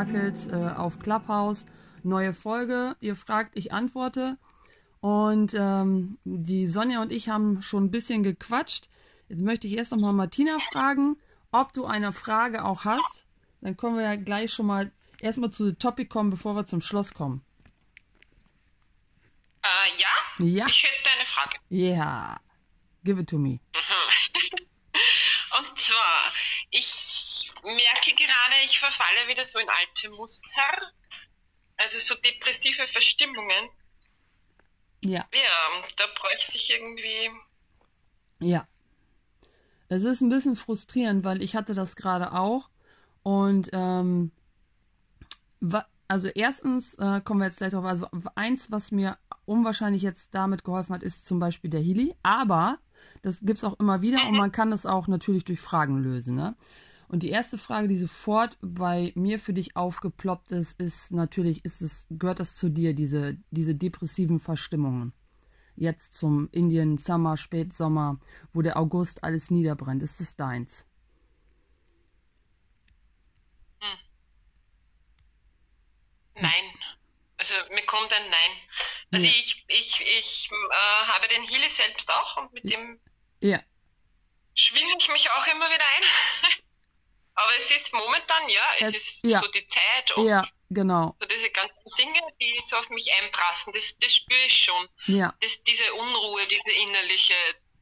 Sparkles äh, auf Clubhouse. Neue Folge. Ihr fragt, ich antworte. Und ähm, die Sonja und ich haben schon ein bisschen gequatscht. Jetzt möchte ich erst nochmal Martina fragen, ob du eine Frage auch hast. Dann können wir ja gleich schon mal erstmal zu dem Topic kommen, bevor wir zum Schloss kommen. Äh, ja? Ja. Ich hätte eine Frage. Ja. Yeah. Give it to me. Und zwar, ich merke gerade, ich verfalle wieder so in alte Muster. Also so depressive Verstimmungen. Ja. Ja, da bräuchte ich irgendwie. Ja. Es ist ein bisschen frustrierend, weil ich hatte das gerade auch. Und ähm, also erstens äh, kommen wir jetzt gleich drauf. Also eins, was mir unwahrscheinlich jetzt damit geholfen hat, ist zum Beispiel der Heli. Aber das gibt es auch immer wieder und man kann es auch natürlich durch Fragen lösen. Ne? Und die erste Frage, die sofort bei mir für dich aufgeploppt ist, ist natürlich, ist es, gehört das zu dir, diese, diese depressiven Verstimmungen? Jetzt zum Indien Summer, Spätsommer, wo der August alles niederbrennt. Ist es deins? Hm. Nein. Also mir kommt ein Nein. Also ja. ich, ich, ich äh, habe den Healy selbst auch und mit dem ja. schwinge ich mich auch immer wieder ein. Aber es ist momentan, ja, es, es ist ja. so die Zeit und ja, genau. so diese ganzen Dinge, die so auf mich einprassen, das, das spüre ich schon. Ja. Das, diese Unruhe, diese innerliche,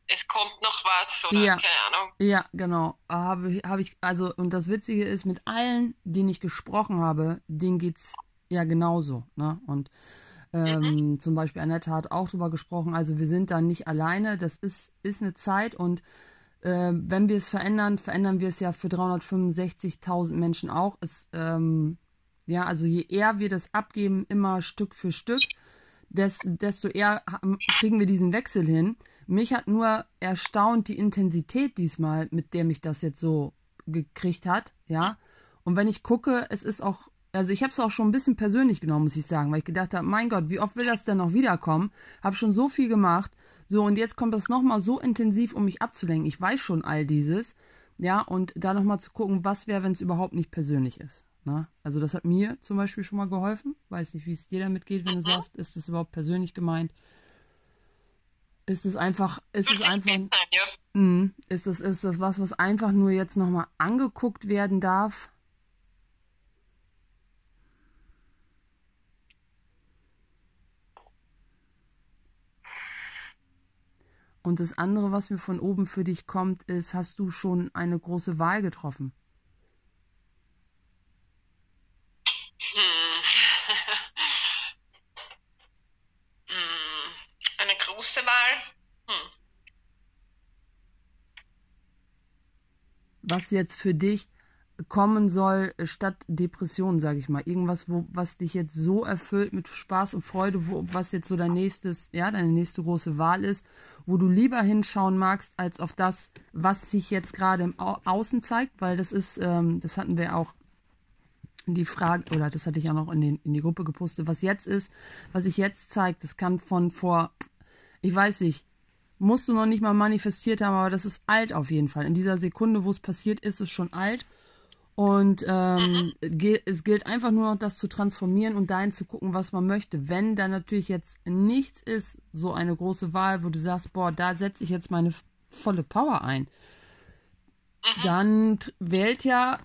es kommt noch was oder ja. keine Ahnung. Ja, genau. Habe hab ich, also, und das Witzige ist, mit allen, denen ich gesprochen habe, denen geht's ja genauso. Ne? Und ähm, mhm. zum Beispiel Annette hat auch drüber gesprochen, also wir sind da nicht alleine, das ist, ist eine Zeit und äh, wenn wir es verändern, verändern wir es ja für 365.000 Menschen auch. Es, ähm, ja, also je eher wir das abgeben, immer Stück für Stück, des, desto eher kriegen wir diesen Wechsel hin. Mich hat nur erstaunt die Intensität diesmal, mit der mich das jetzt so gekriegt hat, ja. Und wenn ich gucke, es ist auch, also ich habe es auch schon ein bisschen persönlich genommen, muss ich sagen, weil ich gedacht habe, mein Gott, wie oft will das denn noch wiederkommen? Habe schon so viel gemacht. So, und jetzt kommt das nochmal so intensiv, um mich abzulenken. Ich weiß schon all dieses. Ja, und da nochmal zu gucken, was wäre, wenn es überhaupt nicht persönlich ist. Ne? Also das hat mir zum Beispiel schon mal geholfen. Weiß nicht, wie es dir damit geht, wenn du sagst, ist es überhaupt persönlich gemeint? Ist es einfach, ist es einfach, mh, ist es, ist das was, was einfach nur jetzt nochmal angeguckt werden darf? Und das andere, was mir von oben für dich kommt, ist, hast du schon eine große Wahl getroffen? Hm. hm. Eine große Wahl? Hm. Was jetzt für dich kommen soll statt Depression, sage ich mal. Irgendwas, wo, was dich jetzt so erfüllt mit Spaß und Freude, wo, was jetzt so dein nächstes, ja, deine nächste große Wahl ist, wo du lieber hinschauen magst, als auf das, was sich jetzt gerade im Au Außen zeigt, weil das ist, ähm, das hatten wir auch die Frage, oder das hatte ich auch noch in, den, in die Gruppe gepostet, was jetzt ist, was sich jetzt zeigt, das kann von vor, ich weiß nicht, musst du noch nicht mal manifestiert haben, aber das ist alt auf jeden Fall. In dieser Sekunde, wo es passiert, ist es schon alt. Und ähm, mhm. es gilt einfach nur noch, das zu transformieren und dahin zu gucken, was man möchte. Wenn da natürlich jetzt nichts ist, so eine große Wahl, wo du sagst, boah, da setze ich jetzt meine volle Power ein, mhm. dann wählt ja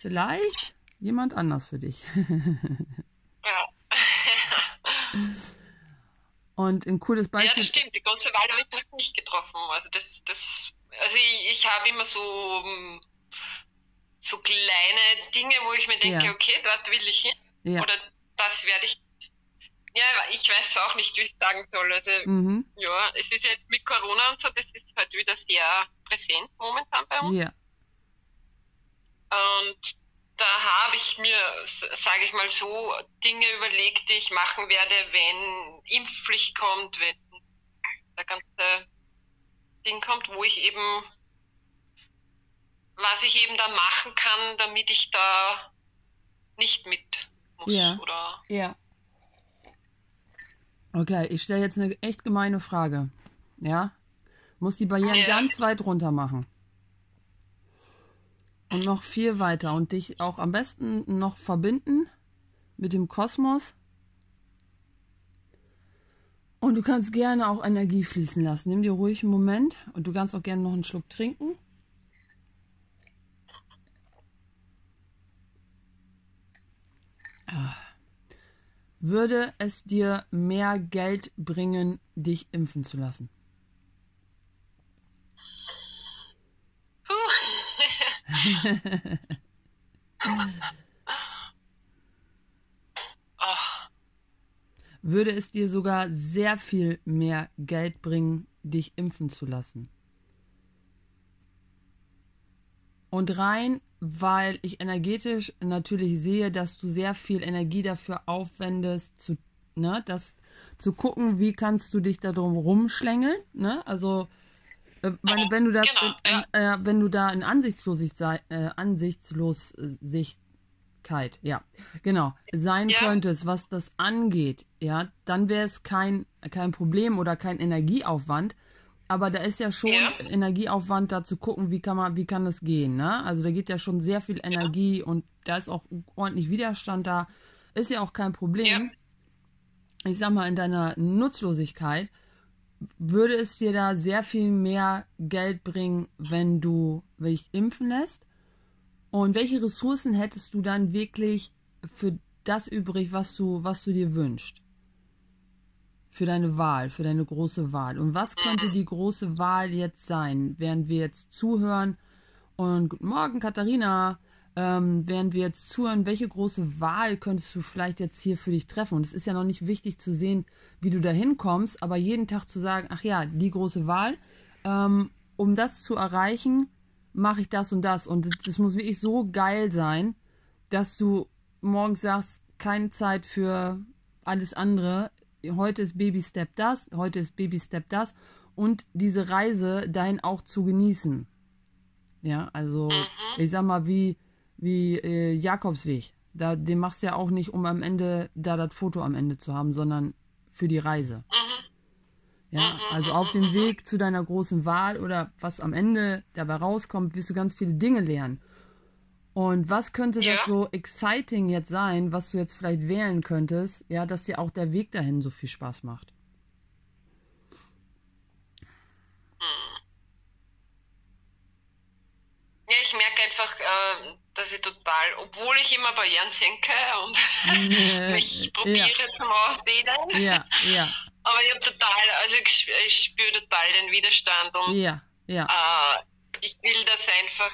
vielleicht jemand anders für dich. ja. und ein cooles Beispiel. Ja, das stimmt. Die große Wahl habe ich noch nicht getroffen. Also das, das, also ich, ich habe immer so hm, so kleine Dinge, wo ich mir denke, ja. okay, dort will ich hin. Ja. Oder das werde ich. Ja, ich weiß auch nicht, wie ich sagen soll. Also, mhm. ja, es ist jetzt mit Corona und so, das ist halt wieder sehr präsent momentan bei uns. Ja. Und da habe ich mir, sage ich mal so, Dinge überlegt, die ich machen werde, wenn Impfpflicht kommt, wenn der ganze Ding kommt, wo ich eben was ich eben da machen kann, damit ich da nicht mit muss. Ja. Oder ja. Okay, ich stelle jetzt eine echt gemeine Frage. Ja? Muss die Barrieren ja. ganz weit runter machen. Und noch viel weiter und dich auch am besten noch verbinden mit dem Kosmos. Und du kannst gerne auch Energie fließen lassen. Nimm dir ruhig einen Moment und du kannst auch gerne noch einen Schluck trinken. Würde es dir mehr Geld bringen, dich impfen zu lassen? Würde es dir sogar sehr viel mehr Geld bringen, dich impfen zu lassen? Und rein, weil ich energetisch natürlich sehe, dass du sehr viel Energie dafür aufwendest, zu, ne, das zu gucken, wie kannst du dich da drum rumschlängeln, ne? Also äh, meine, wenn du das, genau, in, ja. äh, wenn du da in Ansichtslosigkeit, äh, Ansichtslosigkeit, ja, genau, sein ja. könntest, was das angeht, ja, dann wäre es kein, kein Problem oder kein Energieaufwand. Aber da ist ja schon ja. Energieaufwand, da zu gucken, wie kann man, wie kann das gehen, ne? Also da geht ja schon sehr viel Energie und da ist auch ordentlich Widerstand da. Ist ja auch kein Problem. Ich sag mal, in deiner Nutzlosigkeit würde es dir da sehr viel mehr Geld bringen, wenn du dich impfen lässt? Und welche Ressourcen hättest du dann wirklich für das übrig, was du, was du dir wünschst? Für deine Wahl, für deine große Wahl. Und was könnte die große Wahl jetzt sein, während wir jetzt zuhören? Und guten Morgen, Katharina ähm, während wir jetzt zuhören, welche große Wahl könntest du vielleicht jetzt hier für dich treffen? Und es ist ja noch nicht wichtig zu sehen, wie du da hinkommst, aber jeden Tag zu sagen, ach ja, die große Wahl, ähm, um das zu erreichen, mache ich das und das. Und das muss wirklich so geil sein, dass du morgens sagst, keine Zeit für alles andere. Heute ist Baby Step das, heute ist Baby Step das und diese Reise dahin auch zu genießen. Ja, also mhm. ich sag mal, wie wie äh, Jakobsweg. Da, den machst du ja auch nicht, um am Ende da das Foto am Ende zu haben, sondern für die Reise. Mhm. Ja, mhm, also auf dem Weg zu deiner großen Wahl oder was am Ende dabei rauskommt, wirst du ganz viele Dinge lernen. Und was könnte ja. das so exciting jetzt sein, was du jetzt vielleicht wählen könntest, ja, dass dir auch der Weg dahin so viel Spaß macht? Ja, ich merke einfach, äh, dass ich total, obwohl ich immer Barrieren senke und nee, mich probiere ja. zum Ausdehnen. Ja, ja. Aber ich habe total, also ich, ich spüre total den Widerstand und ja, ja. Äh, ich will das einfach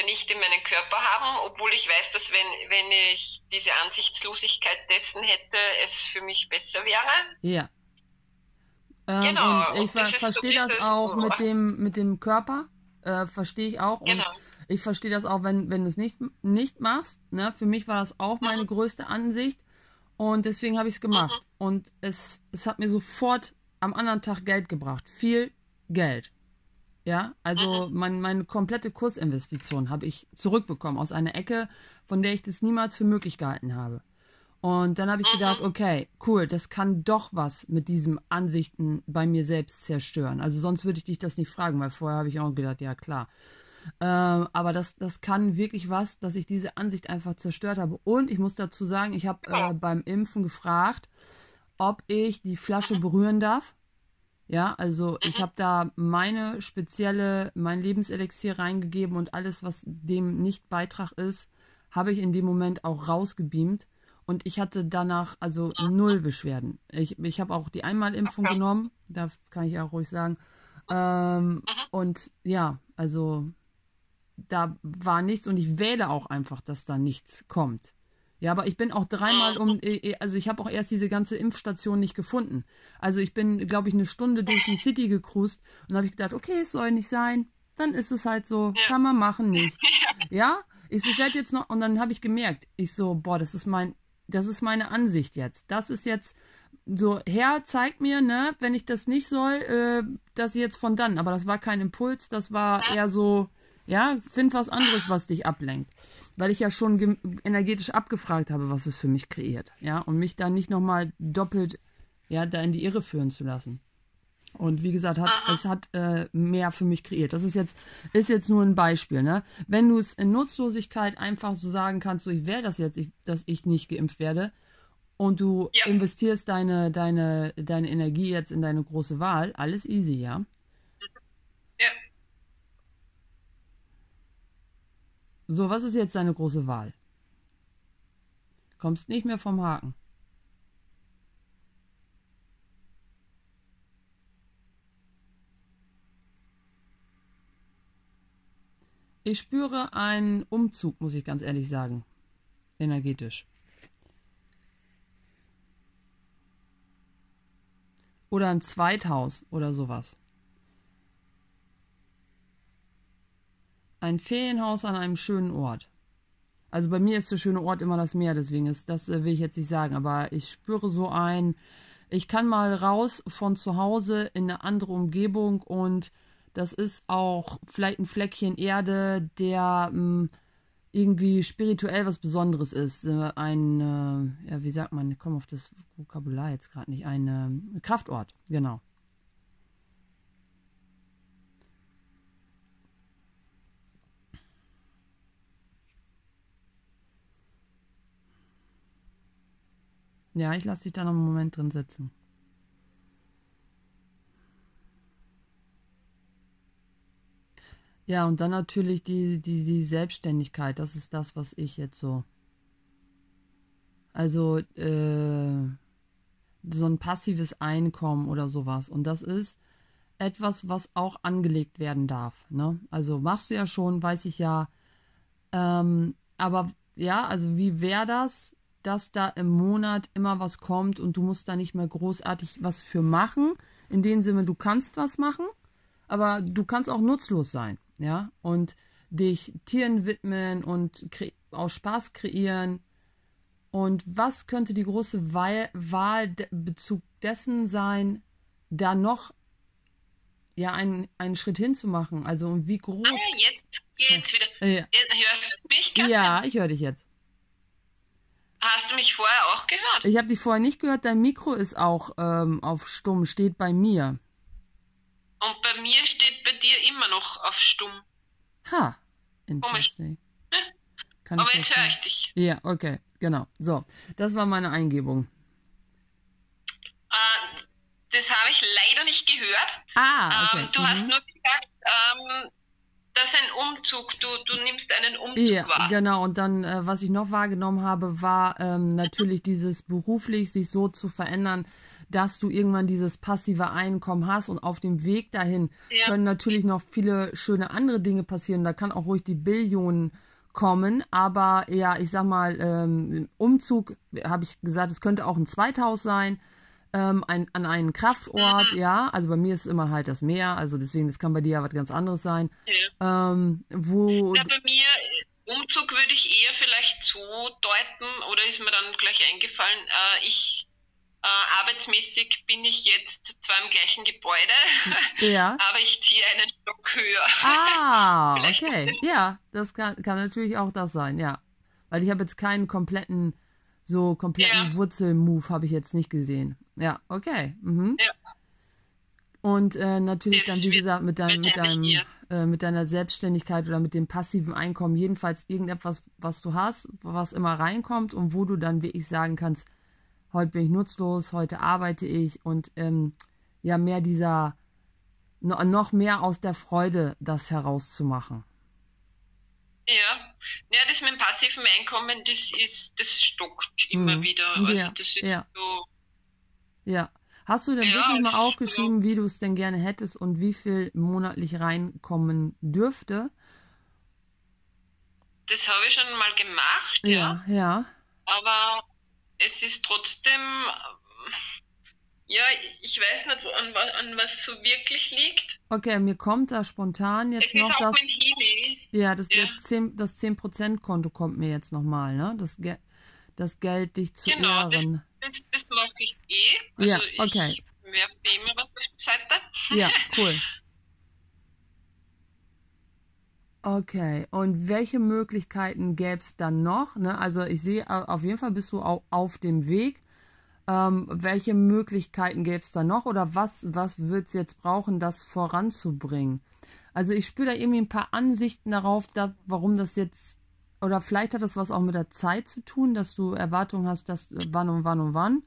ja nicht in meinen Körper haben, obwohl ich weiß, dass wenn, wenn ich diese Ansichtslosigkeit dessen hätte, es für mich besser wäre. Ja. Ähm, genau. Und ich ver verstehe das auch mit dem, mit dem Körper. Äh, verstehe ich auch. Genau. Ich verstehe das auch, wenn, wenn du es nicht, nicht machst. Ne? Für mich war das auch meine mhm. größte Ansicht. Und deswegen habe ich es gemacht. Mhm. Und es, es hat mir sofort am anderen Tag Geld gebracht. Viel Geld. Ja, also mhm. mein, meine komplette Kursinvestition habe ich zurückbekommen aus einer Ecke, von der ich das niemals für möglich gehalten habe. Und dann habe ich gedacht, okay, cool, das kann doch was mit diesem Ansichten bei mir selbst zerstören. Also sonst würde ich dich das nicht fragen, weil vorher habe ich auch gedacht, ja klar. Äh, aber das, das kann wirklich was, dass ich diese Ansicht einfach zerstört habe. Und ich muss dazu sagen, ich habe äh, beim Impfen gefragt, ob ich die Flasche berühren darf. Ja, also ich mhm. habe da meine spezielle, mein Lebenselixier reingegeben und alles, was dem nicht Beitrag ist, habe ich in dem Moment auch rausgebeamt. Und ich hatte danach also null Beschwerden. Ich, ich habe auch die Einmalimpfung okay. genommen, da kann ich auch ruhig sagen. Ähm, mhm. und ja, also da war nichts und ich wähle auch einfach, dass da nichts kommt. Ja, aber ich bin auch dreimal um, äh, äh, also ich habe auch erst diese ganze Impfstation nicht gefunden. Also ich bin, glaube ich, eine Stunde durch die City gecruised und habe ich gedacht, okay, es soll nicht sein. Dann ist es halt so, ja. kann man machen, nicht. Ja, ich, ich werde jetzt noch, und dann habe ich gemerkt, ich so, boah, das ist mein, das ist meine Ansicht jetzt. Das ist jetzt so, Herr, zeigt mir, ne, wenn ich das nicht soll, äh, dass jetzt von dann. Aber das war kein Impuls, das war eher so, ja, find was anderes, was dich ablenkt. Weil ich ja schon energetisch abgefragt habe, was es für mich kreiert. Ja, und mich da nicht nochmal doppelt, ja, da in die Irre führen zu lassen. Und wie gesagt, hat, es hat äh, mehr für mich kreiert. Das ist jetzt, ist jetzt nur ein Beispiel. Ne? Wenn du es in Nutzlosigkeit einfach so sagen kannst, so ich wähle das jetzt, ich, dass ich nicht geimpft werde, und du ja. investierst deine, deine, deine Energie jetzt in deine große Wahl, alles easy? Ja. So, was ist jetzt deine große Wahl? Kommst nicht mehr vom Haken. Ich spüre einen Umzug, muss ich ganz ehrlich sagen. Energetisch. Oder ein Zweithaus oder sowas. Ein Ferienhaus an einem schönen Ort. Also bei mir ist der schöne Ort immer das Meer, deswegen ist das äh, will ich jetzt nicht sagen, aber ich spüre so ein, ich kann mal raus von zu Hause in eine andere Umgebung und das ist auch vielleicht ein Fleckchen Erde, der mh, hm, irgendwie spirituell was Besonderes ist. Äh, ein, äh, ja, wie sagt man, ich komme auf das Vokabular jetzt gerade nicht, ein äh, Kraftort, genau. Ja, ich lasse dich da noch einen Moment drin sitzen. Ja, und dann natürlich die, die, die Selbstständigkeit. Das ist das, was ich jetzt so. Also, äh, so ein passives Einkommen oder sowas. Und das ist etwas, was auch angelegt werden darf. Ne? Also machst du ja schon, weiß ich ja. Ähm, aber ja, also wie wäre das, dass da im Monat immer was kommt und du musst da nicht mehr großartig was für machen? In dem Sinne, du kannst was machen, aber du kannst auch nutzlos sein ja, und dich Tieren widmen und aus Spaß kreieren. Und was könnte die große Wahl, Wahlbezug dessen sein, da noch ja einen, einen Schritt hinzumachen? Also wie groß. Ah, jetzt geht's wieder. Ja. Hörst du mich? Katrin? Ja, ich höre dich jetzt. Hast du mich vorher auch gehört? Ich habe dich vorher nicht gehört. Dein Mikro ist auch ähm, auf Stumm, steht bei mir. Und bei mir steht bei dir immer noch auf stumm. Ha, interesting. Ja. Aber jetzt höre ich dich. Ja, okay, genau. So, das war meine Eingebung. Äh, das habe ich leider nicht gehört. Ah, okay. Ähm, du mhm. hast nur gesagt, ähm, dass ein Umzug, du, du nimmst einen Umzug ja, wahr. Genau, und dann, äh, was ich noch wahrgenommen habe, war ähm, natürlich dieses beruflich sich so zu verändern, dass du irgendwann dieses passive Einkommen hast und auf dem Weg dahin ja. können natürlich noch viele schöne andere Dinge passieren. Da kann auch ruhig die Billionen kommen, aber ja, ich sag mal, ähm, Umzug, habe ich gesagt, es könnte auch ein Zweithaus sein, ähm, ein, an einen Kraftort, mhm. ja, also bei mir ist immer halt das Meer, also deswegen, das kann bei dir ja was ganz anderes sein. Ja. Ähm, wo ja, bei mir, Umzug würde ich eher vielleicht so deuten, oder ist mir dann gleich eingefallen, äh, ich äh, arbeitsmäßig bin ich jetzt zwar im gleichen Gebäude, ja. aber ich ziehe einen Stock höher. Ah, okay. Ja, das kann, kann natürlich auch das sein, ja. Weil ich habe jetzt keinen kompletten, so kompletten ja. Wurzelmove habe ich jetzt nicht gesehen. Ja, okay. Mhm. Ja. Und äh, natürlich das dann, wie gesagt, mit, dein, mit, deinem, äh, mit deiner Selbstständigkeit oder mit dem passiven Einkommen, jedenfalls irgendetwas, was du hast, was immer reinkommt und wo du dann wirklich sagen kannst, heute bin ich nutzlos, heute arbeite ich und ähm, ja, mehr dieser, noch mehr aus der Freude das herauszumachen. Ja, ja, das mit dem passiven Einkommen, das ist, das stockt immer mhm. wieder. Also ja. das ist ja. so. Ja. Hast du denn ja, wirklich mal aufgeschrieben, wie du es denn gerne hättest und wie viel monatlich reinkommen dürfte? Das habe ich schon mal gemacht, ja. Ja, ja. Aber es ist trotzdem, ja, ich weiß nicht, an, an was so wirklich liegt. Okay, mir kommt da spontan jetzt es noch das. Ja, das, ja. 10, das 10%-Konto kommt mir jetzt nochmal, ne? Das, Ge das Geld dich zu genau, ehren. Das, das, das mache ich eh. Also ja, okay. Ich werfe immer was auf die Seite. Ja, cool. Okay, und welche Möglichkeiten gäbe es dann noch? Ne? Also ich sehe auf jeden Fall bist du auf dem Weg. Ähm, welche Möglichkeiten gäbe es da noch oder was, was wird es jetzt brauchen, das voranzubringen? Also ich spüre da irgendwie ein paar Ansichten darauf, da, warum das jetzt, oder vielleicht hat das was auch mit der Zeit zu tun, dass du Erwartungen hast, dass äh, wann und wann und wann.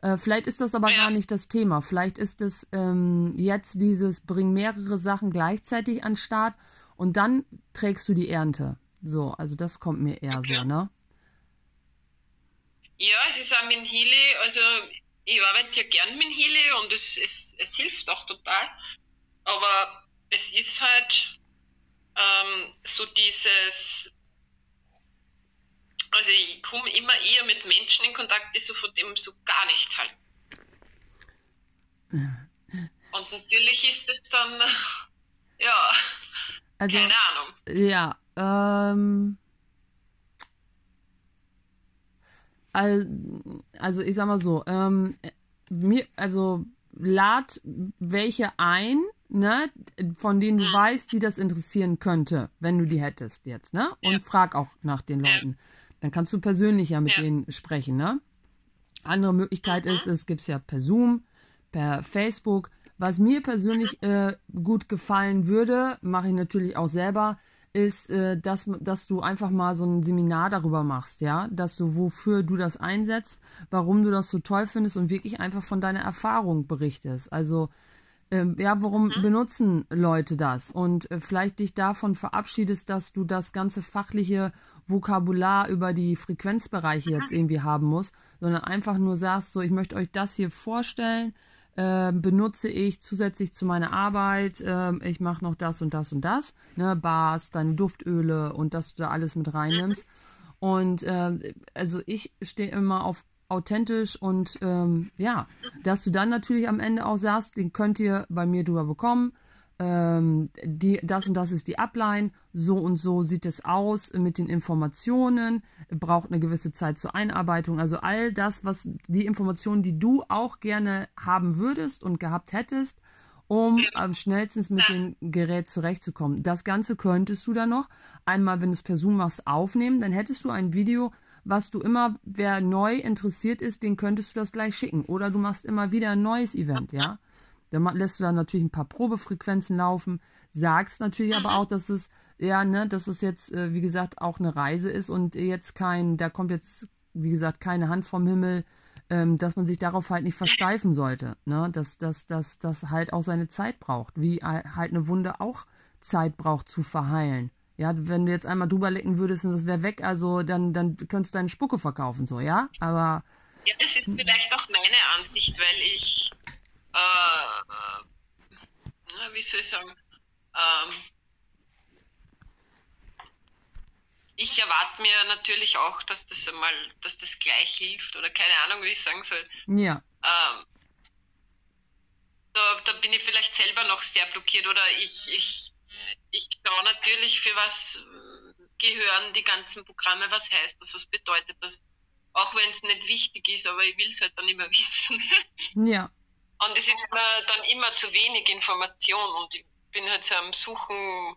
Äh, vielleicht ist das aber ja. gar nicht das Thema. Vielleicht ist es ähm, jetzt dieses, bring mehrere Sachen gleichzeitig an den Start und dann trägst du die Ernte. So, also das kommt mir eher okay. so, ne? Ja, es ist auch mit Healy, also ich arbeite ja gern mit Healy und es, es, es hilft auch total. Aber es ist halt ähm, so dieses, also ich komme immer eher mit Menschen in Kontakt, die so von dem so gar nichts halten. Und natürlich ist es dann, ja, also, keine Ahnung. Ja, ähm, also ich sag mal so, ähm, mir, also lad welche ein, ne, von denen du weißt, die das interessieren könnte, wenn du die hättest jetzt, ne? Und ja. frag auch nach den Leuten. Dann kannst du persönlich ja mit ja. denen sprechen, ne? Andere Möglichkeit ist, es gibt ja per Zoom, per Facebook. Was mir persönlich äh, gut gefallen würde, mache ich natürlich auch selber, ist, äh, dass, dass du einfach mal so ein Seminar darüber machst, ja, dass du, wofür du das einsetzt, warum du das so toll findest und wirklich einfach von deiner Erfahrung berichtest. Also, ähm, ja, warum mhm. benutzen Leute das? Und äh, vielleicht dich davon verabschiedest, dass du das ganze fachliche Vokabular über die Frequenzbereiche jetzt mhm. irgendwie haben musst, sondern einfach nur sagst, so, ich möchte euch das hier vorstellen, äh, benutze ich zusätzlich zu meiner Arbeit, äh, ich mache noch das und das und das, ne, Bars, deine Duftöle und dass du da alles mit reinnimmst. Und äh, also ich stehe immer auf authentisch und ähm, ja, dass du dann natürlich am Ende auch sagst, den könnt ihr bei mir drüber bekommen ähm, die, das und das ist die Upline, so und so sieht es aus mit den Informationen, braucht eine gewisse Zeit zur Einarbeitung. Also all das, was die Informationen, die du auch gerne haben würdest und gehabt hättest, um am schnellstens mit dem Gerät zurechtzukommen. Das Ganze könntest du dann noch einmal, wenn du es per Zoom machst, aufnehmen. Dann hättest du ein Video, was du immer, wer neu interessiert ist, den könntest du das gleich schicken. Oder du machst immer wieder ein neues Event, ja. Dann lässt du dann natürlich ein paar Probefrequenzen laufen, sagst natürlich mhm. aber auch, dass es, ja, ne, dass es jetzt, äh, wie gesagt, auch eine Reise ist und jetzt kein, da kommt jetzt, wie gesagt, keine Hand vom Himmel, ähm, dass man sich darauf halt nicht versteifen sollte, ne, dass das dass, dass halt auch seine Zeit braucht, wie halt eine Wunde auch Zeit braucht zu verheilen. Ja, wenn du jetzt einmal drüber lecken würdest und das wäre weg, also dann, dann könntest du deine Spucke verkaufen, so, ja? Aber. Ja, das ist vielleicht auch meine Ansicht, weil ich äh, äh, wie soll ich sagen, ähm, ich erwarte mir natürlich auch, dass das einmal, dass das gleich hilft oder keine Ahnung, wie ich sagen soll. Ja. Ähm, da, da, bin ich vielleicht selber noch sehr blockiert oder ich, ich, ich schaue natürlich, für was gehören die ganzen Programme, was heißt das, was bedeutet das, auch wenn es nicht wichtig ist, aber ich will es halt dann immer wissen. Ja. Und es ist mir dann immer zu wenig Information und ich bin halt so am Suchen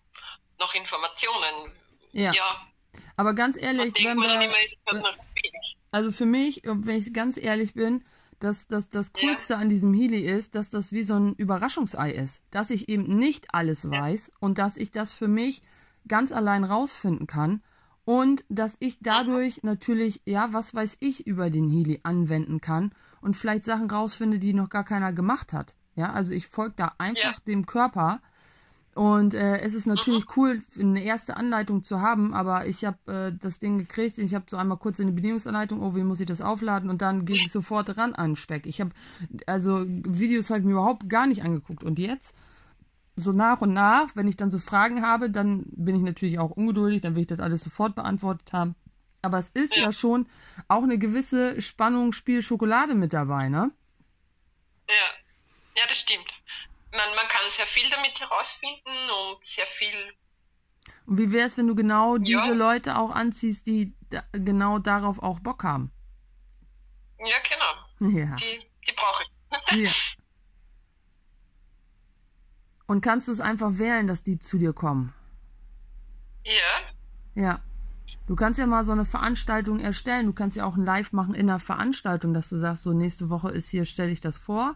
nach Informationen. Ja. ja. Aber ganz ehrlich, wenn wir, immer, also für mich, wenn ich ganz ehrlich bin, dass, dass das Coolste ja. an diesem Healy ist, dass das wie so ein Überraschungsei ist. Dass ich eben nicht alles weiß ja. und dass ich das für mich ganz allein rausfinden kann und dass ich dadurch natürlich, ja, was weiß ich über den Healy anwenden kann und vielleicht Sachen rausfinde, die noch gar keiner gemacht hat. Ja, also ich folge da einfach ja. dem Körper. Und äh, es ist natürlich mhm. cool, eine erste Anleitung zu haben, aber ich habe äh, das Ding gekriegt. Ich habe so einmal kurz in die Bedienungsanleitung, oh, wie muss ich das aufladen? Und dann gehe ich sofort ran an Speck. Ich habe also Videos halt mir überhaupt gar nicht angeguckt. Und jetzt so nach und nach, wenn ich dann so Fragen habe, dann bin ich natürlich auch ungeduldig, dann will ich das alles sofort beantwortet haben. Aber es ist ja, ja schon auch eine gewisse Spannung, Spiel, Schokolade mit dabei, ne? Ja, ja, das stimmt. Man, man kann sehr viel damit herausfinden und sehr viel. Und wie wäre es, wenn du genau diese ja. Leute auch anziehst, die da, genau darauf auch Bock haben? Ja, genau. Ja. Die, die brauche ich. ja. Und kannst du es einfach wählen, dass die zu dir kommen? Ja. Ja. Du kannst ja mal so eine Veranstaltung erstellen. Du kannst ja auch ein Live machen in einer Veranstaltung, dass du sagst, so nächste Woche ist hier, stelle ich das vor.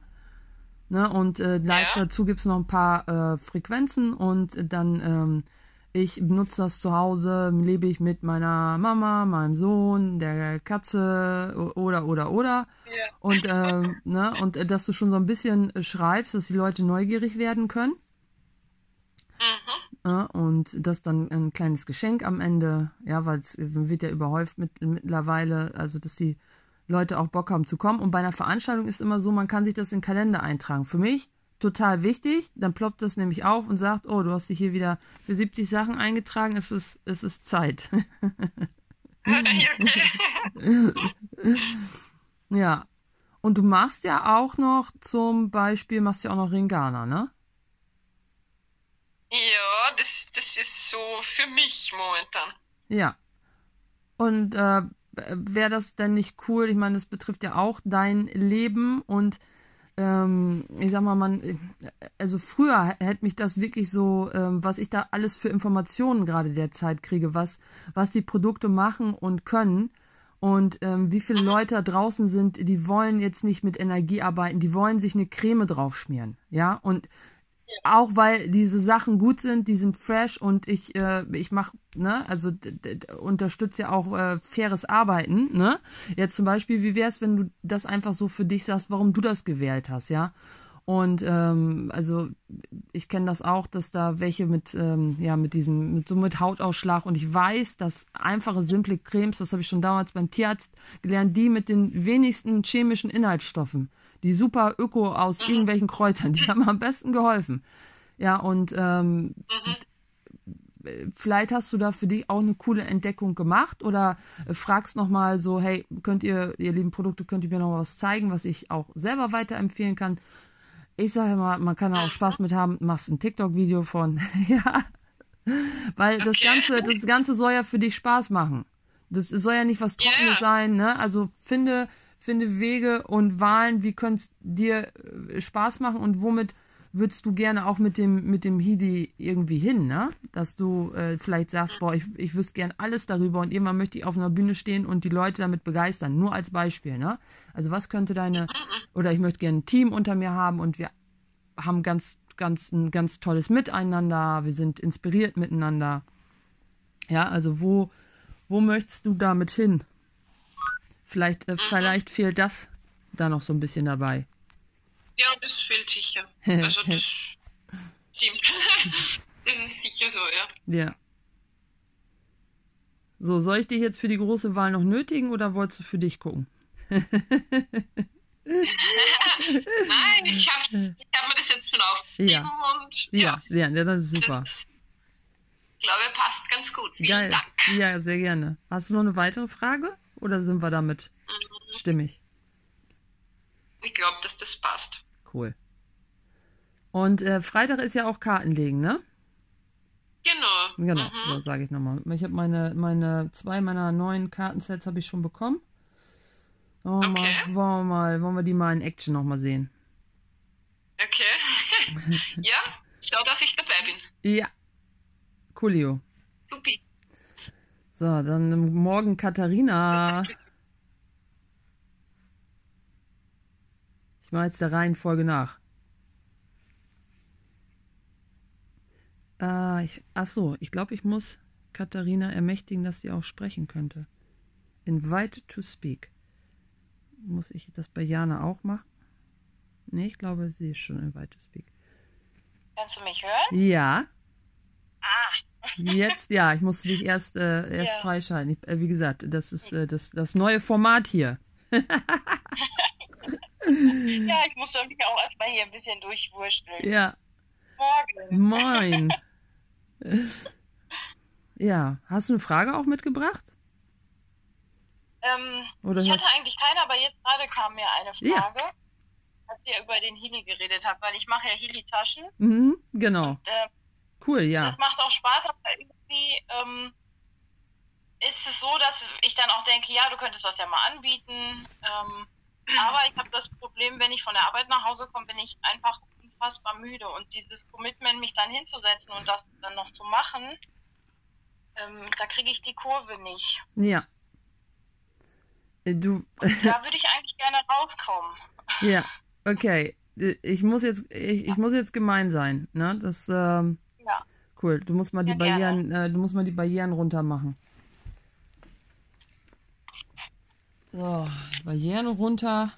Ne? Und äh, live ja. dazu gibt es noch ein paar äh, Frequenzen und dann ähm, ich benutze das zu Hause, lebe ich mit meiner Mama, meinem Sohn, der Katze oder oder oder. Ja. Und, äh, ne, und äh, dass du schon so ein bisschen schreibst, dass die Leute neugierig werden können. Mhm. Ja, und das dann ein kleines Geschenk am Ende, ja, weil es wird ja überhäuft mit, mittlerweile, also dass die Leute auch Bock haben zu kommen. Und bei einer Veranstaltung ist immer so, man kann sich das in den Kalender eintragen. Für mich total wichtig. Dann ploppt das nämlich auf und sagt, oh, du hast dich hier wieder für 70 Sachen eingetragen, es ist, es ist Zeit. ja. Und du machst ja auch noch zum Beispiel, machst ja auch noch Ringana, ne? Ja, das, das ist so für mich momentan. Ja. Und äh, wäre das denn nicht cool? Ich meine, das betrifft ja auch dein Leben und ähm, ich sag mal, man, also früher hätte mich das wirklich so, ähm, was ich da alles für Informationen gerade derzeit kriege, was, was die Produkte machen und können und ähm, wie viele Leute da draußen sind, die wollen jetzt nicht mit Energie arbeiten, die wollen sich eine Creme draufschmieren, ja, und auch weil diese Sachen gut sind, die sind fresh und ich, äh, ich mache, ne, also unterstütze ja auch äh, faires Arbeiten, ne? Jetzt zum Beispiel, wie wäre es, wenn du das einfach so für dich sagst, warum du das gewählt hast, ja? Und ähm, also ich kenne das auch, dass da welche mit ähm, ja mit diesem mit so mit Hautausschlag und ich weiß, dass einfache simple Cremes, das habe ich schon damals beim Tierarzt gelernt, die mit den wenigsten chemischen Inhaltsstoffen die super Öko aus mhm. irgendwelchen Kräutern, die haben am besten geholfen. Ja, und ähm, mhm. vielleicht hast du da für dich auch eine coole Entdeckung gemacht oder äh, fragst nochmal so, hey, könnt ihr, ihr lieben Produkte, könnt ihr mir noch was zeigen, was ich auch selber weiterempfehlen kann? Ich sage immer, man kann da auch mhm. Spaß mit haben, machst ein TikTok-Video von, ja. Weil okay. das Ganze, das Ganze soll ja für dich Spaß machen. Das soll ja nicht was Trockenes yeah. sein, ne? Also finde, finde Wege und Wahlen, wie könnte es dir äh, Spaß machen und womit würdest du gerne auch mit dem, mit dem Hidi irgendwie hin, ne? Dass du äh, vielleicht sagst, boah, ich, ich wüsste gern alles darüber und irgendwann möchte ich auf einer Bühne stehen und die Leute damit begeistern. Nur als Beispiel, ne? Also was könnte deine, oder ich möchte gerne ein Team unter mir haben und wir haben ganz, ganz, ein ganz tolles Miteinander, wir sind inspiriert miteinander. Ja, also wo, wo möchtest du damit hin? Vielleicht, äh, vielleicht fehlt das da noch so ein bisschen dabei. Ja, das fehlt sicher. Also das stimmt. das ist sicher so, ja. Ja. So, soll ich dich jetzt für die große Wahl noch nötigen oder wolltest du für dich gucken? Nein, ich habe hab mir das jetzt schon aufgeschrieben ja. und ja. Ja, ja, das ist super. Das, ich glaube, passt ganz gut. Vielen Geil. Dank. Ja, sehr gerne. Hast du noch eine weitere Frage? Oder sind wir damit mhm. stimmig? Ich glaube, dass das passt. Cool. Und äh, Freitag ist ja auch Kartenlegen, ne? Genau. Genau, mhm. so sage ich nochmal. Ich habe meine, meine, zwei meiner neuen Kartensets habe ich schon bekommen. Wollen wir, okay. mal, wollen, wir mal, wollen wir die mal in Action nochmal sehen? Okay. ja, schau, dass ich dabei bin. Ja. Coolio. Supi. So, dann morgen Katharina. Ich mache jetzt der Reihenfolge nach. Äh, ich, ach so, ich glaube, ich muss Katharina ermächtigen, dass sie auch sprechen könnte. Invite to speak. Muss ich das bei Jana auch machen? Nee, ich glaube, sie ist schon invite to speak. Kannst du mich hören? Ja. Ah. Jetzt, ja, ich musste dich erst, äh, erst ja. freischalten. Ich, äh, wie gesagt, das ist äh, das, das neue Format hier. ja, ich musste mich auch erstmal hier ein bisschen durchwursteln. Ja. Morgen. Moin. ja, hast du eine Frage auch mitgebracht? Ähm, ich hatte eigentlich keine, aber jetzt gerade kam mir eine Frage. Ja. Als ihr über den Heli geredet habt, weil ich mache ja Heli-Taschen. Mhm, genau. Und, äh, Cool, ja. Das macht auch Spaß, aber irgendwie ähm, ist es so, dass ich dann auch denke, ja, du könntest das ja mal anbieten. Ähm, aber ich habe das Problem, wenn ich von der Arbeit nach Hause komme, bin ich einfach unfassbar müde. Und dieses Commitment, mich dann hinzusetzen und das dann noch zu machen, ähm, da kriege ich die Kurve nicht. Ja. Äh, du. da würde ich eigentlich gerne rauskommen. Ja, okay. Äh, ich muss jetzt, ich, ich muss jetzt gemein sein, ne? Das, ähm. Cool. Du musst mal die ja, Barrieren, äh, du musst mal die Barrieren runter machen. So, Barrieren runter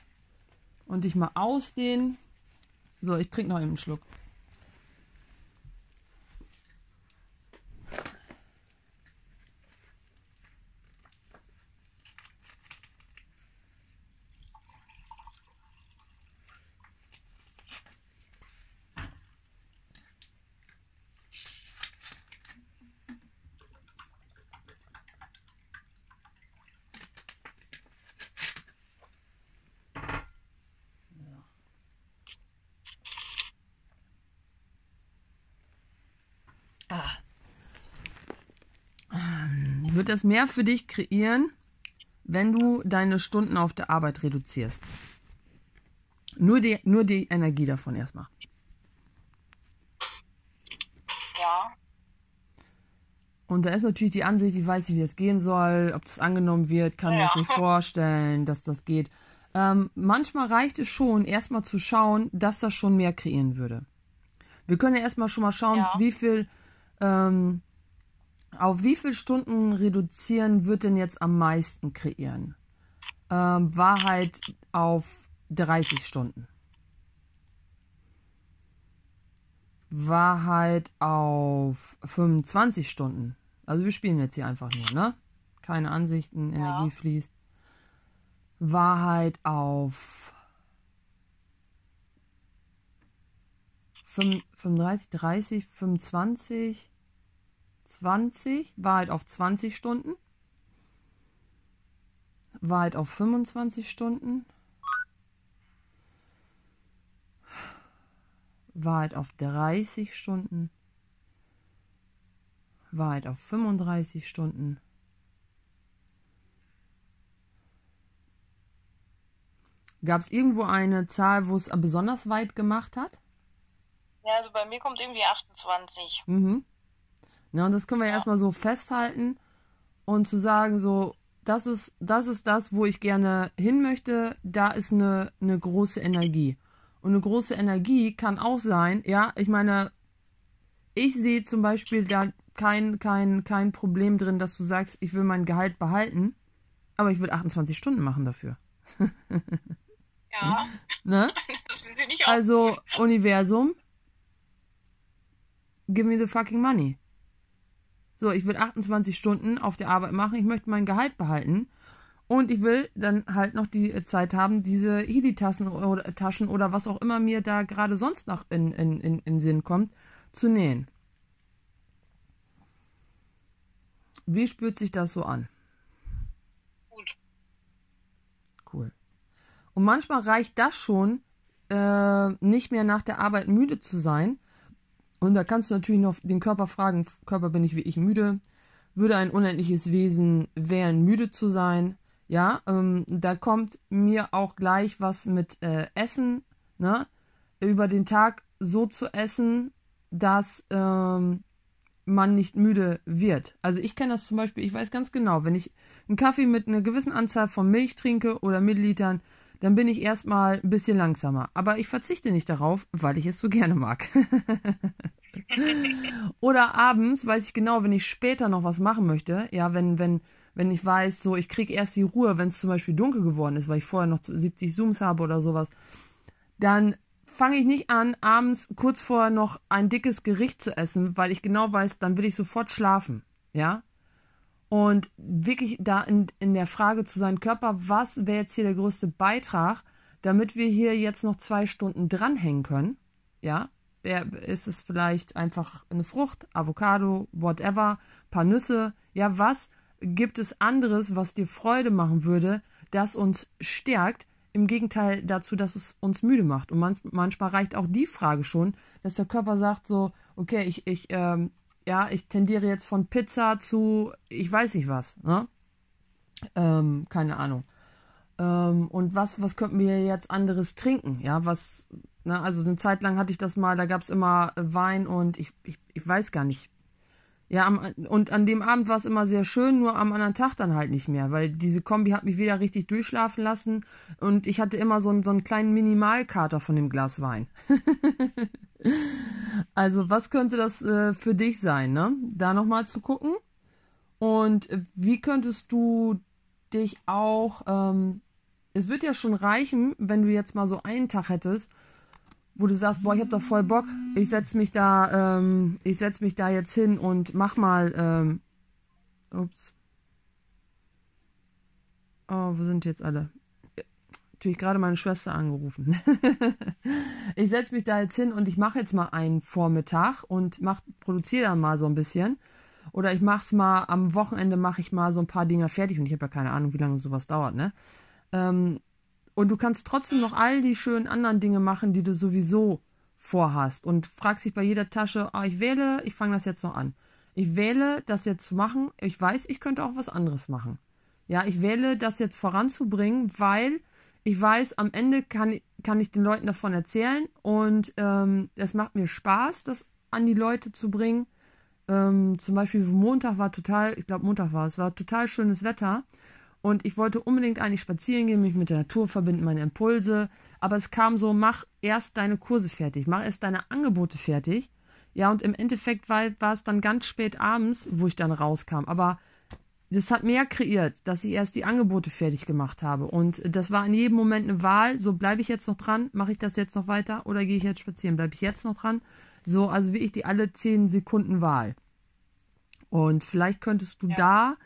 und dich mal ausdehnen. So, ich trinke noch eben einen Schluck. Wird das mehr für dich kreieren, wenn du deine Stunden auf der Arbeit reduzierst. Nur die, nur die Energie davon erstmal. Ja. Und da ist natürlich die Ansicht, ich weiß nicht, wie es gehen soll, ob das angenommen wird, kann ja. mir das nicht vorstellen, dass das geht. Ähm, manchmal reicht es schon, erstmal zu schauen, dass das schon mehr kreieren würde. Wir können ja erstmal schon mal schauen, ja. wie viel ähm, auf wie viele Stunden reduzieren wird denn jetzt am meisten kreieren? Ähm, Wahrheit auf 30 Stunden. Wahrheit auf 25 Stunden. Also wir spielen jetzt hier einfach nur, ne? Keine Ansichten, ja. Energie fließt. Wahrheit auf 35, 30, 25. 20, Wahrheit auf 20 Stunden, Wahrheit auf 25 Stunden, Wahrheit auf 30 Stunden, Wahrheit auf 35 Stunden. Gab es irgendwo eine Zahl, wo es besonders weit gemacht hat? Ja, also bei mir kommt irgendwie 28. Mhm. Ja, und das können wir ja. erstmal so festhalten und zu sagen, so, das ist, das ist das, wo ich gerne hin möchte, da ist eine, eine große Energie. Und eine große Energie kann auch sein, ja, ich meine, ich sehe zum Beispiel da kein, kein, kein Problem drin, dass du sagst, ich will mein Gehalt behalten, aber ich will 28 Stunden machen dafür. ja. ne? Also, Universum, give me the fucking money. So, ich will 28 Stunden auf der Arbeit machen, ich möchte mein Gehalt behalten. Und ich will dann halt noch die Zeit haben, diese Heli-Taschen oder, Taschen oder was auch immer mir da gerade sonst noch in, in, in, in Sinn kommt, zu nähen. Wie spürt sich das so an? Gut. Cool. Und manchmal reicht das schon, äh, nicht mehr nach der Arbeit müde zu sein, und da kannst du natürlich noch den Körper fragen, Körper bin ich wie ich müde? Würde ein unendliches Wesen wählen, müde zu sein? Ja, ähm, da kommt mir auch gleich was mit äh, Essen, ne? Über den Tag so zu essen, dass ähm, man nicht müde wird. Also ich kenne das zum Beispiel, ich weiß ganz genau, wenn ich einen Kaffee mit einer gewissen Anzahl von Milch trinke oder Millilitern, dann bin ich erstmal ein bisschen langsamer. Aber ich verzichte nicht darauf, weil ich es so gerne mag. Oder abends weiß ich genau, wenn ich später noch was machen möchte, ja, wenn, wenn, wenn ich weiß, so, ich kriege erst die Ruhe, wenn es zum Beispiel dunkel geworden ist, weil ich vorher noch 70 Zooms habe oder sowas, dann fange ich nicht an, abends kurz vorher noch ein dickes Gericht zu essen, weil ich genau weiß, dann will ich sofort schlafen, ja. Und wirklich da in, in der Frage zu sein, Körper, was wäre jetzt hier der größte Beitrag, damit wir hier jetzt noch zwei Stunden dranhängen können? Ja, ist es vielleicht einfach eine Frucht, Avocado, whatever, paar Nüsse? Ja, was gibt es anderes, was dir Freude machen würde, das uns stärkt, im Gegenteil dazu, dass es uns müde macht. Und man, manchmal reicht auch die Frage schon, dass der Körper sagt so, okay, ich, ich ähm, ja, ich tendiere jetzt von Pizza zu, ich weiß nicht was, ne? Ähm, keine Ahnung. Ähm, und was, was könnten wir jetzt anderes trinken? Ja, was, ne, also eine Zeit lang hatte ich das mal, da gab es immer Wein und ich, ich, ich weiß gar nicht. Ja, am, und an dem Abend war es immer sehr schön, nur am anderen Tag dann halt nicht mehr, weil diese Kombi hat mich wieder richtig durchschlafen lassen und ich hatte immer so einen, so einen kleinen Minimalkater von dem Glas Wein. also, was könnte das äh, für dich sein, ne? Da nochmal zu gucken. Und wie könntest du dich auch, ähm, es wird ja schon reichen, wenn du jetzt mal so einen Tag hättest, wo du sagst, boah, ich hab doch voll Bock, ich setz mich da, ähm, ich setz mich da jetzt hin und mach mal, ähm, ups. Oh, wo sind jetzt alle? Natürlich gerade meine Schwester angerufen. ich setz mich da jetzt hin und ich mache jetzt mal einen Vormittag und mach, produziere dann mal so ein bisschen. Oder ich mach's mal, am Wochenende mache ich mal so ein paar Dinger fertig und ich habe ja keine Ahnung, wie lange sowas dauert, ne? Ähm, und du kannst trotzdem noch all die schönen anderen Dinge machen, die du sowieso vorhast. Und fragst dich bei jeder Tasche, ah, ich wähle, ich fange das jetzt noch an. Ich wähle, das jetzt zu machen. Ich weiß, ich könnte auch was anderes machen. Ja, ich wähle, das jetzt voranzubringen, weil ich weiß, am Ende kann, kann ich den Leuten davon erzählen und ähm, es macht mir Spaß, das an die Leute zu bringen. Ähm, zum Beispiel Montag war total, ich glaube Montag war es, war total schönes Wetter und ich wollte unbedingt eigentlich spazieren gehen, mich mit der Natur verbinden, meine Impulse. Aber es kam so, mach erst deine Kurse fertig, mach erst deine Angebote fertig. Ja, und im Endeffekt war, war es dann ganz spät abends, wo ich dann rauskam. Aber das hat mehr kreiert, dass ich erst die Angebote fertig gemacht habe. Und das war in jedem Moment eine Wahl. So bleibe ich jetzt noch dran, mache ich das jetzt noch weiter oder gehe ich jetzt spazieren? Bleibe ich jetzt noch dran? So, also wie ich die alle zehn Sekunden Wahl. Und vielleicht könntest du ja. da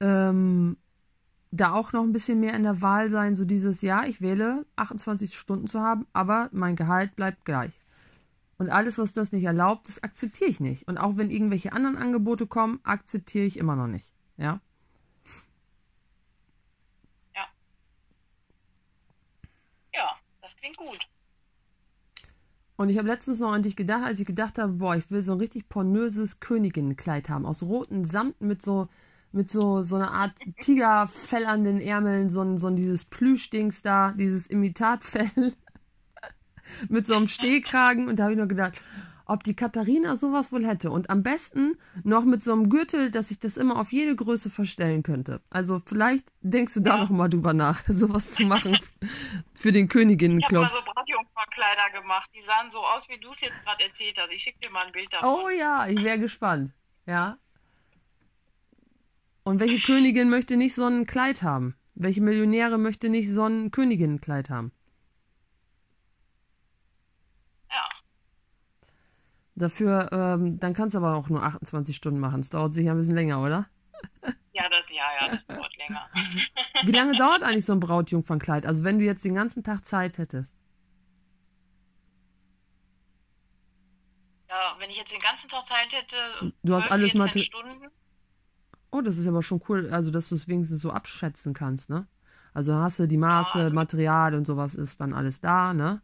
ähm, da auch noch ein bisschen mehr in der Wahl sein, so dieses Jahr, ich wähle 28 Stunden zu haben, aber mein Gehalt bleibt gleich. Und alles, was das nicht erlaubt, das akzeptiere ich nicht. Und auch wenn irgendwelche anderen Angebote kommen, akzeptiere ich immer noch nicht. Ja. Ja. Ja, das klingt gut. Und ich habe letztens noch an dich gedacht, als ich gedacht habe, boah, ich will so ein richtig pornöses Königinnenkleid haben, aus roten Samt mit so mit so, so einer Art Tigerfell an den Ärmeln, so ein, so ein dieses Plüschdings da, dieses Imitatfell mit so einem Stehkragen. Und da habe ich nur gedacht, ob die Katharina sowas wohl hätte. Und am besten noch mit so einem Gürtel, dass ich das immer auf jede Größe verstellen könnte. Also vielleicht denkst du da ja. noch mal drüber nach, sowas zu machen für den Königinnenclub. Ich habe mal so Brautjungferkleider gemacht. Die sahen so aus, wie du es jetzt gerade erzählt hast. Ich schicke dir mal ein Bild davon. Oh ja, ich wäre gespannt. Ja, und welche Königin möchte nicht so ein Kleid haben? Welche Millionäre möchte nicht so ein Königinnenkleid haben? Ja. Dafür, ähm, dann kannst du aber auch nur 28 Stunden machen. Es dauert sicher ein bisschen länger, oder? Ja, das, ja, ja, das dauert länger. Wie lange dauert eigentlich so ein Brautjungfernkleid? Also wenn du jetzt den ganzen Tag Zeit hättest. Ja, wenn ich jetzt den ganzen Tag Zeit hätte, du hast alles Material. Oh, das ist aber schon cool, also dass du es wenigstens so abschätzen kannst, ne? Also hast du die Maße, ja, also Material und sowas ist dann alles da, ne?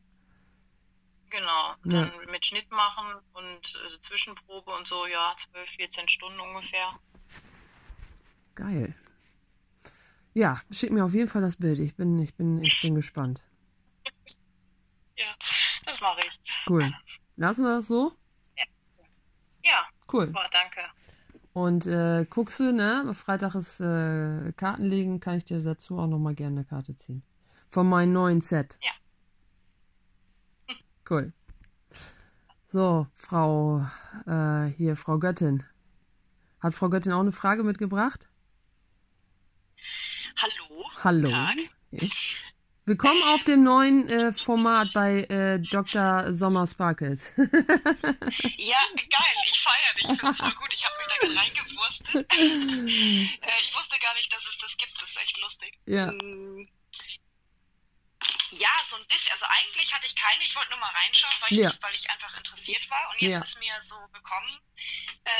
Genau, dann ja. mit Schnitt machen und äh, Zwischenprobe und so, ja, 12, 14 Stunden ungefähr. Geil. Ja, schick mir auf jeden Fall das Bild. Ich bin, ich bin, ich bin gespannt. ja, das mache ich. Cool. Lassen wir das so? Ja. Ja. Cool. Super, danke. Und äh, guckst du, ne? Freitag ist äh, Kartenlegen, kann ich dir dazu auch nochmal gerne eine Karte ziehen. Von meinem neuen Set. Ja. Cool. So, Frau, äh, hier, Frau Göttin. Hat Frau Göttin auch eine Frage mitgebracht? Hallo. Hallo. Tag. Willkommen auf dem neuen äh, Format bei äh, Dr. Sommer Sparkles. ja, geil, ich feiere dich, ich finde es voll gut. Ich habe mich da gerade reingewurstet. äh, ich wusste gar nicht, dass es das gibt, das ist echt lustig. Ja. Mm. Ja, so ein bisschen. Also eigentlich hatte ich keine, ich wollte nur mal reinschauen, weil, ja. ich, weil ich einfach interessiert war. Und jetzt ja. ist mir so gekommen, äh,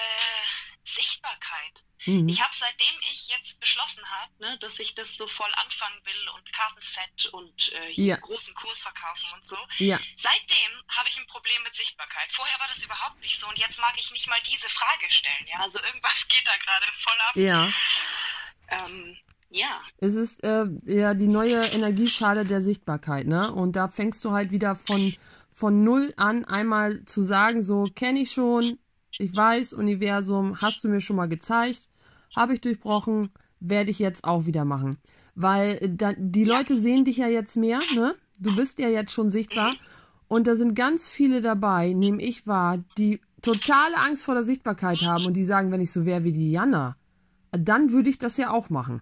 Sichtbarkeit. Mhm. Ich habe seitdem ich jetzt beschlossen habe, ne, dass ich das so voll anfangen will und Kartenset und äh, ja. großen Kurs verkaufen und so. Ja. Seitdem habe ich ein Problem mit Sichtbarkeit. Vorher war das überhaupt nicht so und jetzt mag ich nicht mal diese Frage stellen. Ja, also irgendwas geht da gerade voll ab. Ja. Ähm, ja. Es ist äh, ja die neue Energieschale der Sichtbarkeit, ne? Und da fängst du halt wieder von, von null an einmal zu sagen, so kenne ich schon, Ich weiß, Universum, hast du mir schon mal gezeigt, habe ich durchbrochen, werde ich jetzt auch wieder machen. Weil äh, da, die Leute sehen dich ja jetzt mehr, ne? Du bist ja jetzt schon sichtbar. Und da sind ganz viele dabei, nehme ich wahr, die totale Angst vor der Sichtbarkeit haben und die sagen, wenn ich so wäre wie die Jana, dann würde ich das ja auch machen.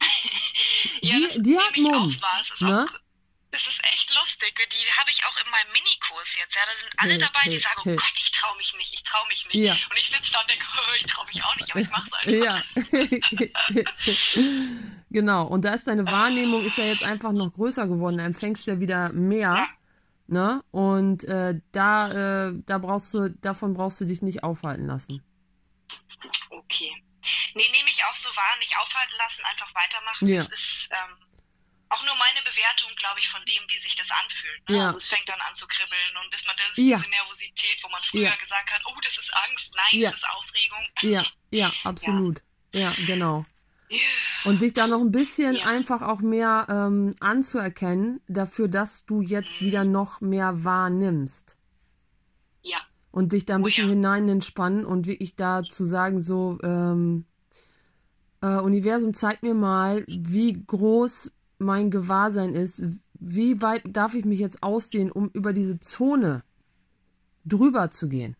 ja, die, die hat Mumm. Ne? Das ist echt lustig. Die habe ich auch in meinem Minikurs jetzt. Ja, da sind alle dabei, die sagen, oh Gott, ich traue mich nicht, ich traue mich nicht. Ja. Und ich sitze da und denke, oh, ich traue mich auch nicht, aber ich mache es einfach. Ja. genau. Und da ist deine Wahrnehmung ist ja jetzt einfach noch größer geworden. Da empfängst du ja wieder mehr. Ja. Ne? Und äh, da, äh, da brauchst du, davon brauchst du dich nicht aufhalten lassen. Okay. Nee, nehme ich auch so wahr, nicht aufhalten lassen, einfach weitermachen. Ja. Das ist ähm, auch nur meine Bewertung, glaube ich, von dem, wie sich das anfühlt. Ne? Ja. Also es fängt dann an zu kribbeln und ist man das ja. diese Nervosität, wo man früher ja. gesagt hat, oh, das ist Angst, nein, das ist Aufregung. Ja, ja, absolut. Ja, genau. Und dich da noch ein bisschen einfach auch mehr ähm, anzuerkennen, dafür, dass du jetzt mhm. wieder noch mehr wahrnimmst. Ja. Und dich da ein oh, bisschen ja. hinein entspannen und wirklich da zu sagen, so, ähm, äh, Universum, zeig mir mal, wie groß mein Gewahrsein ist. Wie weit darf ich mich jetzt ausdehnen, um über diese Zone drüber zu gehen?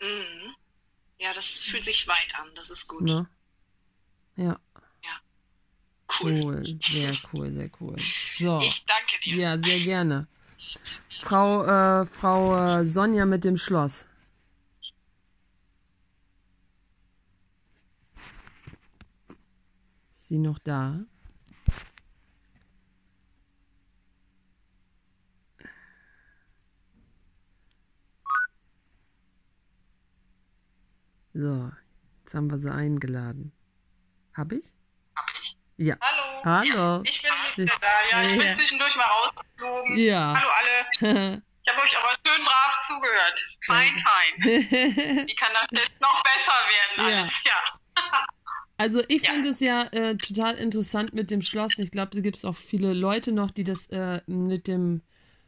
Mhm. Ja, das fühlt sich weit an, das ist gut. Ne? Ja. Ja. Cool. cool. Sehr cool, sehr cool. So. Ich danke dir. Ja, sehr gerne. Frau, äh, Frau äh, Sonja mit dem Schloss. Ist sie noch da? So, jetzt haben wir sie eingeladen. Hab ich? Hab ich. Ja. Hallo. Hallo. ich bin wieder da. Ja, ich bin zwischendurch mal rausgeflogen. Ja. Hallo alle. Ich habe euch aber schön brav zugehört. Fein, fein. Wie kann das jetzt noch besser werden alles? Ja. ja. Also ich ja. finde es ja äh, total interessant mit dem Schloss. Ich glaube, da gibt es auch viele Leute noch, die das äh, mit dem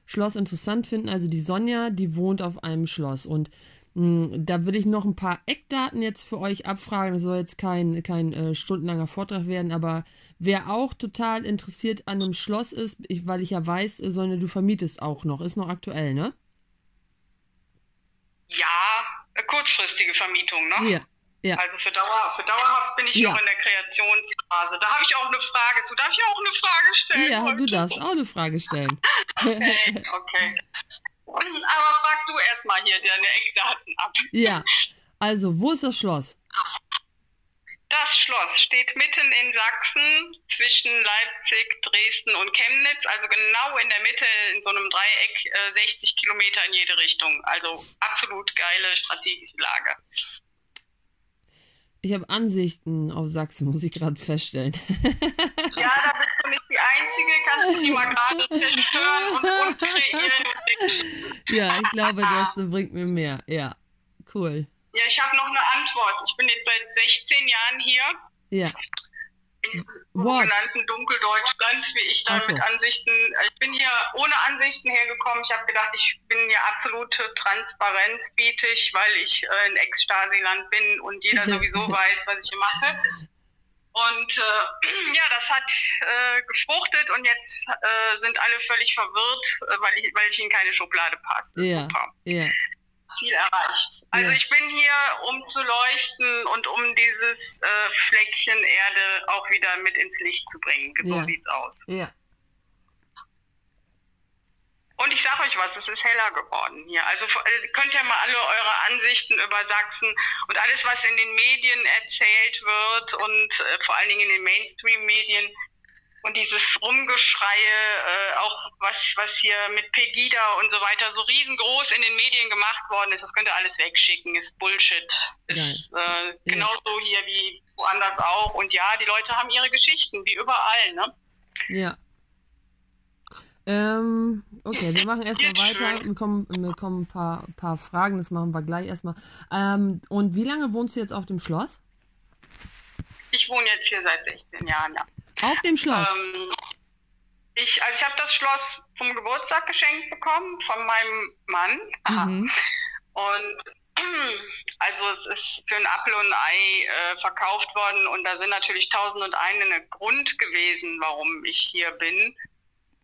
Schloss interessant finden. Also die Sonja, die wohnt auf einem Schloss und da will ich noch ein paar Eckdaten jetzt für euch abfragen. Das soll jetzt kein, kein äh, stundenlanger Vortrag werden, aber wer auch total interessiert an einem Schloss ist, ich, weil ich ja weiß, äh, Sonne, du vermietest auch noch, ist noch aktuell, ne? Ja, kurzfristige Vermietung, ne? Ja. Ja. Also für, Dauer, für dauerhaft bin ich ja. noch in der Kreationsphase. Da habe ich auch eine Frage zu. Darf ich auch eine Frage stellen? Ja, heute? du darfst auch eine Frage stellen. okay, okay. Aber frag du erstmal hier deine Eckdaten ab. Ja, also wo ist das Schloss? Das Schloss steht mitten in Sachsen zwischen Leipzig, Dresden und Chemnitz, also genau in der Mitte in so einem Dreieck, äh, 60 Kilometer in jede Richtung. Also absolut geile strategische Lage. Ich habe Ansichten auf Sachsen, muss ich gerade feststellen. Ja, du nicht die Einzige. Kannst du die mal gerade zerstören und umkreieren? Ja, ich glaube, das bringt mir mehr. Ja, cool. Ja, ich habe noch eine Antwort. Ich bin jetzt seit 16 Jahren hier. Ja in sogenannten Dunkeldeutschland, wie ich da so. mit Ansichten, ich bin hier ohne Ansichten hergekommen. Ich habe gedacht, ich bin hier absolute Transparenz biete ich, weil ich äh, ein Ex-Stasi-Land bin und jeder sowieso weiß, was ich hier mache. Und äh, ja, das hat äh, gefruchtet und jetzt äh, sind alle völlig verwirrt, äh, weil ich, weil ich in keine Schublade passe. Ja, Super. Ja. Ziel erreicht. Also ja. ich bin hier, um zu leuchten und um dieses äh, Fleckchen Erde auch wieder mit ins Licht zu bringen. So ja. sieht's aus. Ja. Und ich sage euch was, es ist heller geworden hier. Also äh, könnt ihr mal alle eure Ansichten über Sachsen und alles, was in den Medien erzählt wird und äh, vor allen Dingen in den Mainstream-Medien, und dieses Rumgeschreie, äh, auch was, was hier mit Pegida und so weiter so riesengroß in den Medien gemacht worden ist, das könnt ihr alles wegschicken, ist Bullshit. Ist äh, genauso hier wie woanders auch. Und ja, die Leute haben ihre Geschichten, wie überall, ne? Ja. Ähm, okay, wir machen erstmal weiter. Wir kommen, wir kommen ein paar, paar Fragen, das machen wir gleich erstmal. Ähm, und wie lange wohnst du jetzt auf dem Schloss? Ich wohne jetzt hier seit 16 Jahren, ja. Auf dem Schloss? Ähm, ich, also ich habe das Schloss zum Geburtstag geschenkt bekommen von meinem Mann. Mhm. Und Also es ist für ein Apfel und ein Ei äh, verkauft worden und da sind natürlich tausend und einen Grund gewesen, warum ich hier bin.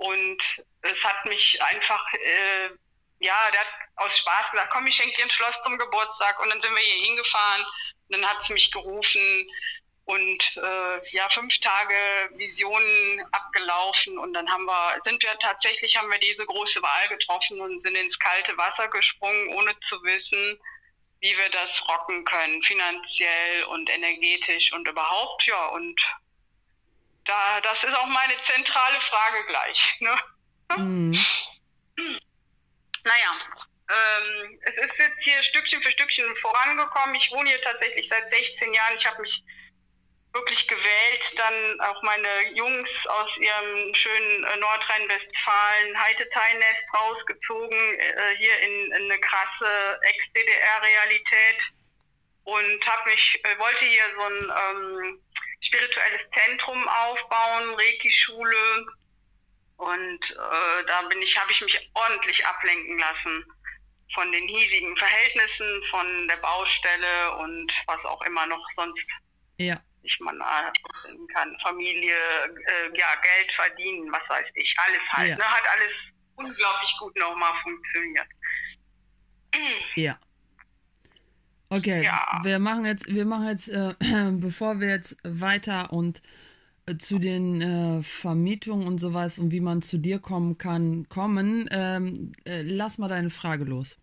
Und es hat mich einfach, äh, ja, der hat aus Spaß gesagt, komm, ich schenke dir ein Schloss zum Geburtstag. Und dann sind wir hier hingefahren. Und dann hat sie mich gerufen und äh, ja, fünf Tage Visionen abgelaufen und dann haben wir, sind wir tatsächlich, haben wir diese große Wahl getroffen und sind ins kalte Wasser gesprungen, ohne zu wissen, wie wir das rocken können, finanziell und energetisch und überhaupt, ja, und da, das ist auch meine zentrale Frage gleich. Ne? Mhm. Naja, ähm, es ist jetzt hier Stückchen für Stückchen vorangekommen. Ich wohne hier tatsächlich seit 16 Jahren. Ich habe mich wirklich gewählt, dann auch meine Jungs aus ihrem schönen äh, Nordrhein-Westfalen Heitetei-Nest rausgezogen, äh, hier in, in, eine krasse Ex-DDR-Realität und habe mich, äh, wollte hier so ein ähm, spirituelles Zentrum aufbauen, Reiki-Schule und äh, da bin ich, habe ich mich ordentlich ablenken lassen von den hiesigen Verhältnissen, von der Baustelle und was auch immer noch sonst ja sich man ausdenken kann. Familie, äh, ja, Geld verdienen, was weiß ich, alles halt. Ja. Ne? Hat alles unglaublich gut nochmal funktioniert. Ja. Okay, ja. wir machen jetzt, wir machen jetzt, äh, bevor wir jetzt weiter und äh, zu den äh, Vermietungen und sowas und wie man zu dir kommen kann, kommen, ähm, äh, lass mal deine Frage los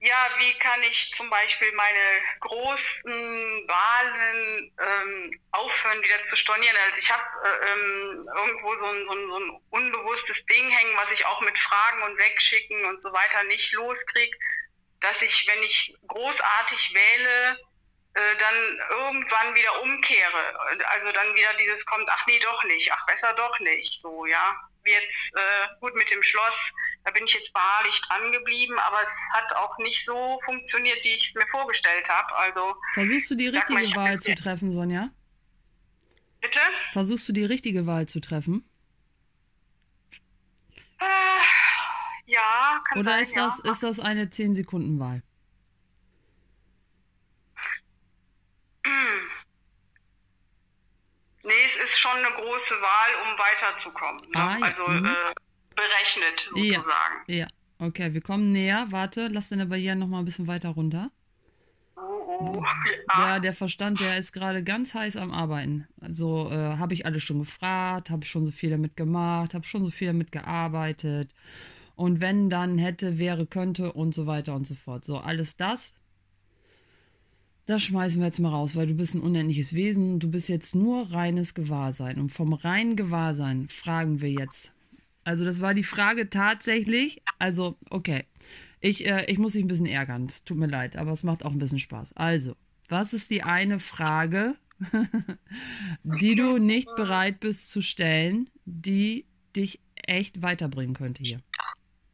ja, wie kann ich zum Beispiel meine großen Wahlen ähm, aufhören, wieder zu stornieren? Also ich habe äh, ähm, irgendwo so ein, so, ein, so ein, unbewusstes Ding hängen, was ich auch mit Fragen und Wegschicken und so weiter nicht loskriege, dass ich, wenn ich großartig wähle, äh, dann irgendwann wieder umkehre. Also dann wieder dieses kommt, ach nee, doch nicht, ach besser doch nicht, so, ja jetzt äh, gut mit dem Schloss, da bin ich jetzt beharrlich dran geblieben, aber es hat auch nicht so funktioniert, wie ich es mir vorgestellt habe. Also versuchst du die richtige mal, Wahl zu treffen, Sonja? Bitte? Versuchst du die richtige Wahl zu treffen? Äh, ja, kann Oder sein, ist das ja. ist das eine 10 Sekunden Wahl? Nee, es ist schon eine große Wahl, um weiterzukommen. Ne? Ah, ja. Also mhm. äh, berechnet sozusagen. Ja. ja, okay, wir kommen näher. Warte, lass deine Barriere noch mal ein bisschen weiter runter. Oh, oh. Ja. ja, der Verstand, der ist gerade ganz heiß am Arbeiten. Also äh, habe ich alles schon gefragt, habe schon so viel damit gemacht, habe schon so viel damit gearbeitet. Und wenn dann hätte, wäre, könnte und so weiter und so fort. So, alles das das schmeißen wir jetzt mal raus, weil du bist ein unendliches Wesen. Du bist jetzt nur reines Gewahrsein. Und vom reinen Gewahrsein fragen wir jetzt. Also, das war die Frage tatsächlich. Also, okay. Ich, äh, ich muss dich ein bisschen ärgern. Es tut mir leid, aber es macht auch ein bisschen Spaß. Also, was ist die eine Frage, die du nicht bereit bist zu stellen, die dich echt weiterbringen könnte hier?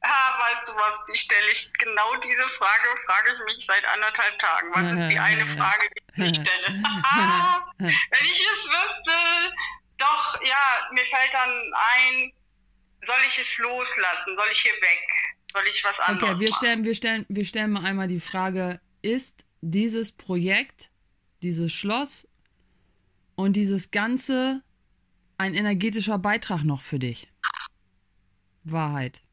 Ah, weißt du was, die stelle ich, genau diese Frage frage ich mich seit anderthalb Tagen. Was ist die eine Frage, die ich stelle? Wenn ich es wüsste, doch, ja, mir fällt dann ein, soll ich es loslassen? Soll ich hier weg? Soll ich was anderes Okay, wir stellen, wir stellen, wir stellen mal einmal die Frage, ist dieses Projekt, dieses Schloss und dieses Ganze ein energetischer Beitrag noch für dich? Wahrheit.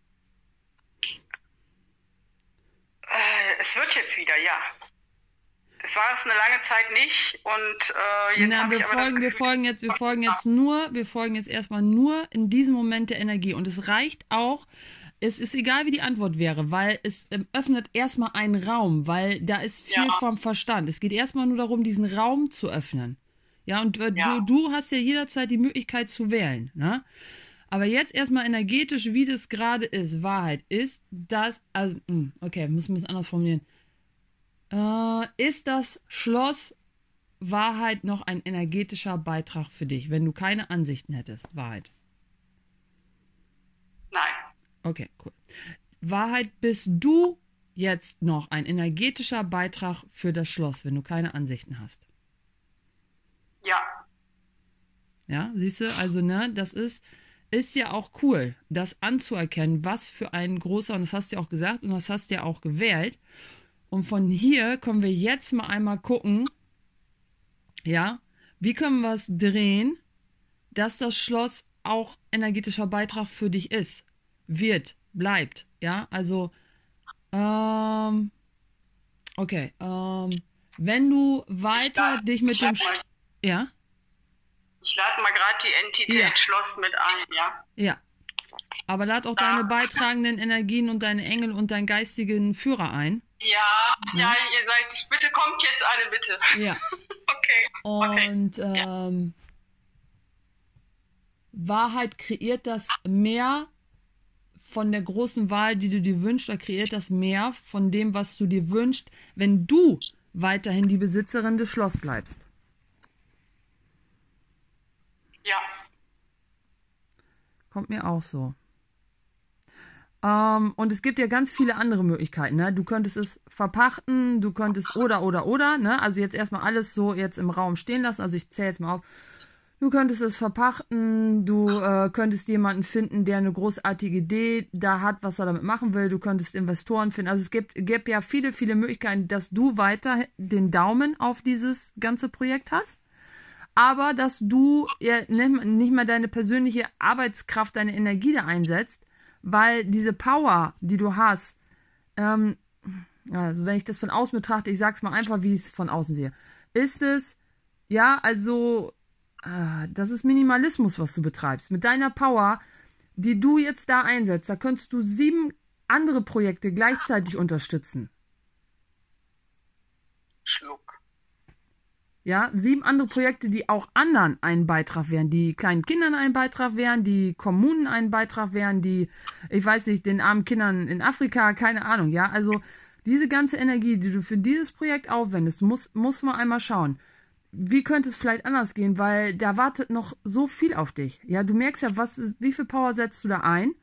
Es wird jetzt wieder, ja. Das war es eine lange Zeit nicht und äh, jetzt Na, wir ich folgen, Gefühl, wir folgen jetzt, wir folgen jetzt nur, wir folgen jetzt erstmal nur in diesem Moment der Energie und es reicht auch. Es ist egal, wie die Antwort wäre, weil es ähm, öffnet erstmal einen Raum, weil da ist viel ja. vom Verstand. Es geht erstmal nur darum, diesen Raum zu öffnen. Ja, und äh, ja. Du, du hast ja jederzeit die Möglichkeit zu wählen. Ne? Aber jetzt erstmal energetisch, wie das gerade ist. Wahrheit ist das, also, hm, okay, müssen wir es anders formulieren. Äh, ist das Schloss Wahrheit noch ein energetischer Beitrag für dich, wenn du keine Ansichten hättest? Wahrheit. Nein. Okay, cool. Wahrheit, bist du jetzt noch ein energetischer Beitrag für das Schloss, wenn du keine Ansichten hast? Ja. Ja, siehst du, also, ne, das ist ist ja auch cool, das anzuerkennen, was für ein großer, und das hast du ja auch gesagt und das hast du ja auch gewählt. Und von hier können wir jetzt mal einmal gucken, ja, wie können wir es drehen, dass das Schloss auch energetischer Beitrag für dich ist, wird, bleibt, ja, also, ähm, okay, ähm, wenn du weiter ich dich mit dem, mal, ja? Ich lade mal gerade die Entität ja. Schloss mit ein, ja? Ja. Aber lad auch da. deine beitragenden Energien und deine Engel und deinen geistigen Führer ein. Ja, ja, ja ihr seid, bitte kommt jetzt alle, bitte. Ja. okay. Und okay. Ähm, Wahrheit kreiert das mehr von der großen Wahl, die du dir wünschst, oder kreiert das mehr von dem, was du dir wünschst, wenn du weiterhin die Besitzerin des Schloss bleibst. Ja. Kommt mir auch so. Ähm, und es gibt ja ganz viele andere Möglichkeiten. Ne? Du könntest es verpachten, du könntest oder, oder, oder. Ne? Also jetzt erstmal alles so jetzt im Raum stehen lassen. Also ich zähle jetzt mal auf. Du könntest es verpachten, du äh, könntest jemanden finden, der eine großartige Idee da hat, was er damit machen will. Du könntest Investoren finden. Also es gibt, gibt ja viele, viele Möglichkeiten, dass du weiter den Daumen auf dieses ganze Projekt hast. Aber dass du ja, nicht mal deine persönliche Arbeitskraft, deine Energie da einsetzt, weil diese Power, die du hast, ähm, also wenn ich das von außen betrachte, ich sag's mal einfach, wie ich es von außen sehe, ist es, ja, also Ah, das ist Minimalismus, was du betreibst. Mit deiner Power, die du jetzt da einsetzt, da könntest du sieben andere Projekte gleichzeitig unterstützen. Schluck. Ja, sieben andere Projekte, die auch anderen einen Beitrag wären, die kleinen Kindern einen Beitrag wären, die Kommunen einen Beitrag wären, die, ich weiß nicht, den armen Kindern in Afrika, keine Ahnung, ja. Also diese ganze Energie, die du für dieses Projekt aufwendest, muss, muss man einmal schauen wie könnte es vielleicht anders gehen, weil da wartet noch so viel auf dich. Ja, du merkst ja, was, wie viel Power setzt du da ein?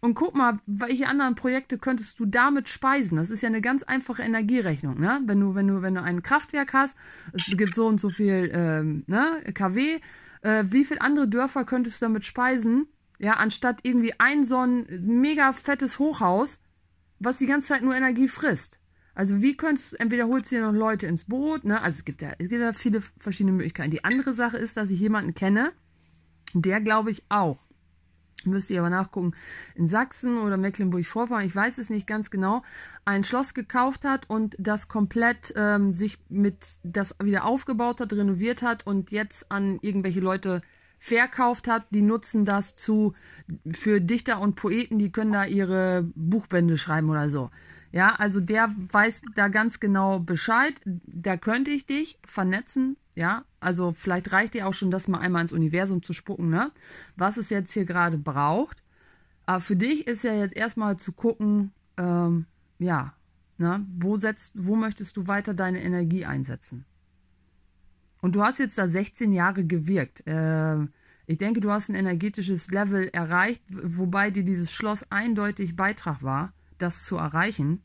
Und guck mal, welche anderen Projekte könntest du damit speisen? Das ist ja eine ganz einfache Energierechnung, ne? Wenn du, wenn du, wenn du ein Kraftwerk hast, es gibt so und so viel ähm, ne, KW, äh, wie viele andere Dörfer könntest du damit speisen? Ja, anstatt irgendwie ein so ein mega fettes Hochhaus, was die ganze Zeit nur Energie frisst. Also wie könntest du, entweder holst du dir noch Leute ins Boot, ne? Also es gibt ja, es gibt ja viele verschiedene Möglichkeiten. Die andere Sache ist, dass ich jemanden kenne, der glaube ich auch, müsste ich aber nachgucken, in Sachsen oder Mecklenburg-Vorpommern, ich weiß es nicht ganz genau, ein Schloss gekauft hat und das komplett ähm, sich mit das wieder aufgebaut hat, renoviert hat und jetzt an irgendwelche Leute verkauft hat. Die nutzen das zu für Dichter und Poeten, die können da ihre Buchbände schreiben oder so. Ja, also der weiß da ganz genau Bescheid. Da könnte ich dich vernetzen. Ja, also vielleicht reicht dir auch schon das mal einmal ins Universum zu spucken, ne? Was es jetzt hier gerade braucht. Aber für dich ist ja jetzt erstmal zu gucken, ähm, ja, ne? Wo setzt, wo möchtest du weiter deine Energie einsetzen? Und du hast jetzt da 16 Jahre gewirkt. Äh, ich denke, du hast ein energetisches Level erreicht, wobei dir dieses Schloss eindeutig Beitrag war das zu erreichen.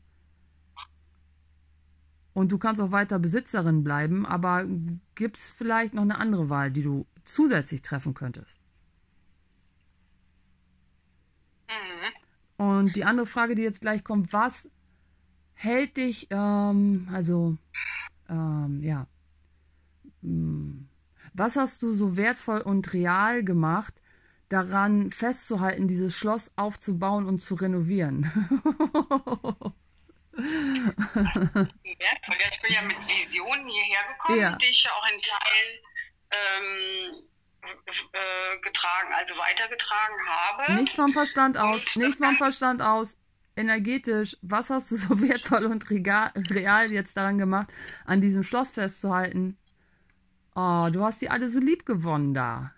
Und du kannst auch weiter Besitzerin bleiben, aber gibt es vielleicht noch eine andere Wahl, die du zusätzlich treffen könntest? Mhm. Und die andere Frage, die jetzt gleich kommt, was hält dich, ähm, also, ähm, ja, hm, was hast du so wertvoll und real gemacht, daran festzuhalten, dieses Schloss aufzubauen und zu renovieren. Wertvoll. Ja, ich bin ja mit Visionen hierher gekommen, ja. die ich auch in Teilen ähm, äh, getragen, also weitergetragen habe. Nicht vom Verstand aus, und nicht vom Verstand aus. Energetisch, was hast du so wertvoll und real jetzt daran gemacht, an diesem Schloss festzuhalten? Oh, du hast die alle so lieb gewonnen da.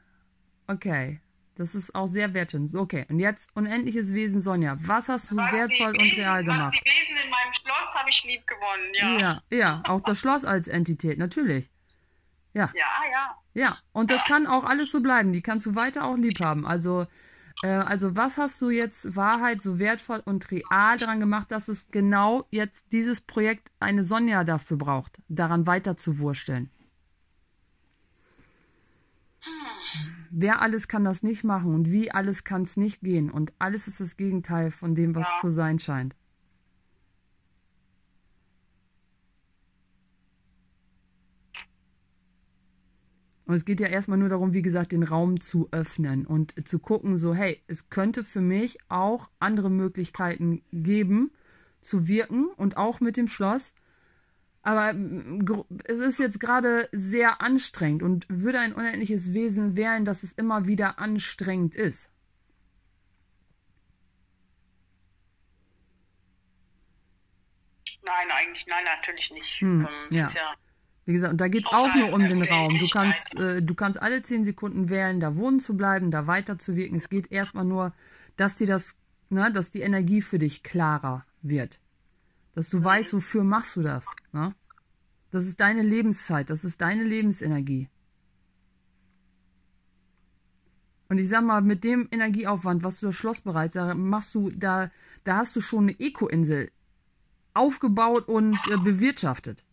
Okay. Das ist auch sehr wertschätzend. Okay, und jetzt unendliches Wesen Sonja. Was hast du was wertvoll und Wesen, real gemacht? die Wesen in meinem Schloss habe ich lieb gewonnen, ja. Ja, ja, auch das Schloss als Entität, natürlich. Ja. Ja, ja. Ja, und das kann auch alles so bleiben. Die kannst du weiter auch lieb haben. Also, äh, also was hast du jetzt Wahrheit so wertvoll und real daran gemacht, dass es genau jetzt dieses Projekt eine Sonja dafür braucht, daran weiter zu wursteln? Hm. Wer alles kann das nicht machen und wie alles kann es nicht gehen. Und alles ist das Gegenteil von dem, was ja. zu sein scheint. Und es geht ja erstmal nur darum, wie gesagt, den Raum zu öffnen und zu gucken, so, hey, es könnte für mich auch andere Möglichkeiten geben, zu wirken und auch mit dem Schloss. Aber es ist jetzt gerade sehr anstrengend und würde ein unendliches Wesen wählen, dass es immer wieder anstrengend ist. Nein, eigentlich, nein, natürlich nicht. Hm, ähm, ja. ja. Wie gesagt, und da geht es auch nur um den Raum. Du kannst, äh, du kannst alle zehn Sekunden wählen, da wohnen zu bleiben, da weiterzuwirken. Es geht erstmal nur, dass dir das, ne, dass die Energie für dich klarer wird. Dass du weißt, wofür machst du das. Ne? Das ist deine Lebenszeit, das ist deine Lebensenergie. Und ich sag mal, mit dem Energieaufwand, was du das Schloss bereits machst du, da, da hast du schon eine Eco-Insel aufgebaut und äh, bewirtschaftet.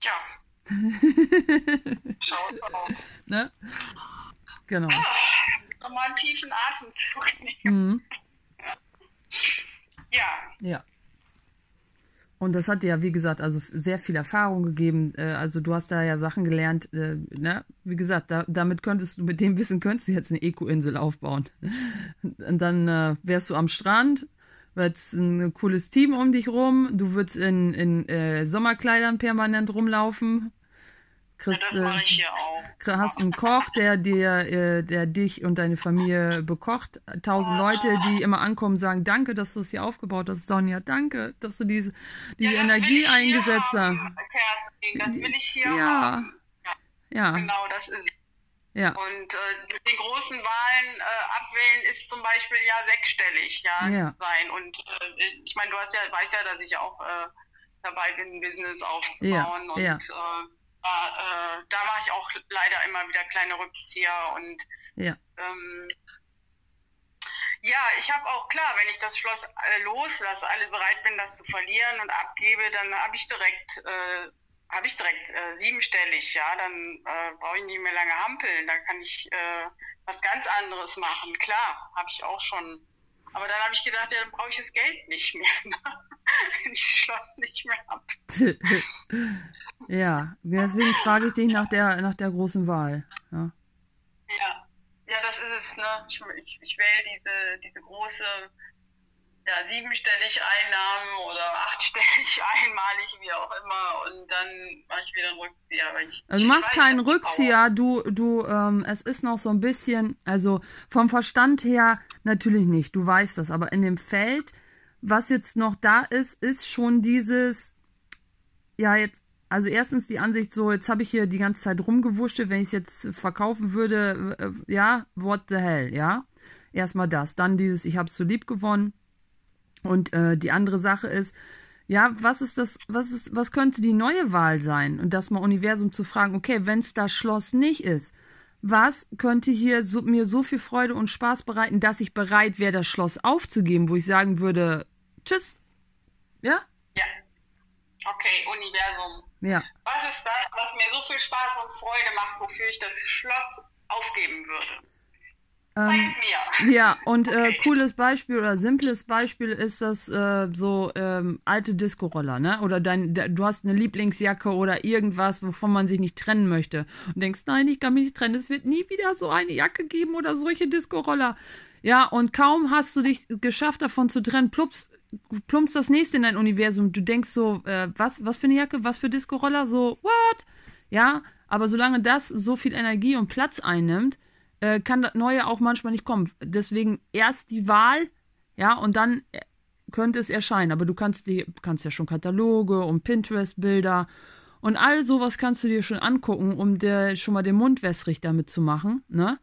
Ja. Schau. Ne? Genau. Nochmal einen tiefen Atemzug nehmen. Mhm. Ja. Ja. Und das hat dir ja, wie gesagt, also sehr viel Erfahrung gegeben. Äh, also du hast da ja Sachen gelernt, äh, ne? Wie gesagt, da, damit könntest du, mit dem Wissen könntest du jetzt eine Eco-Insel aufbauen. Und dann äh, wärst du am Strand, wird ein cooles Team um dich rum, du würdest in, in äh, Sommerkleidern permanent rumlaufen, Kriegst, ja, das mache ich hier auch. Hast einen Koch, der dir, äh, der dich und deine Familie bekocht. Tausend Leute, die immer ankommen sagen, danke, dass du es hier aufgebaut hast, Sonja. Danke, dass du diese, diese ja, Energie eingesetzt hast. Das will ich hier ja. haben. Ja. Genau, das ist ja. Und äh, den großen Wahlen äh, abwählen ist zum Beispiel ja sechsstellig, ja, ja. sein. Und äh, ich meine, du hast ja, weißt ja, dass ich auch äh, dabei bin, ein Business aufzubauen ja. und Äh, äh, da mache ich auch leider immer wieder kleine Rückzieher und ja. Ähm, ja, ich habe auch klar, wenn ich das Schloss äh, loslasse, alle bereit bin, das zu verlieren und abgebe, dann habe ich direkt, äh, habe ich direkt äh, siebenstellig, ja, dann äh, brauche ich nicht mehr lange hampeln, dann kann ich äh, was ganz anderes machen. Klar, habe ich auch schon. Aber dann habe ich gedacht, ja, dann brauche ich das Geld nicht mehr, ne? wenn ich das Schloss nicht mehr habe. Ja, deswegen frage ich dich nach der, nach der großen Wahl. Ja. ja. ja, das ist es. Ne? Ich, ich, ich wähle diese, diese große, ja, siebenstellig Einnahmen oder achtstellig einmalig, wie auch immer, und dann mache ich wieder einen Rückzieher. Ich, also du machst keinen Rückzieher, du, du, ähm, es ist noch so ein bisschen, also vom Verstand her natürlich nicht, du weißt das, aber in dem Feld, was jetzt noch da ist, ist schon dieses, ja, jetzt also erstens die Ansicht so, jetzt habe ich hier die ganze Zeit rumgewurschtelt, wenn ich es jetzt verkaufen würde, äh, ja, what the hell, ja. Erstmal das. Dann dieses, ich habe es so lieb gewonnen. Und äh, die andere Sache ist, ja, was ist das, was ist, was könnte die neue Wahl sein? Und das mal Universum zu fragen, okay, wenn es das Schloss nicht ist, was könnte hier so, mir so viel Freude und Spaß bereiten, dass ich bereit wäre, das Schloss aufzugeben, wo ich sagen würde, tschüss. Ja? Ja. Okay, Universum. Ja. Was ist das, was mir so viel Spaß und Freude macht, wofür ich das Schloss aufgeben würde? Ähm, mir. Ja, und äh, okay. äh, cooles Beispiel oder simples Beispiel ist das äh, so ähm, alte Disco-Roller, ne? Oder dein, de, du hast eine Lieblingsjacke oder irgendwas, wovon man sich nicht trennen möchte. Und denkst, nein, ich kann mich nicht trennen. Es wird nie wieder so eine Jacke geben oder solche Disco-Roller. Ja, und kaum hast du dich geschafft, davon zu trennen, plups, plumpst das nächste in dein Universum. Du denkst so, äh, was, was für eine Jacke, was für Disco-Roller, so, what? Ja, aber solange das so viel Energie und Platz einnimmt, äh, kann das Neue auch manchmal nicht kommen. Deswegen erst die Wahl, ja, und dann äh, könnte es erscheinen. Aber du kannst die, kannst ja schon Kataloge und Pinterest-Bilder und all sowas kannst du dir schon angucken, um dir schon mal den Mund wässrig damit zu machen, ne?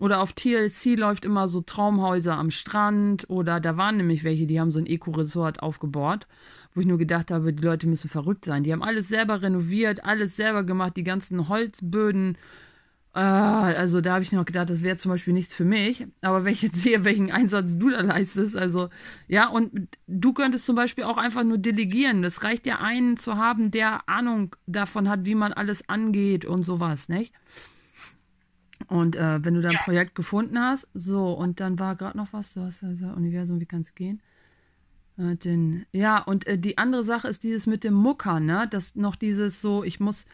Oder auf TLC läuft immer so Traumhäuser am Strand. Oder da waren nämlich welche, die haben so ein Eco-Resort aufgebaut, wo ich nur gedacht habe, die Leute müssen verrückt sein. Die haben alles selber renoviert, alles selber gemacht, die ganzen Holzböden Äh, also da habe ich noch gedacht, das wäre zum Beispiel nichts für mich. Aber wenn ich jetzt sehe, welchen Einsatz du da leistest, also ja, und du könntest zum Beispiel auch einfach nur delegieren. Das reicht ja einen zu haben, der Ahnung davon hat, wie man alles angeht und sowas, nicht? Und äh, wenn du dein ja. Projekt gefunden hast, so, und dann war gerade noch was, du hast ja gesagt, Universum, wie kann es gehen? Äh, den, ja, und äh, die andere Sache ist dieses mit dem Muckern, ne? Das noch dieses so, ich muss,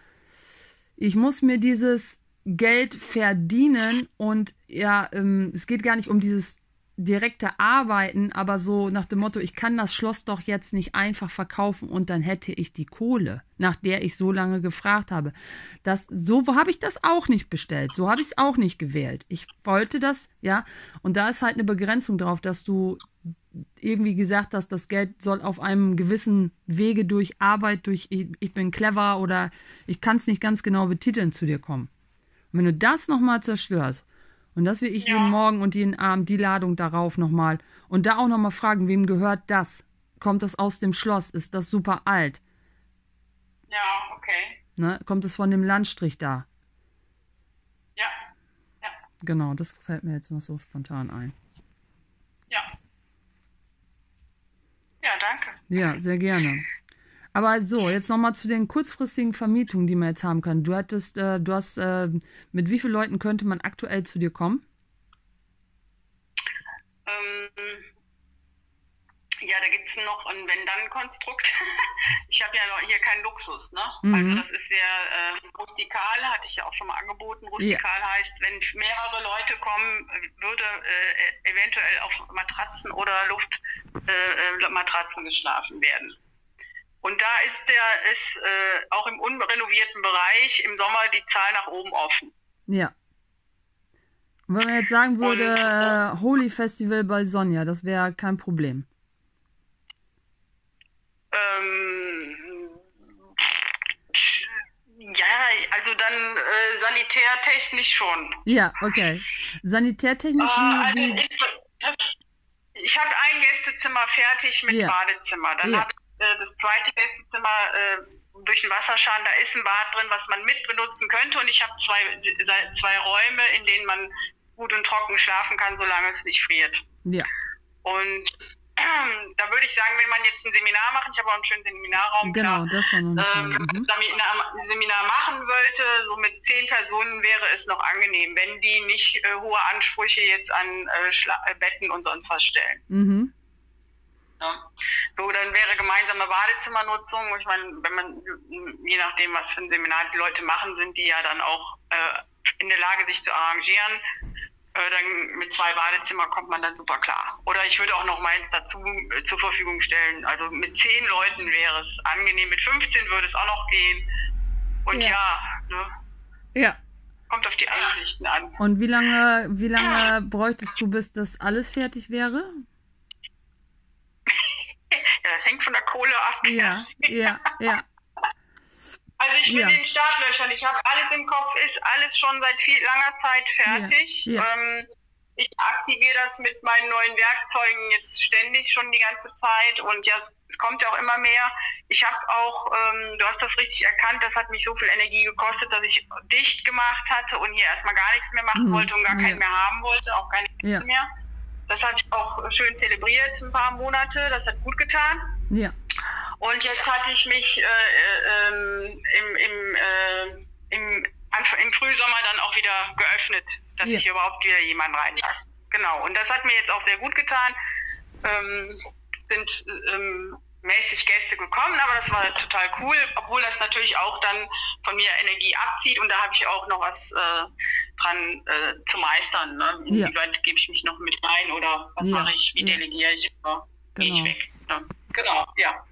ich muss mir dieses Geld verdienen und ja, ähm, es geht gar nicht um dieses direkte Arbeiten, aber so nach dem Motto, ich kann das Schloss doch jetzt nicht einfach verkaufen und dann hätte ich die Kohle, nach der ich so lange gefragt habe. Das, so habe ich das auch nicht bestellt, so habe ich es auch nicht gewählt. Ich wollte das, ja, und da ist halt eine Begrenzung drauf, dass du irgendwie gesagt hast, das Geld soll auf einem gewissen Wege durch Arbeit, durch ich, ich bin clever oder ich kann es nicht ganz genau betiteln zu dir kommen. Und wenn du das nochmal zerstörst, und das will ich ja. jeden Morgen und jeden Abend die Ladung darauf nochmal. Und da auch nochmal fragen, wem gehört das? Kommt das aus dem Schloss? Ist das super alt? Ja, okay. Ne? Kommt es von dem Landstrich da? Ja. ja. Genau, das fällt mir jetzt noch so spontan ein. Ja. Ja, danke. Ja, sehr gerne. Aber so, jetzt nochmal zu den kurzfristigen Vermietungen, die man jetzt haben kann. Du hattest, äh, du hast, äh, mit wie vielen Leuten könnte man aktuell zu dir kommen? Ähm, ja, da gibt es noch ein Wenn-Dann-Konstrukt. ich habe ja noch hier keinen Luxus, ne? Mhm. Also das ist sehr äh, rustikal, hatte ich ja auch schon mal angeboten. Rustikal ja. heißt, wenn mehrere Leute kommen, würde äh, eventuell auf Matratzen oder Luftmatratzen äh, äh geschlafen werden. Und da ist der ist äh, auch im unrenovierten Bereich im Sommer die Zahl nach oben offen. Ja. Und wenn man jetzt sagen würde, Und, äh, Holy Festival bei Sonja, das wäre kein Problem. Ähm, ja, also dann äh, sanitärtechnisch schon. Ja, okay. Sanitärtechnisch äh, wie, wie... Ich habe ein Gästezimmer fertig mit ja. Badezimmer. Dann ja. habe ich äh, das zweite Gästezimmer äh, durch den Wasserschaden, da ist ein Bad drin, was man mitbenutzen könnte. Und ich habe zwei, zwei Räume, in denen man gut und trocken schlafen kann, solange es nicht friert. Ja. Und äh, da würde ich sagen, wenn man jetzt ein Seminar macht, ich habe auch einen schönen Seminarraum, genau, klar, das war noch ähm, mhm. ein Seminar machen wollte, so mit zehn Personen wäre es noch angenehm, wenn die nicht äh, hohe Ansprüche jetzt an äh, Betten und sonst was stellen. Mhm. Ja. So, dann wäre gemeinsame Badezimmernutzung. Ich meine, wenn man, je nachdem, was für ein Seminar die Leute machen, sind die ja dann auch äh, in der Lage, sich zu arrangieren. Äh, dann mit zwei Badezimmer kommt man dann super klar. Oder ich würde auch noch meins dazu äh, zur Verfügung stellen. Also mit zehn Leuten wäre es angenehm, mit 15 würde es auch noch gehen. Und ja, ja ne? Ja. Kommt auf die Einsichten an. Und wie lange, wie lange bräuchtest du, bis das alles fertig wäre? Ja, das hängt von der Kohle ab. Ja, ja, ja. Also ich bin ja. in den Startlöchern. Ich habe alles im Kopf, ist alles schon seit viel langer Zeit fertig. Ja, ja. Ähm, ich aktiviere das mit meinen neuen Werkzeugen jetzt ständig schon die ganze Zeit und ja, es, es kommt ja auch immer mehr. Ich habe auch, ähm, du hast das richtig erkannt, das hat mich so viel Energie gekostet, dass ich dicht gemacht hatte und hier erstmal gar nichts mehr machen mhm. wollte und gar keinen mehr haben wollte, auch keine ja. mehr. Das ich auch schön zelebriert, ein paar Monate. Das hat gut getan. Ja. Und jetzt hatte ich mich äh, äh, im, im, äh, im, im, Frühsommer dann auch wieder geöffnet, dass ja. ich überhaupt wieder jemanden reinlasse. Genau. Und das hat mir jetzt auch sehr gut getan. Ähm, sind ähm, mäßig Gäste gekommen, aber das war total cool, obwohl das natürlich auch dann von mir Energie abzieht und da habe ich auch noch was äh, dran äh, zu meistern. Ne? Ja. Inwieweit gebe ich mich noch mit rein oder was ja. mache ich, wie ja. delegiere ich oder genau. gehe ich weg. Ne? Genau, ja.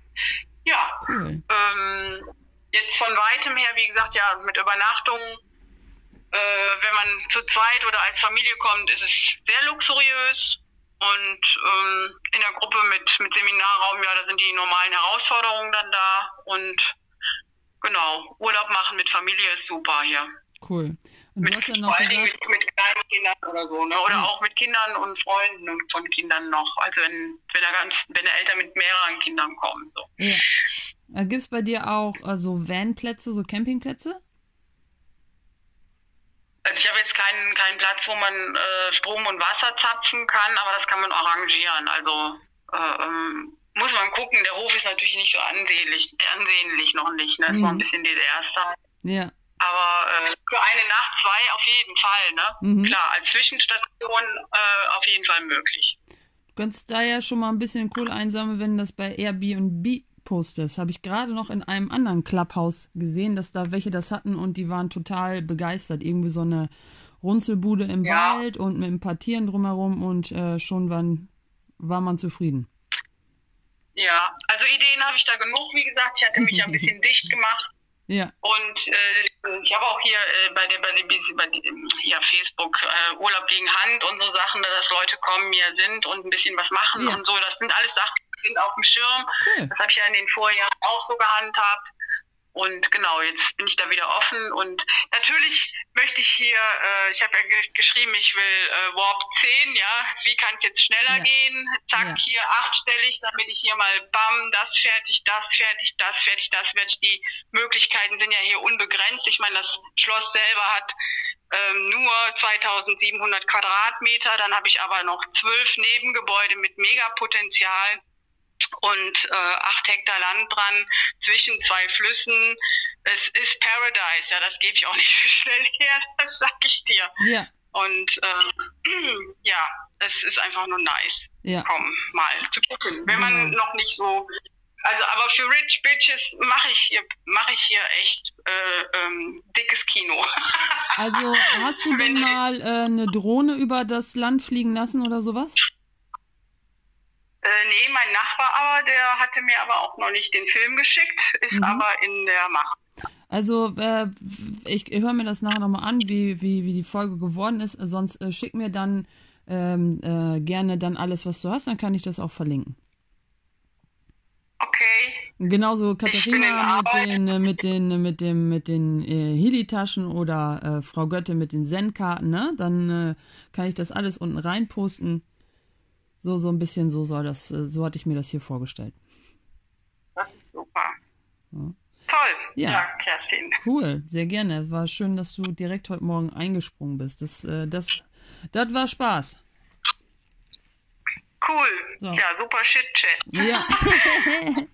Ja. Cool. Ähm, jetzt von weitem her, wie gesagt, ja, mit Übernachtung, äh, wenn man zu zweit oder als Familie kommt, ist es sehr luxuriös. Und ähm, in der Gruppe mit, mit Seminarraum, ja, da sind die normalen Herausforderungen dann da. Und genau, Urlaub machen mit Familie ist super hier. Cool. Und mit, ja vor allen Dingen mit, mit, kleinen Kindern oder so, ne? Oder ja. auch mit Kindern und Freunden und von Kindern noch. Also wenn, wenn, der ganz, wenn der Eltern mit mehreren Kindern kommen. So. Ja. Äh, Gibt es bei dir auch äh, so Vanplätze, so Campingplätze? Also ich habe jetzt keinen, keinen Platz, wo man äh, Strom und Wasser zapfen kann, aber das kann man arrangieren. Also äh, ähm, muss man gucken. Der Hof ist natürlich nicht so ansehnlich, ansehnlich noch nicht. Ne? Das mhm. war ein bisschen DDR-Style. Ja. Aber äh, für eine Nacht, zwei auf jeden Fall. Ne? Mhm. Klar, als Zwischenstation äh, auf jeden Fall möglich. Du könntest da ja schon mal ein bisschen Kohle einsammeln, wenn das bei Airbnb postest. Habe ich gerade noch in einem anderen Clubhouse gesehen, dass da welche das hatten und die waren total begeistert. Irgendwie so eine Runzelbude im ja. Wald und mit ein paar Tieren drumherum und äh, schon waren, war man zufrieden. Ja, also Ideen habe ich da genug, wie gesagt. Ich hatte mich ein bisschen dicht gemacht. Ja. Und äh, ich habe auch hier äh, bei der bei, der, bei dem, hier Facebook äh, Urlaub gegen Hand und so Sachen, dass Leute kommen, mir sind und ein bisschen was machen ja. und so. Das sind alles Sachen, die sind auf dem Schirm. Cool. Das habe ich ja in den Vorjahren auch so gehandhabt. Und genau, jetzt bin ich da wieder offen und natürlich möchte ich hier, äh, ich habe ja ge geschrieben, ich will äh, Warp 10, ja, wie kann es jetzt schneller ja. gehen? Zack, ja. hier achtstellig, damit ich hier mal bam, das fertig, das fertig, das fertig, das fertig. Die Möglichkeiten sind ja hier unbegrenzt. Ich meine, das Schloss selber hat ähm, nur 2700 Quadratmeter, dann habe ich aber noch zwölf Nebengebäude mit Megapotenzial und äh, acht Hektar Land dran zwischen zwei Flüssen. Es ist Paradise, ja, das gebe ich auch nicht so schnell her, das sag ich dir. Ja. Und äh, ja, es ist einfach nur nice. Ja. Komm, mal zu gucken. Wenn man genau. noch nicht so. Also, aber für Rich Bitches mache ich hier, mache ich hier echt äh, ähm, dickes Kino. also, hast du denn mal äh, eine Drohne über das Land fliegen lassen oder sowas? Äh, nee, mein Nachbar aber, der hatte mir aber auch noch nicht den Film geschickt, ist mhm. aber in der Macht. Also, äh, ich, ich höre mir das nachher nochmal an, wie, wie, wie die Folge geworden ist. Sonst äh, schick mir dann ähm, äh, gerne dann alles, was du hast, dann kann ich das auch verlinken. Okay. Genauso Katharina mit den, äh, mit den, mit dem, mit den äh, Heli-Taschen oder äh, Frau Götte mit den Zen-Karten, ne? Dann äh, kann ich das alles unten reinposten. So, so ein bisschen so soll das, äh, so hatte ich mir das hier vorgestellt. Das ist super. Ja. Toll. Ja. ja, Kerstin. Cool, sehr gerne. War schön, dass du direkt heute Morgen eingesprungen bist. Das, äh, das, das war Spaß. Cool. So. Ja, super Shit-Chat. Ja.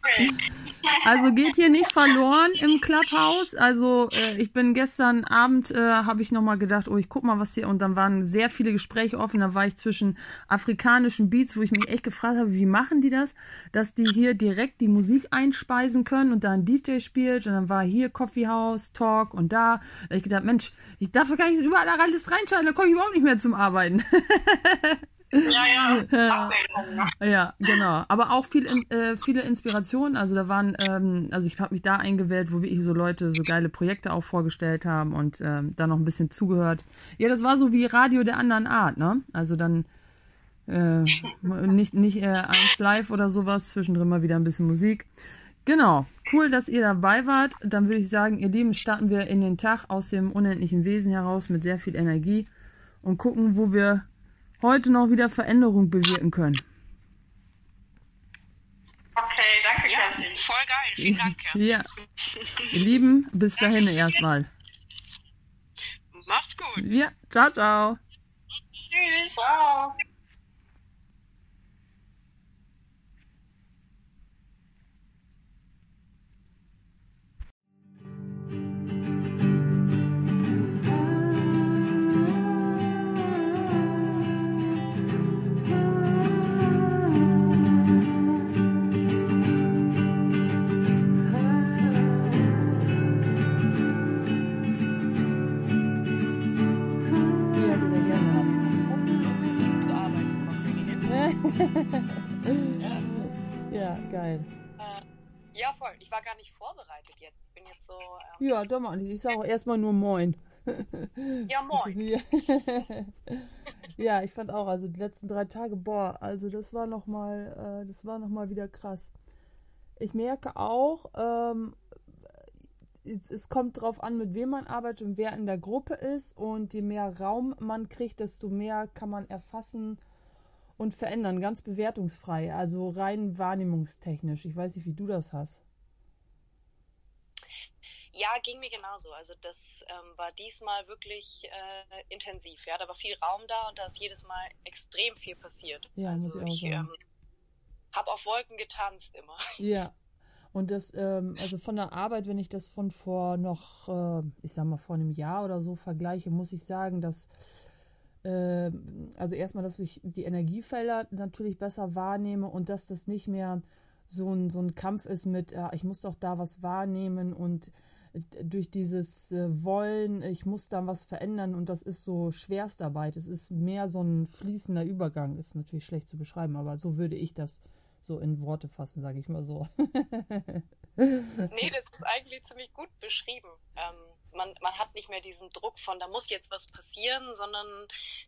also geht hier nicht verloren im Clubhouse. Also äh, ich bin gestern Abend, äh, habe ich nochmal gedacht, oh, ich guck mal, was hier, und dann waren sehr viele Gespräche offen. Da war ich zwischen afrikanischen Beats, wo ich mich echt gefragt habe, wie machen die das, dass die hier direkt die Musik einspeisen können und da ein DJ spielt. Und dann war hier Coffeehouse, Talk und da. Da habe ich gedacht, Mensch, ich darf gar nicht überall alles reinschalten, da komme ich überhaupt nicht mehr zum Arbeiten. Ja, ja. ja, genau. Aber auch viel, äh, viele Inspirationen. Also da waren, ähm, also ich habe mich da eingewählt, wo wirklich so Leute so geile Projekte auch vorgestellt haben und ähm, da noch ein bisschen zugehört. Ja, das war so wie Radio der anderen Art, ne? Also dann äh, nicht, nicht äh, eins live oder sowas, zwischendrin mal wieder ein bisschen Musik. Genau, cool, dass ihr dabei wart. Dann würde ich sagen, ihr Lieben, starten wir in den Tag aus dem unendlichen Wesen heraus mit sehr viel Energie und gucken, wo wir heute noch wieder Veränderung bewirken können. Okay, danke, Kerstin. Ja, voll geil. Vielen Dank, Kerstin. Ja. Ihr Lieben, bis dahin erstmal. Macht's gut. Ja, ciao, ciao. Tschüss. Ciao. ja, geil. Äh, ja, voll. Ich war gar nicht vorbereitet jetzt. Ich bin jetzt so. Ähm, ja, doch mal. Ich sage auch erstmal nur Moin. Ja, moin. ja, ich fand auch, also die letzten drei Tage, boah, also das war nochmal, äh, das war nochmal wieder krass. Ich merke auch, ähm, es, es, kommt drauf an, mit wem man arbeitet und wer in der Gruppe ist. Und je mehr Raum man kriegt, desto mehr kann man erfassen und verändern, ganz bewertungsfrei, also rein wahrnehmungstechnisch. Ich weiß nicht, wie du das hast. ja, ging mir genauso. Also das ähm, war diesmal wirklich äh, intensiv. Ja, da war viel Raum da und da ist jedes Mal extrem viel passiert. Ja, also muss ich, ich ähm, habe auf Wolken getanzt immer. Ja. Und das, ähm, also von der Arbeit, wenn ich das von vor noch, äh, ich sag mal, vor einem Jahr oder so vergleiche, muss ich sagen, dass äh, also erstmal, dass ich die Energiefelder natürlich besser wahrnehme und dass das nicht mehr so ein, so ein Kampf ist mit, äh, ich muss doch da was wahrnehmen und durch dieses äh, Wollen, ich muss da was verändern und das ist so Schwerstarbeit. Es ist mehr so ein fließender Übergang. Ist natürlich schlecht zu beschreiben, aber so würde ich das so in Worte fassen, sage ich mal so. nee, das ist eigentlich ziemlich gut beschrieben. Ähm, man, man hat nicht mehr diesen Druck von, da muss jetzt was passieren, sondern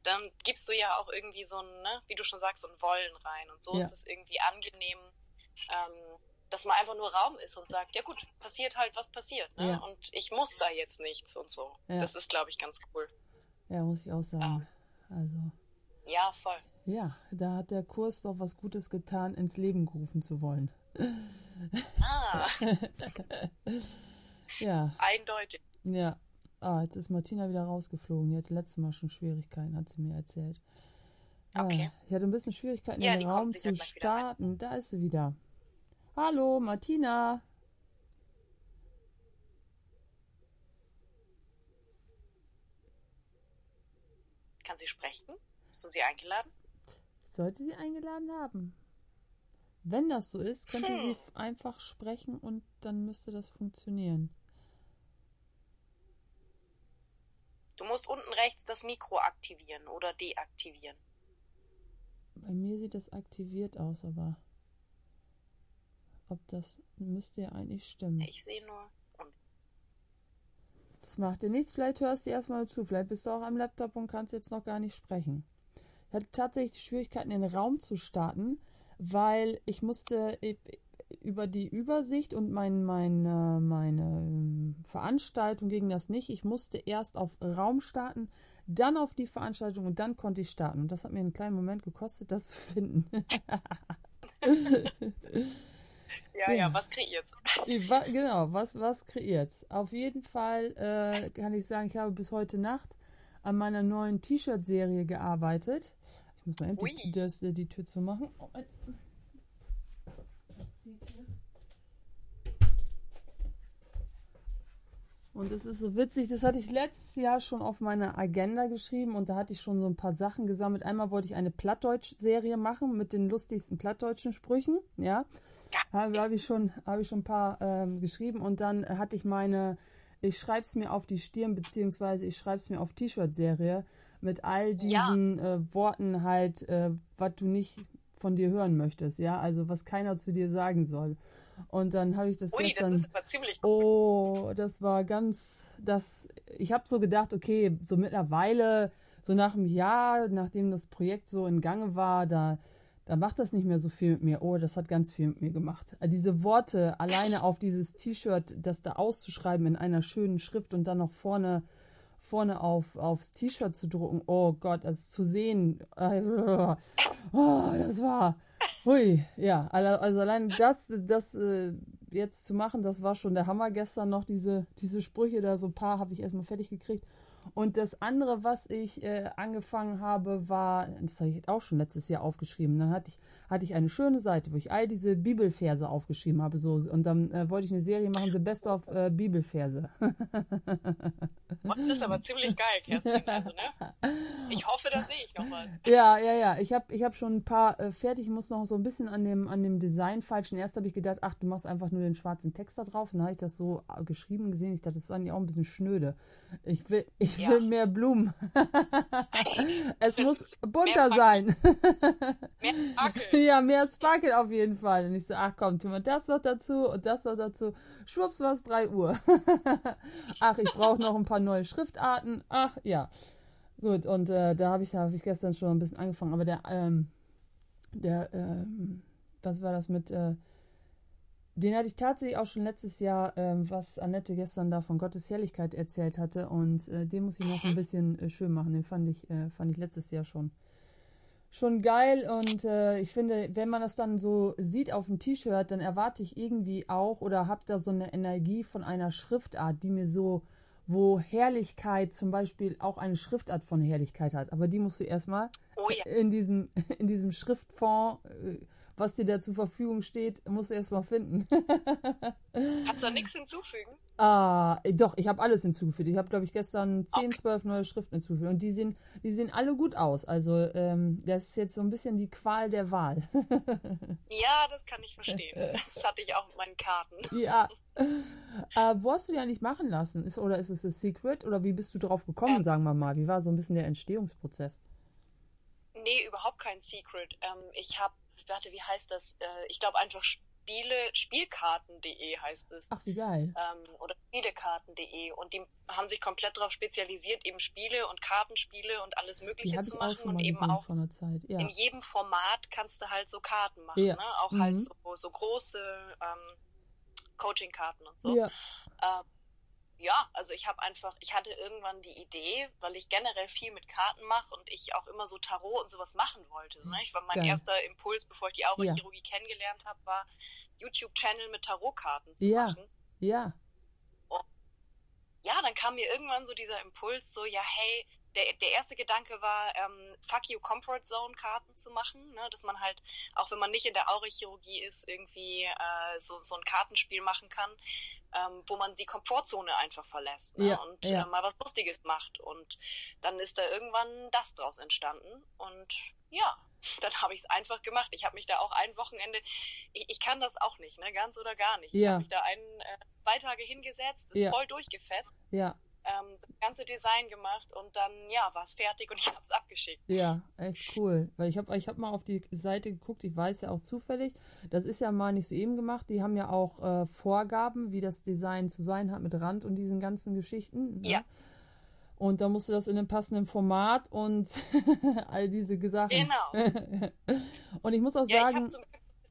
dann gibst du ja auch irgendwie so ein, ne, wie du schon sagst, so ein Wollen rein. Und so ja. ist es irgendwie angenehm, ähm, dass man einfach nur Raum ist und sagt, ja gut, passiert halt, was passiert. Ne? Ja. Und ich muss da jetzt nichts und so. Ja. Das ist, glaube ich, ganz cool. Ja, muss ich auch sagen. Also. Ja, voll. Ja, da hat der Kurs doch was Gutes getan, ins Leben gerufen zu wollen. Ah. ja. Eindeutig. Ja. Ah, jetzt ist Martina wieder rausgeflogen. Die hatte letztes Mal schon Schwierigkeiten, hat sie mir erzählt. Ah, okay. Ich hatte ein bisschen Schwierigkeiten, ja, den Raum zu starten. Da ist sie wieder. Hallo, Martina. Kann sie sprechen? Hast du sie eingeladen? Ich sollte sie eingeladen haben. Wenn das so ist, könnte hm. sie einfach sprechen und dann müsste das funktionieren. Musst unten rechts das Mikro aktivieren oder deaktivieren. Bei mir sieht das aktiviert aus, aber ob das müsste ja eigentlich stimmen. Ich sehe nur. Das macht dir nichts. Vielleicht hörst du erstmal zu. Vielleicht bist du auch am Laptop und kannst jetzt noch gar nicht sprechen. Ich hatte tatsächlich Schwierigkeiten, den Raum zu starten, weil ich musste über die Übersicht und mein, meine, meine ähm, Veranstaltung ging das nicht. Ich musste erst auf Raum starten, dann auf die Veranstaltung und dann konnte ich starten. Und das hat mir einen kleinen Moment gekostet, das zu finden. Ja, ja, ja, was kreiert's? Genau, was, was kreiert's? Auf jeden Fall äh, kann ich sagen, ich habe bis heute Nacht an meiner neuen T-Shirt-Serie gearbeitet. Ich muss mal endlich das, die Tür zu machen. Oh, Und es ist so witzig, das hatte ich letztes Jahr schon auf meine Agenda geschrieben und da hatte ich schon so ein paar Sachen gesammelt. Einmal wollte ich eine Plattdeutsch-Serie machen mit den lustigsten plattdeutschen Sprüchen, ja. Habe hab ich schon, habe ich schon ein paar ähm, geschrieben und dann hatte ich meine, ich schreibe es mir auf die Stirn beziehungsweise ich schreibe es mir auf T-Shirt-Serie mit all diesen ja. äh, Worten halt, äh, was du nicht von dir hören möchtest, ja, also was keiner zu dir sagen soll. Und dann habe ich das Ui, gestern. Das ist aber ziemlich cool. Oh, das war ganz. Das. Ich habe so gedacht, okay, so mittlerweile, so nach einem Jahr, nachdem das Projekt so in Gange war, da, da macht das nicht mehr so viel mit mir. Oh, das hat ganz viel mit mir gemacht. Diese Worte alleine auf dieses T-Shirt, das da auszuschreiben in einer schönen Schrift und dann noch vorne vorne auf, aufs T-Shirt zu drucken. Oh Gott, also zu sehen. Oh, das war. Hui, ja. Also allein das, das äh, jetzt zu machen, das war schon der Hammer gestern noch, diese, diese Sprüche da, so ein paar habe ich erstmal fertig gekriegt. Und das andere, was ich äh, angefangen habe, war, das habe ich auch schon letztes Jahr aufgeschrieben. Dann hatte ich, hatte ich eine schöne Seite, wo ich all diese Bibelverse aufgeschrieben habe. So, und dann äh, wollte ich eine Serie machen, The Best of äh, Bibelverse. das ist aber ziemlich geil, Kerstin. Also, ne? Ich hoffe, da sehe ich noch was. Ja, ja, ja. Ich habe ich hab schon ein paar äh, fertig. Ich muss noch so ein bisschen an dem, an dem Design falschen. Erst habe ich gedacht, ach, du machst einfach nur den schwarzen Text da drauf. Und dann habe ich das so äh, geschrieben gesehen. Ich dachte, das ist eigentlich auch ein bisschen schnöde. Ich will, ich ich ja. will mehr Blumen. es das muss bunter sein. mehr Sparkel. Ja, mehr Sparkel auf jeden Fall. Und ich so, ach komm, tun wir das noch dazu und das noch dazu. Schwupps war es 3 Uhr. ach, ich brauche noch ein paar neue Schriftarten. Ach, ja. Gut, und äh, da habe ich, hab ich gestern schon ein bisschen angefangen. Aber der, ähm, der, ähm, was war das mit, äh, den hatte ich tatsächlich auch schon letztes Jahr, ähm, was Annette gestern da von Gottes Herrlichkeit erzählt hatte. Und äh, den muss ich noch ein bisschen äh, schön machen. Den fand ich, äh, fand ich letztes Jahr schon, schon geil und äh, ich finde, wenn man das dann so sieht auf dem T-Shirt, dann erwarte ich irgendwie auch oder habe da so eine Energie von einer Schriftart, die mir so, wo Herrlichkeit zum Beispiel auch eine Schriftart von Herrlichkeit hat. Aber die musst du erstmal oh ja. in diesem, in diesem Schriftfond äh, was dir da zur Verfügung steht, musst du erst mal finden. Kannst du da nichts hinzufügen? Ah, doch, ich habe alles hinzugefügt. Ich habe, glaube ich, gestern 10, okay. 12 neue Schriften hinzugefügt. Und die sehen, die sehen alle gut aus. Also, ähm, das ist jetzt so ein bisschen die Qual der Wahl. ja, das kann ich verstehen. Das hatte ich auch mit meinen Karten. Ja. Äh, wo hast du die eigentlich machen lassen? Ist, oder ist es ein Secret? Oder wie bist du drauf gekommen, ähm, sagen wir mal? Wie war so ein bisschen der Entstehungsprozess? Nee, überhaupt kein Secret. Ähm, ich habe warte, wie heißt das? Äh, ich glaube einfach Spiele, Spielkarten.de heißt es. Ach, wie geil. Ähm, oder Spielekarten.de. Und die haben sich komplett darauf spezialisiert, eben Spiele und Kartenspiele und alles Mögliche zu machen. und eben auch ja. in jedem Format kannst du halt so Karten machen. Ja. Ne? Auch halt mhm. halt so, so große ähm, Coaching-Karten und so. Ja. Ähm, ja, also ich habe einfach, ich hatte irgendwann die Idee, weil ich generell viel mit Karten mache und ich auch immer so Tarot und sowas machen wollte. Ne? Ich war mein Geil. erster Impuls, bevor ich die Aurachirurgie ja. kennengelernt habe, war YouTube-Channel mit Tarotkarten zu ja. machen. Ja. Und ja, dann kam mir irgendwann so dieser Impuls, so ja, hey, der, der erste Gedanke war, ähm, Fuck You Comfort Zone Karten zu machen, ne? dass man halt, auch wenn man nicht in der Aurachirurgie ist, irgendwie äh, so, so ein Kartenspiel machen kann ähm, wo man die Komfortzone einfach verlässt ne? ja, und ja. Äh, mal was Lustiges macht. Und dann ist da irgendwann das draus entstanden. Und ja, dann habe ich es einfach gemacht. Ich habe mich da auch ein Wochenende, ich, ich, kann das auch nicht, ne, ganz oder gar nicht. Ja. Ich habe mich da ein, äh, zwei Tage hingesetzt, ist voll durchgefetzt. Ja ähm, das ganze Design gemacht und dann, ja, war es fertig und ich habe es abgeschickt. Ja, echt cool. Weil ich habe ich hab mal auf die Seite geguckt, ich weiß ja auch zufällig, das ist ja mal nicht so eben gemacht, die haben ja auch äh, Vorgaben, wie das Design zu sein hat mit Rand und diesen ganzen Geschichten. Ne? Ja. Und da musst du das in einem passenden Format und all diese Sachen. Genau. und ich muss auch ja, sagen,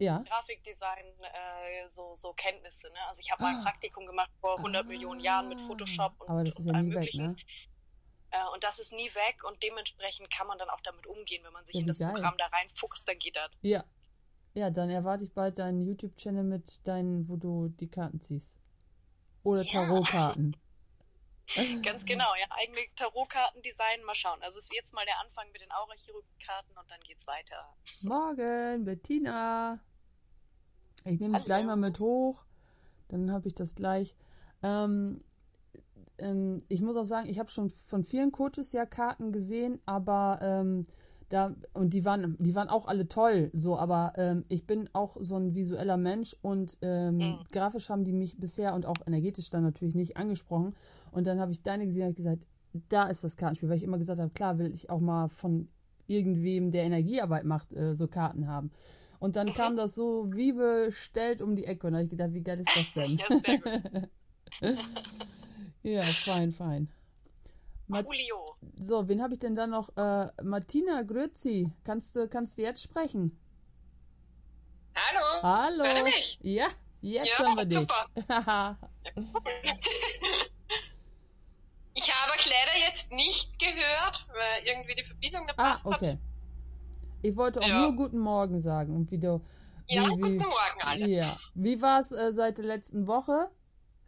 ja. Grafikdesign äh, so, so Kenntnisse. Ne? Also ich habe mal ein ah. Praktikum gemacht vor 100 ah. Millionen Jahren mit Photoshop und, Aber das ist ja nie weg, ne? Äh, und das ist nie weg und dementsprechend kann man dann auch damit umgehen, wenn man sich ja, in das geil. Programm da reinfuchst, dann geht das. Ja. Ja, dann erwarte ich bald deinen YouTube-Channel mit deinen, wo du die Karten ziehst. Oder ja. Tarotkarten. Ganz genau, ja, eigene Tarotkarten designen, mal schauen. Also es ist jetzt mal der Anfang mit den Aurachirurgie-Karten und dann geht's weiter. Morgen, Bettina. Ich nehme dich gleich mal mit hoch. Dann habe ich das gleich. Ähm, ähm, ich muss auch sagen, ich habe schon von vielen Coaches ja Karten gesehen, aber ähm, da und die waren, die waren auch alle toll, so, aber ähm, ich bin auch so ein visueller Mensch und ähm, mhm. grafisch haben die mich bisher und auch energetisch dann natürlich nicht angesprochen. Und dann habe ich deine gesehen und gesagt, da ist das Kartenspiel, weil ich immer gesagt habe, klar will ich auch mal von irgendwem, der Energiearbeit macht, äh, so Karten haben. Und dann kam das so wie bestellt um die Ecke. Und da habe ich gedacht, wie geil ist das denn? ja, fein, fein. Julio. So, wen habe ich denn da noch? Äh, Martina Grützi. Kannst du, kannst du jetzt sprechen? Hallo. Hallo. Hört mich? Ja, jetzt ja, hören wir dich. Super. ich habe euch leider jetzt nicht gehört, weil irgendwie die Verbindung gepasst ah, okay. Hat. Ich wollte auch ja. nur guten Morgen sagen und wie du. Wie, ja, wie, guten Morgen alle. Ja. Wie war es äh, seit der letzten Woche?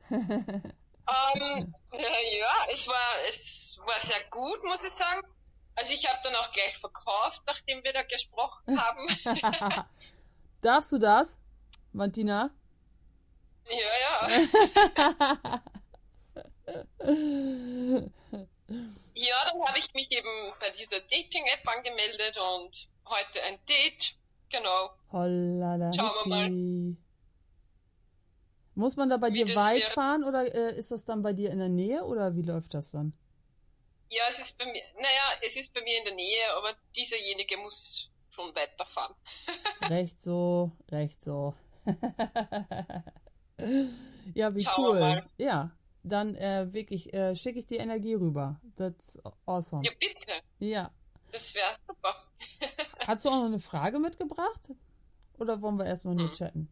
ähm, ja, es war, es war sehr gut, muss ich sagen. Also ich habe dann auch gleich verkauft, nachdem wir da gesprochen haben. Darfst du das, Martina? Ja, ja. ja, dann habe ich mich eben bei dieser Dating-App angemeldet und heute ein Date. Genau. Hollala, Schauen wir mal. Muss man da bei wie dir weit wäre. fahren oder äh, ist das dann bei dir in der Nähe oder wie läuft das dann? Ja, es ist bei mir, naja, es ist bei mir in der Nähe, aber dieserjenige muss schon weiterfahren. recht so, recht so. ja, wie Schauen cool. Ja, dann äh, wirklich äh, schicke ich die Energie rüber. That's awesome. Ja, bitte. Ja. Das wäre super. Hast du auch noch eine Frage mitgebracht? Oder wollen wir erstmal nur hm. chatten?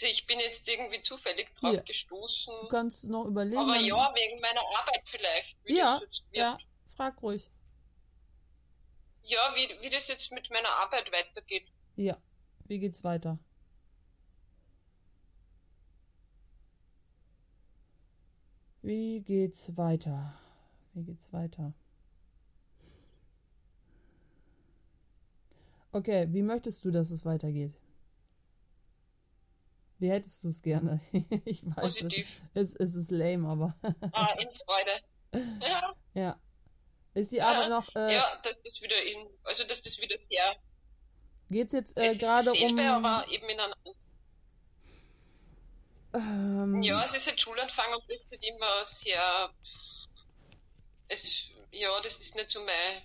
Ich bin jetzt irgendwie zufällig drauf ja. gestoßen. Du kannst noch überlegen. Aber ja, wegen meiner Arbeit vielleicht. ja, ja, frag ruhig. ja, wie, wie das jetzt mit meiner Arbeit weitergeht. Ja, wie geht's weiter? Wie geht's weiter? Wie geht's weiter? Okay, wie möchtest du, dass es weitergeht? Wie hättest du es gerne? ich weiß Positiv. Es, es ist lame, aber. ah, in Freude. Ja. Ja. Ist die ja, noch. Äh, ja, das ist wieder in. Also, dass das wieder sehr. Geht's jetzt äh, gerade um. aber eben in einer. Ähm, ja, es ist halt Schulanfang und das ist immer sehr. Es ist, ja, das ist nicht so mein,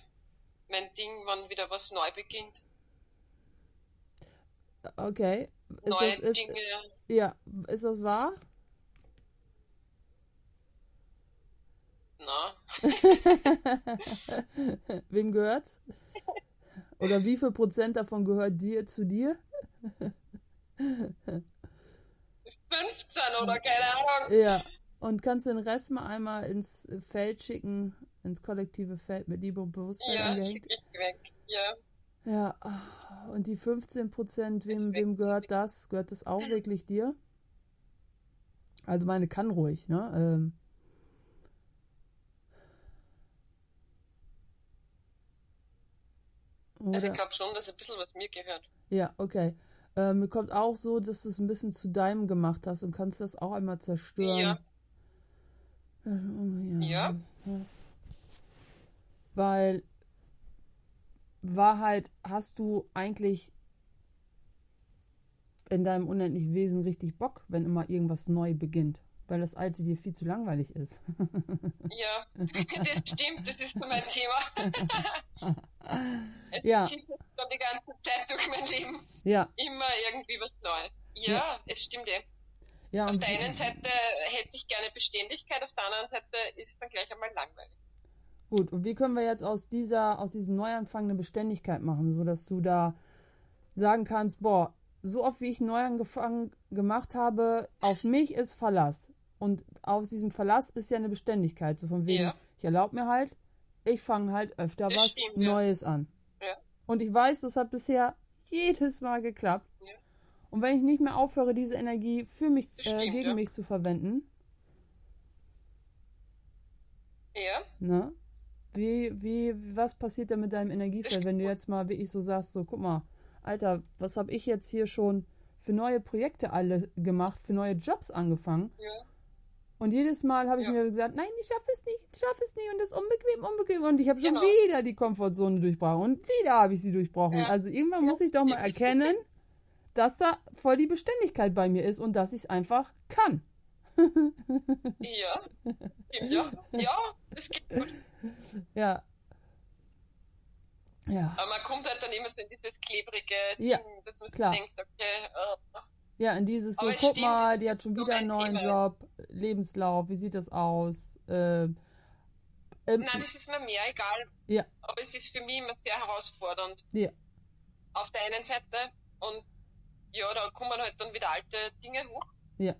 mein Ding, wann wieder was neu beginnt. Okay. Ist Neue das, ist, Dinge. Ja, ist das wahr? Na. Wem gehört's? Oder wie viel Prozent davon gehört dir zu dir? 15 oder keine Ahnung. Ja. Und kannst du den Rest mal einmal ins Feld schicken, ins kollektive Feld mit Liebe und Bewusstsein ja, angehängt? Schick ich weg. Ja. Ja, und die 15 Prozent, wem, wem gehört das? Gehört das auch wirklich dir? Also meine kann ruhig, ne? Ähm, also ich glaube schon, dass ein bisschen was mir gehört. Ja, okay. Äh, mir kommt auch so, dass du es ein bisschen zu deinem gemacht hast und kannst das auch einmal zerstören. Ja. Ja. ja. Weil Wahrheit hast du eigentlich in deinem unendlichen Wesen richtig Bock, wenn immer irgendwas neu beginnt, weil das Alte dir viel zu langweilig ist. ja, das stimmt, das ist mein Thema. es ja. zieht die ganze Zeit durch mein Leben. Ja. Immer irgendwie was Neues. Ja, ja. es stimmt eh. Ja, auf der einen Seite hätte ich gerne Beständigkeit, auf der anderen Seite ist dann gleich einmal langweilig. Gut, und wie können wir jetzt aus dieser, aus diesem Neuanfang eine Beständigkeit machen, sodass du da sagen kannst, boah, so oft wie ich Neuanfang gemacht habe, auf mich ist Verlass. Und aus diesem Verlass ist ja eine Beständigkeit. So von wegen, ja. ich erlaube mir halt, ich fange halt öfter das was stimmt, Neues ja. an. Ja. Und ich weiß, das hat bisher jedes Mal geklappt. Und wenn ich nicht mehr aufhöre, diese Energie für mich, äh, gegen mich zu verwenden. Ja. Ne? Wie, wie, was passiert denn mit deinem Energiefeld, wenn du jetzt mal wie ich so sagst, so, guck mal, Alter, was habe ich jetzt hier schon für neue Projekte alle gemacht, für neue Jobs angefangen? Ja. Und jedes Mal habe ich ja. mir gesagt, nein, ich schaffe es nicht, ich schaffe es nicht und das ist unbequem, unbequem. Und ich habe schon genau. wieder die Komfortzone durchbrochen und wieder habe ich sie durchbrochen. Ja. Also irgendwann muss ich doch mal erkennen, dass da voll die Beständigkeit bei mir ist und dass ich es einfach kann. ja, ja, ja, das geht gut. Ja. Ja. Aber man kommt halt dann immer so in dieses klebrige ja, Ding, dass man klar. denkt, okay, uh. Ja, in dieses so, guck mal, die hat schon wieder einen neuen Thema. Job, Lebenslauf, wie sieht das aus? Äh, ähm, Nein, das ist mir mehr egal. Ja. Aber es ist für mich immer sehr herausfordernd. Ja. Auf der einen Seite und ja, da kommen halt dann wieder alte Dinge hoch. Ja.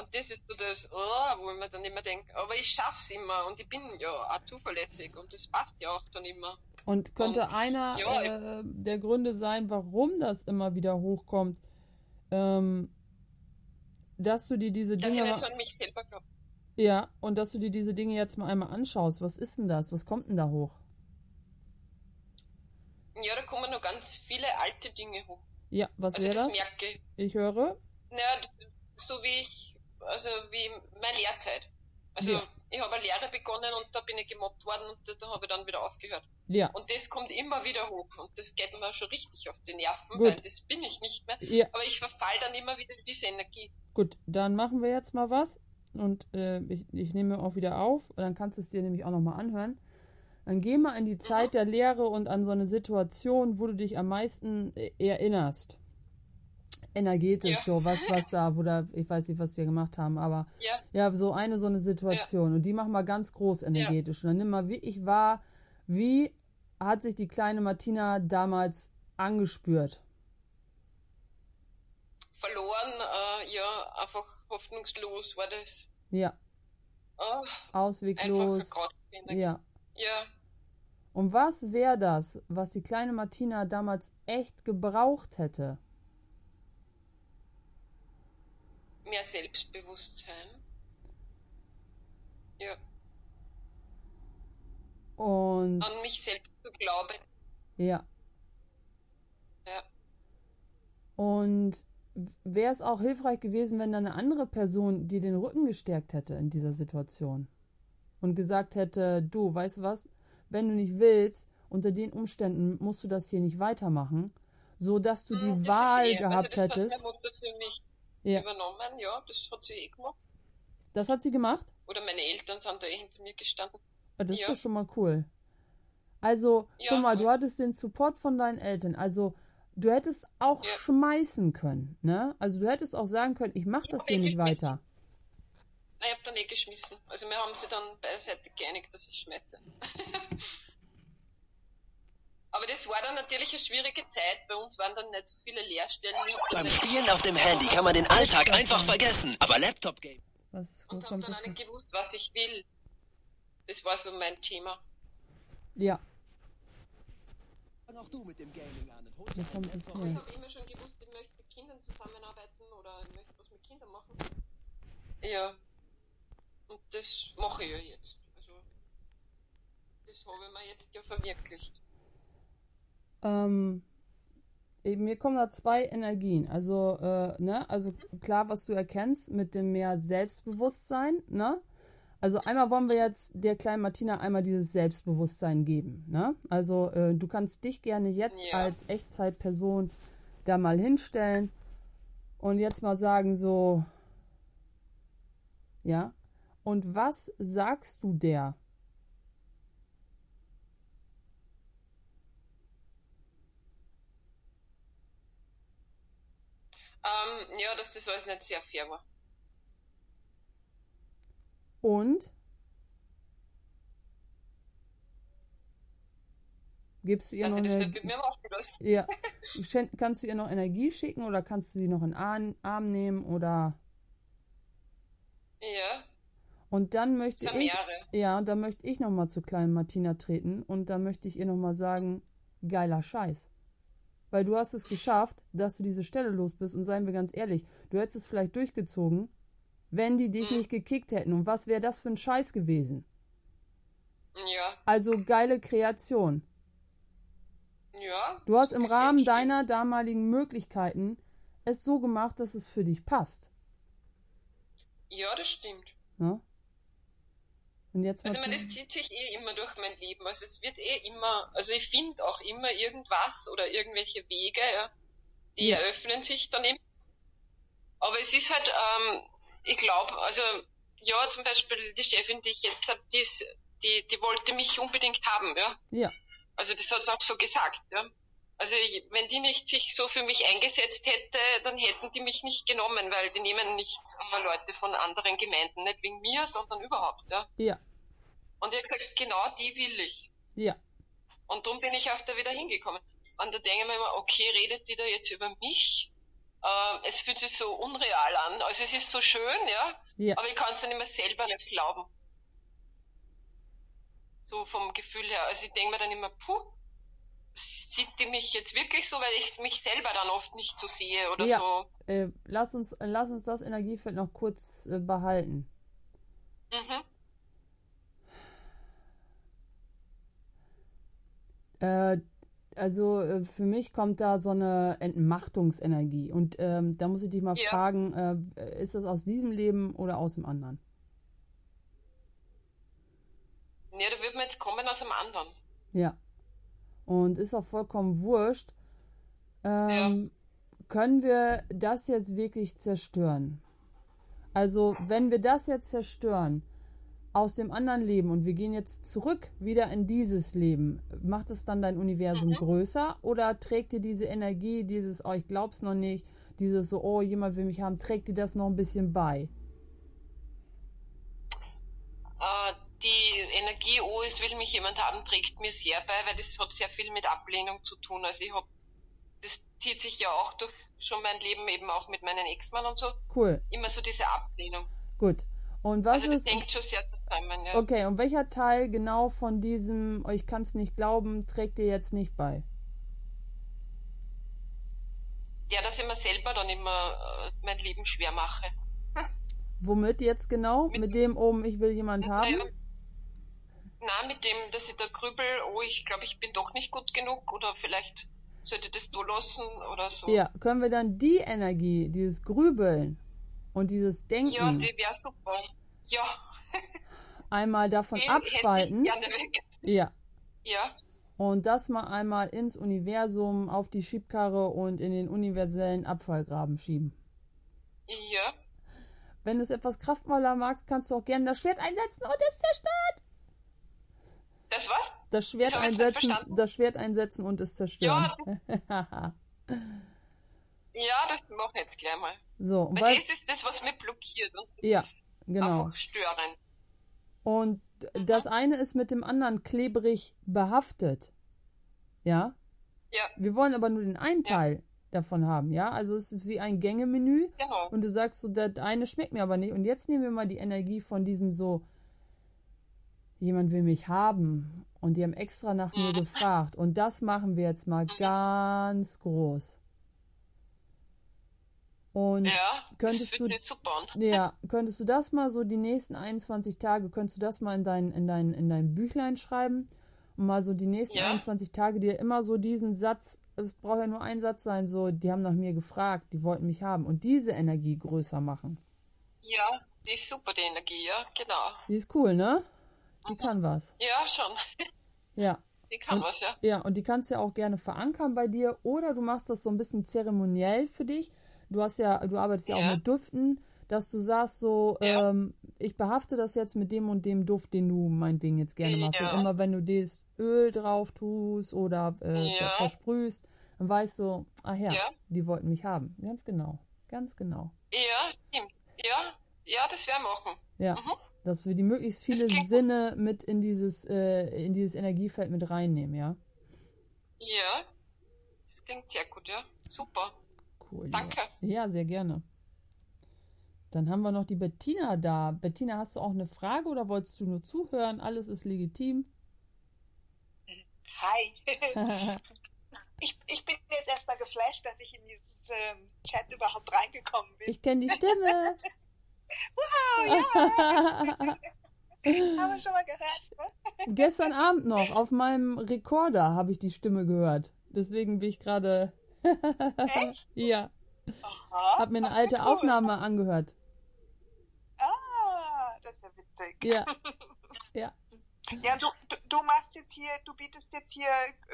Und das ist so das, oh, wo ich mir dann immer denke, aber ich schaff's immer und ich bin ja auch zuverlässig und das passt ja auch dann immer. Und könnte und, einer ja, äh, der Gründe sein, warum das immer wieder hochkommt, ähm, dass du dir diese Dinge. Dass ich mich selber glaube. Ja, und dass du dir diese Dinge jetzt mal einmal anschaust. Was ist denn das? Was kommt denn da hoch? Ja, da kommen noch ganz viele alte Dinge hoch. Ja, was also wäre das? Merke. Ich höre. Ja, so wie ich also wie meine Lehrzeit. Also ja. ich habe eine Lehre begonnen und da bin ich gemobbt worden und da, da habe ich dann wieder aufgehört. Ja. Und das kommt immer wieder hoch und das geht mir schon richtig auf die Nerven, Gut. weil das bin ich nicht mehr. Ja. Aber ich verfall dann immer wieder in diese Energie. Gut, dann machen wir jetzt mal was und äh, ich, ich nehme auch wieder auf, dann kannst du es dir nämlich auch nochmal anhören. Dann geh mal in die Zeit mhm. der Lehre und an so eine Situation, wo du dich am meisten äh, erinnerst energetisch, ja. so was, was da, wo da, ich weiß nicht, was die gemacht haben, aber ja, ja so eine so eine Situation. Ja. Und die machen wir ganz groß energetisch. Und dann nimm mal wirklich wahr, wie hat sich die kleine Martina damals angespürt? Verloren, äh, ja, einfach hoffnungslos war das. Ja. Oh, Ausweglos. Ja. Ja. Und was wäre das, was die kleine Martina damals echt gebraucht hätte? Mehr Selbstbewusstsein. Ja. Und. An mich selbst zu glauben. Ja. Ja. Und wäre es auch hilfreich gewesen, wenn da eine andere Person dir den Rücken gestärkt hätte in dieser Situation und gesagt hätte, du, weißt du was, wenn du nicht willst, unter den Umständen musst du das hier nicht weitermachen, so dass du die hm, das Wahl eh, gehabt also das hättest. Ja. übernommen, ja, das hat sie eh gemacht. Das hat sie gemacht? Oder meine Eltern sind da eh hinter mir gestanden. Ah, das ja. ist doch schon mal cool. Also, ja, guck mal, du hattest den Support von deinen Eltern. Also, du hättest auch ja. schmeißen können, ne? Also, du hättest auch sagen können, ich mach das hier nicht weiter. Nein, ich hab dann eh geschmissen. Also, wir haben sie dann beiseite geeinigt, dass ich schmeiße. Aber das war dann natürlich eine schwierige Zeit. Bei uns waren dann nicht so viele Lehrstellen. Beim Spielen auf dem Handy kann man den Alltag einfach vergessen. Aber Laptop-Game. Was, und habe dann auch nicht gewusst, was ich will. Das war so mein Thema. Ja. Auch du mit dem Gaming an. Ich habe immer schon gewusst, ich möchte mit Kindern zusammenarbeiten oder ich möchte was mit Kindern machen. Ja. Und das mache ich ja jetzt. Also, das habe ich mir jetzt ja verwirklicht. Ähm, mir kommen da zwei Energien. Also, äh, ne, also klar, was du erkennst mit dem mehr Selbstbewusstsein, ne? Also einmal wollen wir jetzt der kleinen Martina einmal dieses Selbstbewusstsein geben, ne? Also äh, du kannst dich gerne jetzt ja. als Echtzeitperson da mal hinstellen und jetzt mal sagen so, ja. Und was sagst du der? Ähm, ja, dass das alles nicht sehr fair war. Und? Gibst du ihr dass noch machen Ja. kannst du ihr noch Energie schicken oder kannst du sie noch in den Arm nehmen oder? Ja. Und dann möchte ich, mehrere. ja, dann möchte ich noch mal zu kleinen Martina treten und dann möchte ich ihr noch mal sagen, geiler Scheiß. Weil du hast es geschafft, dass du diese Stelle los bist und seien wir ganz ehrlich, du hättest es vielleicht durchgezogen, wenn die dich hm. nicht gekickt hätten. Und was wäre das für ein Scheiß gewesen? Ja. Also geile Kreation. Ja. Du hast im Rahmen deiner damaligen Möglichkeiten es so gemacht, dass es für dich passt. Ja, das stimmt. Ja? Und jetzt also, ich meine, das zieht sich eh immer durch mein Leben. Also, es wird eh immer, also, ich finde auch immer irgendwas oder irgendwelche Wege, ja, die ja. eröffnen sich dann eben. Aber es ist halt, ähm, ich glaube, also, ja, zum Beispiel die Chefin, die ich jetzt habe, die, die, die wollte mich unbedingt haben, ja. Ja. Also, das hat sie auch so gesagt, ja. Also ich, wenn die nicht sich so für mich eingesetzt hätte, dann hätten die mich nicht genommen, weil die nehmen nicht immer Leute von anderen Gemeinden, nicht wegen mir, sondern überhaupt, ja. Ja. Und ich habe gesagt, genau die will ich. Ja. Und darum bin ich auch da wieder hingekommen. Und da denke ich mir immer, okay, redet die da jetzt über mich? Äh, es fühlt sich so unreal an. Also es ist so schön, ja, ja. aber ich kann es dann immer selber nicht glauben. So vom Gefühl her. Also ich denke mir dann immer, puh, sieht die mich jetzt wirklich so, weil ich mich selber dann oft nicht so sehe oder ja. so. Äh, lass, uns, lass uns das Energiefeld noch kurz äh, behalten. Mhm. Äh, also äh, für mich kommt da so eine Entmachtungsenergie. Und ähm, da muss ich dich mal ja. fragen, äh, ist das aus diesem Leben oder aus dem anderen? Ja, da wird man jetzt kommen aus dem anderen. Ja. Und ist auch vollkommen wurscht. Ähm, ja. Können wir das jetzt wirklich zerstören? Also, wenn wir das jetzt zerstören, aus dem anderen Leben und wir gehen jetzt zurück wieder in dieses Leben, macht es dann dein Universum mhm. größer oder trägt dir diese Energie, dieses, oh, ich glaub's noch nicht, dieses so, oh, jemand will mich haben, trägt dir das noch ein bisschen bei? Uh, die Energie, oh, es will mich jemand haben, trägt mir sehr bei, weil das hat sehr viel mit Ablehnung zu tun. Also ich habe, das zieht sich ja auch durch schon mein Leben, eben auch mit meinen Ex-Mann und so. Cool. Immer so diese Ablehnung. Gut. Und was also ist, zusammen, ja. Okay, und welcher Teil genau von diesem, oh, ich kann es nicht glauben, trägt dir jetzt nicht bei? Ja, dass ich mir selber dann immer äh, mein Leben schwer mache. Womit jetzt genau? Mit, mit dem oben, ich will jemand haben? Ja, na, mit dem, dass ich da grübel, oh, ich glaube, ich bin doch nicht gut genug oder vielleicht sollte das da lassen oder so. Ja, können wir dann die Energie, dieses Grübeln und dieses Denken. Ja, die wäre super. Ja. einmal davon den abspalten. Ja. Ja. Und das mal einmal ins Universum, auf die Schiebkarre und in den universellen Abfallgraben schieben. Ja. Wenn du es etwas kraftvoller magst, kannst du auch gerne das Schwert einsetzen und es zerstört. Das was? Das Schwert einsetzen, das Schwert einsetzen und es zerstören. Ja, ja das mache ich jetzt gleich mal. So, weil, weil das ist das, was mich blockiert. ja, genau. Stören. Und mhm. das eine ist mit dem anderen klebrig behaftet. Ja? Ja. Wir wollen aber nur den einen Teil ja. davon haben, ja? Also es ist wie ein Gängemenü. Genau. Und du sagst so, das eine schmeckt mir aber nicht. Und jetzt nehmen wir mal die Energie von diesem so, jemand will mich haben. Und die haben extra nach mhm. mir gefragt. Und das machen wir jetzt mal mhm. ganz groß. Und ja, könntest du, ja, könntest du das mal so die nächsten 21 Tage, könntest du das mal in dein, in dein, in dein Büchlein schreiben und mal so die nächsten ja. 21 Tage dir immer so diesen Satz, es braucht ja nur ein Satz sein, so, die haben nach mir gefragt, die wollten mich haben und diese Energie größer machen. Ja, die ist super, die Energie, ja, genau. Die ist cool, ne? Die kann was. Ja, schon. Ja. Die kann und, was, ja. Ja, und die kannst du ja auch gerne verankern bei dir oder du machst das so ein bisschen zeremoniell für dich du hast ja, du arbeitest ja, ja. auch mit Düften, dass du sagst so, ja. ähm, ich behafte das jetzt mit dem und dem Duft, den du meinetwegen jetzt gerne machst. Ja. Und immer wenn du das Öl drauf tust oder äh, versprühst, dann weißt du, ach ja, die wollten mich haben. Ganz genau. Ganz genau. Ja, stimmt. Ja, ja, das wäre machen. Ja. Mhm. Dass wir die möglichst viele Sinne mit in dieses, äh, in dieses Energiefeld mit reinnehmen, ja? Ja. Das klingt sehr gut, ja. Super cool. Danke. Ja. ja, sehr gerne. Dann haben wir noch die Bettina da. Bettina, hast du auch eine Frage oder wolltest du nur zuhören? Alles ist legitim. Hi. ich, ich bin jetzt erstmal geflasht, dass ich in diesen ähm, Chat überhaupt reingekommen bin. Ich kenne die Stimme. wow, ja. Haben wir schon mal gehört. Ne? Gestern Abend noch auf meinem Rekorder habe ich die Stimme gehört. Deswegen bin ich gerade Echt? ja. Aha. Hab mir eine alte cool. Aufnahme angehört. Ah, das ist ja witzig. Ja. Ja. Ja, du, du, du, machst jetzt hier, du bietest jetzt hier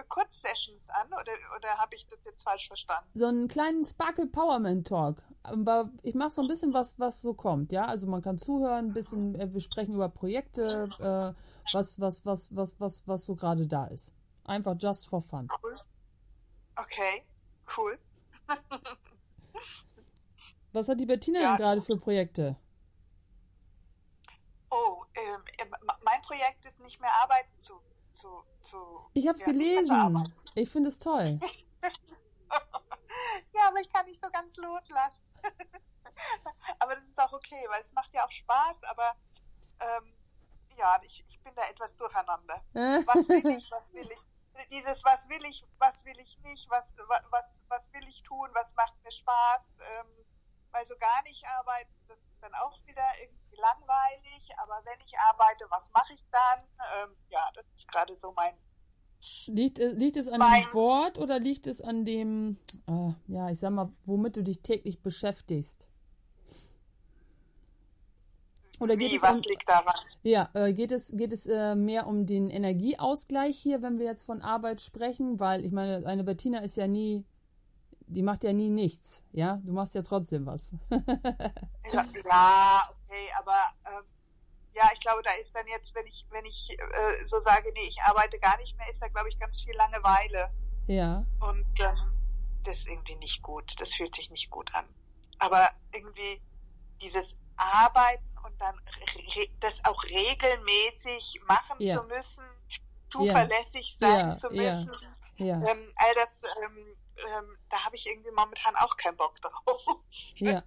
Kurzsessions an, oder, oder habe ich das jetzt falsch verstanden? So einen kleinen Sparkle Powerman Talk. Aber ich mache so ein bisschen was, was so kommt, ja. Also man kann zuhören, ein bisschen, äh, wir sprechen über Projekte, äh, was, was, was, was, was, was so gerade da ist. Einfach just for fun. Cool. Okay. Cool. Was hat die Bettina ja, denn gerade für Projekte? Oh, ähm mein Projekt ist nicht mehr arbeiten zu. zu, zu ich habe es ja, gelesen. Ich finde es toll. ja, aber ich kann nicht so ganz loslassen. aber das ist auch okay, weil es macht ja auch Spaß, aber ähm, ja, ich, ich bin da etwas durcheinander. was will ich, was will ich? dieses, was will ich, was will ich nicht, was, was, was will ich tun, was macht mir Spaß, ähm, weil so gar nicht arbeiten, das ist dann auch wieder irgendwie langweilig, aber wenn ich arbeite, was mache ich dann? Ähm, ja, das ist gerade so mein. Liegt, liegt es an mein, dem Wort oder liegt es an dem, äh, ja, ich sag mal, womit du dich täglich beschäftigst? Oder geht Wie, es was um, liegt daran? Ja, äh, geht es, geht es äh, mehr um den Energieausgleich hier, wenn wir jetzt von Arbeit sprechen? Weil ich meine, eine Bettina ist ja nie, die macht ja nie nichts, ja? Du machst ja trotzdem was. ja, okay, aber ähm, ja, ich glaube, da ist dann jetzt, wenn ich, wenn ich äh, so sage, nee, ich arbeite gar nicht mehr, ist da, glaube ich, ganz viel Langeweile. Ja. Und ähm, das ist irgendwie nicht gut. Das fühlt sich nicht gut an. Aber irgendwie dieses Arbeiten und dann das auch regelmäßig machen ja. zu müssen, zuverlässig ja. sein ja. zu müssen. Ähm, all das, ähm, ähm, da habe ich irgendwie momentan auch keinen Bock drauf. Ja.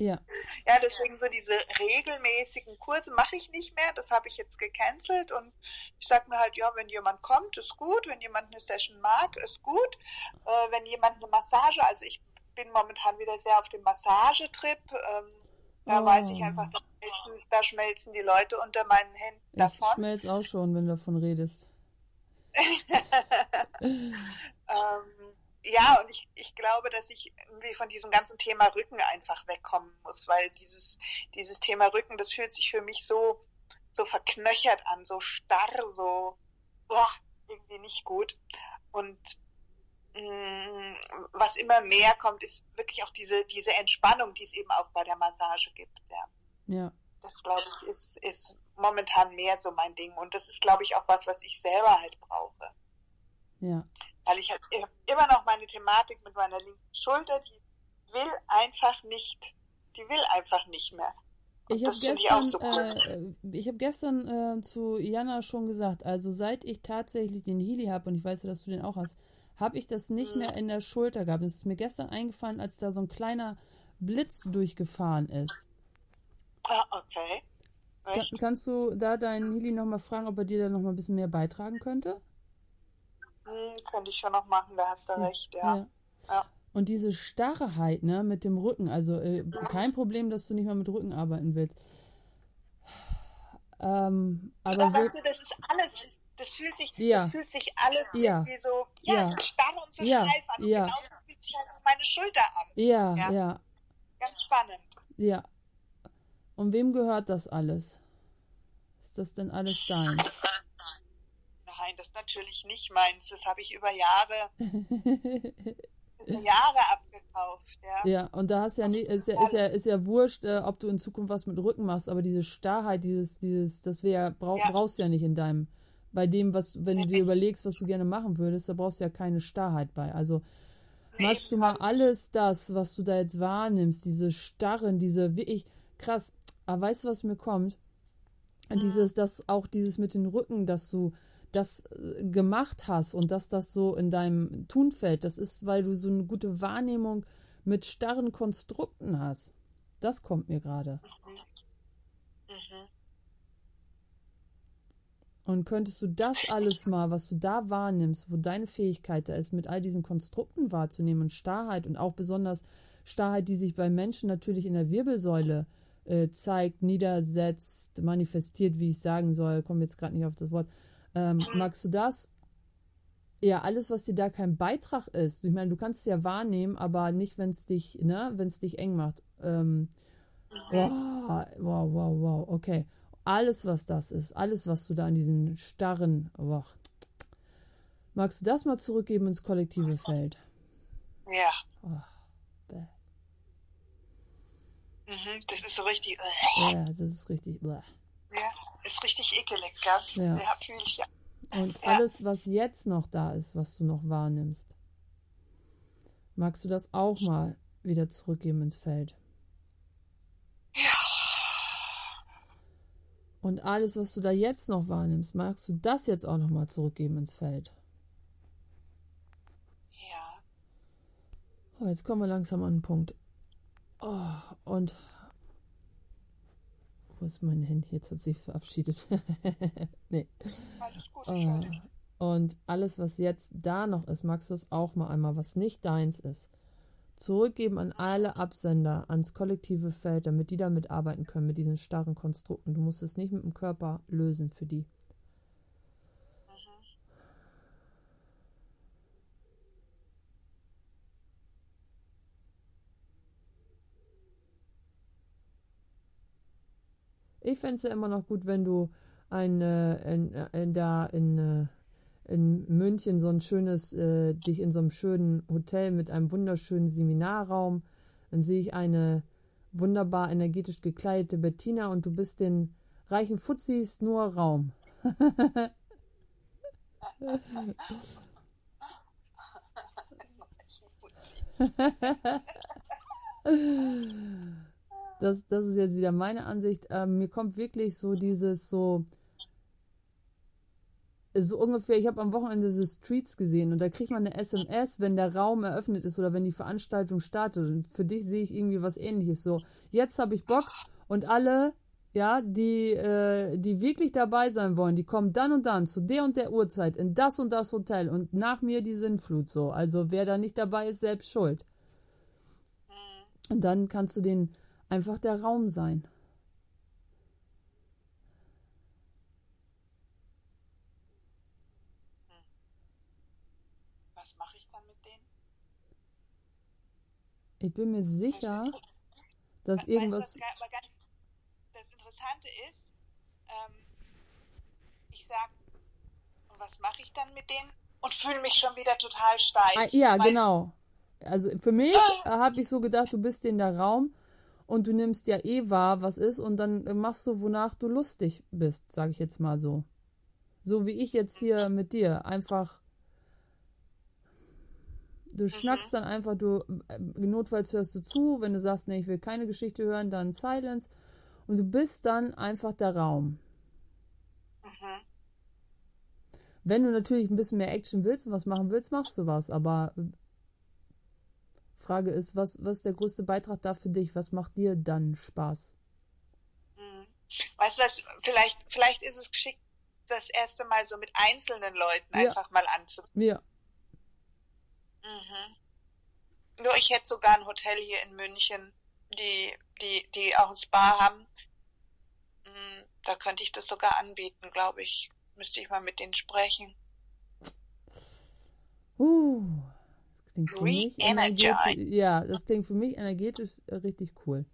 Ja. Ja, deswegen so diese regelmäßigen Kurse mache ich nicht mehr. Das habe ich jetzt gecancelt und ich sage mir halt, ja, wenn jemand kommt, ist gut. Wenn jemand eine Session mag, ist gut. Äh, wenn jemand eine Massage, also ich bin momentan wieder sehr auf dem Massagetrip. Ähm, da oh. weiß ich einfach, da schmelzen, da schmelzen, die Leute unter meinen Händen ich davon. Ich schmelze auch schon, wenn du davon redest. ähm, ja, und ich, ich glaube, dass ich irgendwie von diesem ganzen Thema Rücken einfach wegkommen muss, weil dieses, dieses Thema Rücken, das fühlt sich für mich so, so verknöchert an, so starr, so boah, irgendwie nicht gut. Und mh, mm, was immer mehr kommt, ist wirklich auch diese, diese Entspannung, die es eben auch bei der Massage gibt. Ja. ja. Das, glaube ich, ist, ist momentan mehr so mein Ding. Und das ist, glaube ich, auch was, was ich selber halt brauche. Ja. Weil ich halt immer noch meine Thematik mit meiner linken Schulter, die will einfach nicht, die will einfach nicht mehr. Ich habe gestern, ich, so cool. äh, ich hab gestern äh, zu Jana schon gesagt, also seit ich tatsächlich den Healy habe, und ich weiß ja, dass du den auch hast, habe ich das nicht mhm. mehr in der Schulter gehabt. Es ist mir gestern eingefallen, als da so ein kleiner Blitz durchgefahren ist. Ah, okay. Kann, kannst du da deinen Healy nochmal fragen, ob er dir da nochmal ein bisschen mehr beitragen könnte? Hm, könnte ich schon noch machen, da hast du recht, ja. ja. ja. Und diese Starrheit, ne, mit dem Rücken, also äh, kein Problem, dass du nicht mal mit Rücken arbeiten willst. Ähm, aber ja, weißt du, das ist alles, das fühlt sich, ja. das fühlt sich alles ja. irgendwie so, ja, ja. so starr und so ja. steif an. Und ja. genauso fühlt sich halt auch meine Schulter an. Ja, ja, ja. Ganz spannend. Ja. Und wem gehört das alles? Ist das denn alles deins? Nein, das ist natürlich nicht meins. Das habe ich über Jahre, über Jahre abgekauft. Ja. ja, und da hast ja nicht, ist ja, ist ja, ist ja wurscht, äh, ob du in Zukunft was mit Rücken machst, aber diese Starrheit, dieses, dieses, das wär, brauch, ja. brauchst du ja nicht in deinem, bei dem, was, wenn du dir überlegst, was du gerne machen würdest, da brauchst du ja keine Starrheit bei. Also magst du mal alles das, was du da jetzt wahrnimmst, diese Starren, diese wirklich krass. Aber weißt du, was mir kommt? Mhm. Dieses, das auch dieses mit den Rücken, dass du das äh, gemacht hast und dass das so in deinem Tun fällt, das ist, weil du so eine gute Wahrnehmung mit starren Konstrukten hast. Das kommt mir gerade. Mhm. Mhm. Und könntest du das alles mal, was du da wahrnimmst, wo deine Fähigkeit da ist, mit all diesen Konstrukten wahrzunehmen und Starrheit und auch besonders Starrheit, die sich bei Menschen natürlich in der Wirbelsäule äh, zeigt, niedersetzt, manifestiert, wie ich sagen soll, komme jetzt gerade nicht auf das Wort, ähm, magst du das? Ja, alles, was dir da kein Beitrag ist. Ich meine, du kannst es ja wahrnehmen, aber nicht, wenn es dich, ne, wenn es dich eng macht. Ähm, wow, wow, wow, wow, okay. Alles, was das ist, alles, was du da an diesen starren, wow. magst du das mal zurückgeben ins kollektive Feld? Ja. Oh, mhm, das ist so richtig. Ja, das ist richtig. Bleh. Ja, ist richtig ekelig, gell? Ja, ja fühle ich ja. Und alles, was jetzt noch da ist, was du noch wahrnimmst, magst du das auch mal wieder zurückgeben ins Feld? Ja. Und alles, was du da jetzt noch wahrnimmst, magst du das jetzt auch noch mal zurückgeben ins Feld? Ja. Oh, jetzt kommen wir langsam an den Punkt. Oh, und wo ist mein Handy? Jetzt hat sich verabschiedet. nee. Alles gut, oh. Und alles, was jetzt da noch ist, magst du es auch mal einmal, was nicht deins ist, zurückgeben an alle Absender, ans kollektive Feld, damit die damit arbeiten können, mit diesen starren Konstrukten. Du musst es nicht mit dem Körper lösen für die. Ich fände es ja immer noch gut, wenn du ein, äh, in, äh, in, da in, äh, in München so ein schönes, äh, dich in so einem schönen Hotel mit einem wunderschönen Seminarraum, dann sehe ich eine wunderbar energetisch gekleidete Bettina und du bist den reichen Fuzzis nur Raum. das, das ist jetzt wieder meine Ansicht. Ähm, mir kommt wirklich so dieses so, so ungefähr, ich habe am Wochenende The Streets gesehen und da kriegt man eine SMS, wenn der Raum eröffnet ist oder wenn die Veranstaltung startet. Und für dich sehe ich irgendwie was ähnliches. So, jetzt habe ich Bock und alle, ja, die, äh, die wirklich dabei sein wollen, die kommen dann und dann zu der und der Uhrzeit in das und das Hotel und nach mir die Sinnflut so. Also wer da nicht dabei ist, selbst schuld. Mhm. Und dann kannst du den einfach der Raum sein. Ich bin mir sicher, dass irgendwas. Weißt, was, das Interessante ist, ähm, ich sag, was mache ich dann mit denen? Und fühle mich schon wieder total steif. Ah, ja, genau. Also für mich ah. habe ich so gedacht, du bist in der Raum und du nimmst ja eh wahr, was ist, und dann machst du, wonach du lustig bist, sage ich jetzt mal so. So wie ich jetzt hier mit dir. Einfach Du mhm. schnackst dann einfach, du äh, notfalls hörst du zu, wenn du sagst, nee, ich will keine Geschichte hören, dann Silence. Und du bist dann einfach der Raum. Mhm. Wenn du natürlich ein bisschen mehr Action willst und was machen willst, machst du was. Aber Frage ist, was, was ist der größte Beitrag da für dich? Was macht dir dann Spaß? Mhm. Weißt du was, vielleicht, vielleicht ist es geschickt, das erste Mal so mit einzelnen Leuten ja. einfach mal anzufangen. Ja. Mhm. Nur ich hätte sogar ein Hotel hier in München, die, die, die auch ein Spa haben. Mhm, da könnte ich das sogar anbieten, glaube ich. Müsste ich mal mit denen sprechen. Uh, klingt für mich energetisch. Ja, das klingt für mich energetisch richtig cool.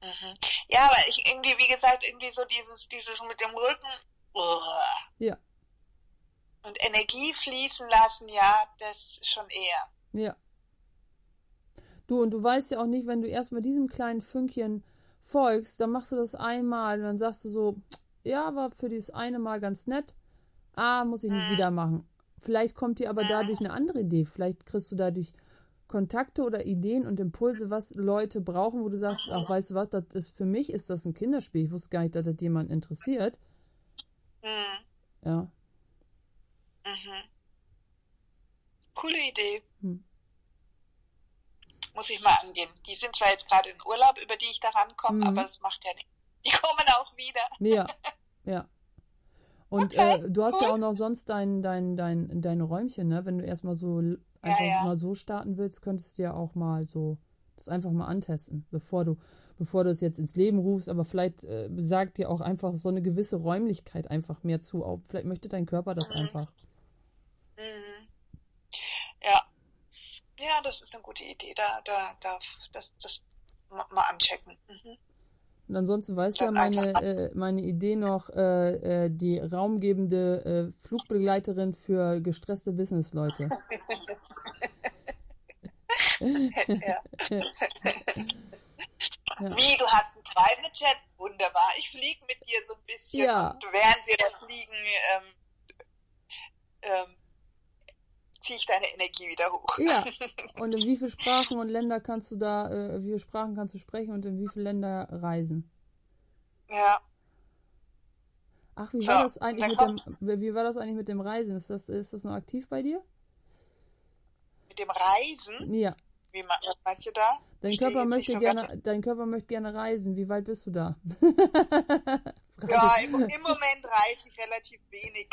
Mhm. Ja, aber ich irgendwie, wie gesagt, irgendwie so dieses, dieses mit dem Rücken. Uh. Ja und Energie fließen lassen, ja, das schon eher. Ja. Du, und du weißt ja auch nicht, wenn du erstmal diesem kleinen Fünkchen folgst, dann machst du das einmal und dann sagst du so, ja, war für dieses eine Mal ganz nett. Ah, muss ich nicht mhm. wieder machen. Vielleicht kommt dir aber dadurch eine andere Idee. Vielleicht kriegst du dadurch Kontakte oder Ideen und Impulse, was Leute brauchen, wo du sagst, ach, weißt du was, das ist für mich ist das ein Kinderspiel. Ich wusste gar nicht, dass das jemand interessiert. Mhm. Ja. Mhm. Coole Idee. Hm. Muss ich mal angehen. Die sind zwar jetzt gerade in Urlaub, über die ich da rankomme, mhm. aber das macht ja nichts. Die kommen auch wieder. Ja, ja. Und okay, äh, du hast cool. ja auch noch sonst dein, dein, dein, deine Räumchen, ne? Wenn du erstmal so einfach ja, ja. mal so starten willst, könntest du ja auch mal so das einfach mal antesten, bevor du, bevor du es jetzt ins Leben rufst, aber vielleicht äh, sagt dir auch einfach so eine gewisse Räumlichkeit einfach mehr zu. Auch, vielleicht möchte dein Körper das mhm. einfach. Ja, das ist eine gute Idee. Da, da, da, das, das mal anchecken. Mhm. Und ansonsten weißt du ja meine, äh, meine Idee noch, äh, äh, die raumgebende äh, Flugbegleiterin für gestresste Businessleute. ja. ja. Wie, du hast einen Private Jet? Wunderbar. Ich fliege mit dir so ein bisschen. Ja. Und während wir da fliegen, ähm, ziehe ich deine Energie wieder hoch. Ja. Und in wie viele Sprachen und Länder kannst du da, äh, wie viele Sprachen kannst du sprechen und in wie viele Länder reisen? Ja. Ach, wie so, war das eigentlich mit dem, wie war das eigentlich mit dem Reisen? Ist das, ist das noch aktiv bei dir? Mit dem Reisen? Ja. Wie meinst du da? Dein Körper möchte gerne, dein Körper möchte gerne reisen. Wie weit bist du da? ja, im, im Moment reise ich relativ wenig.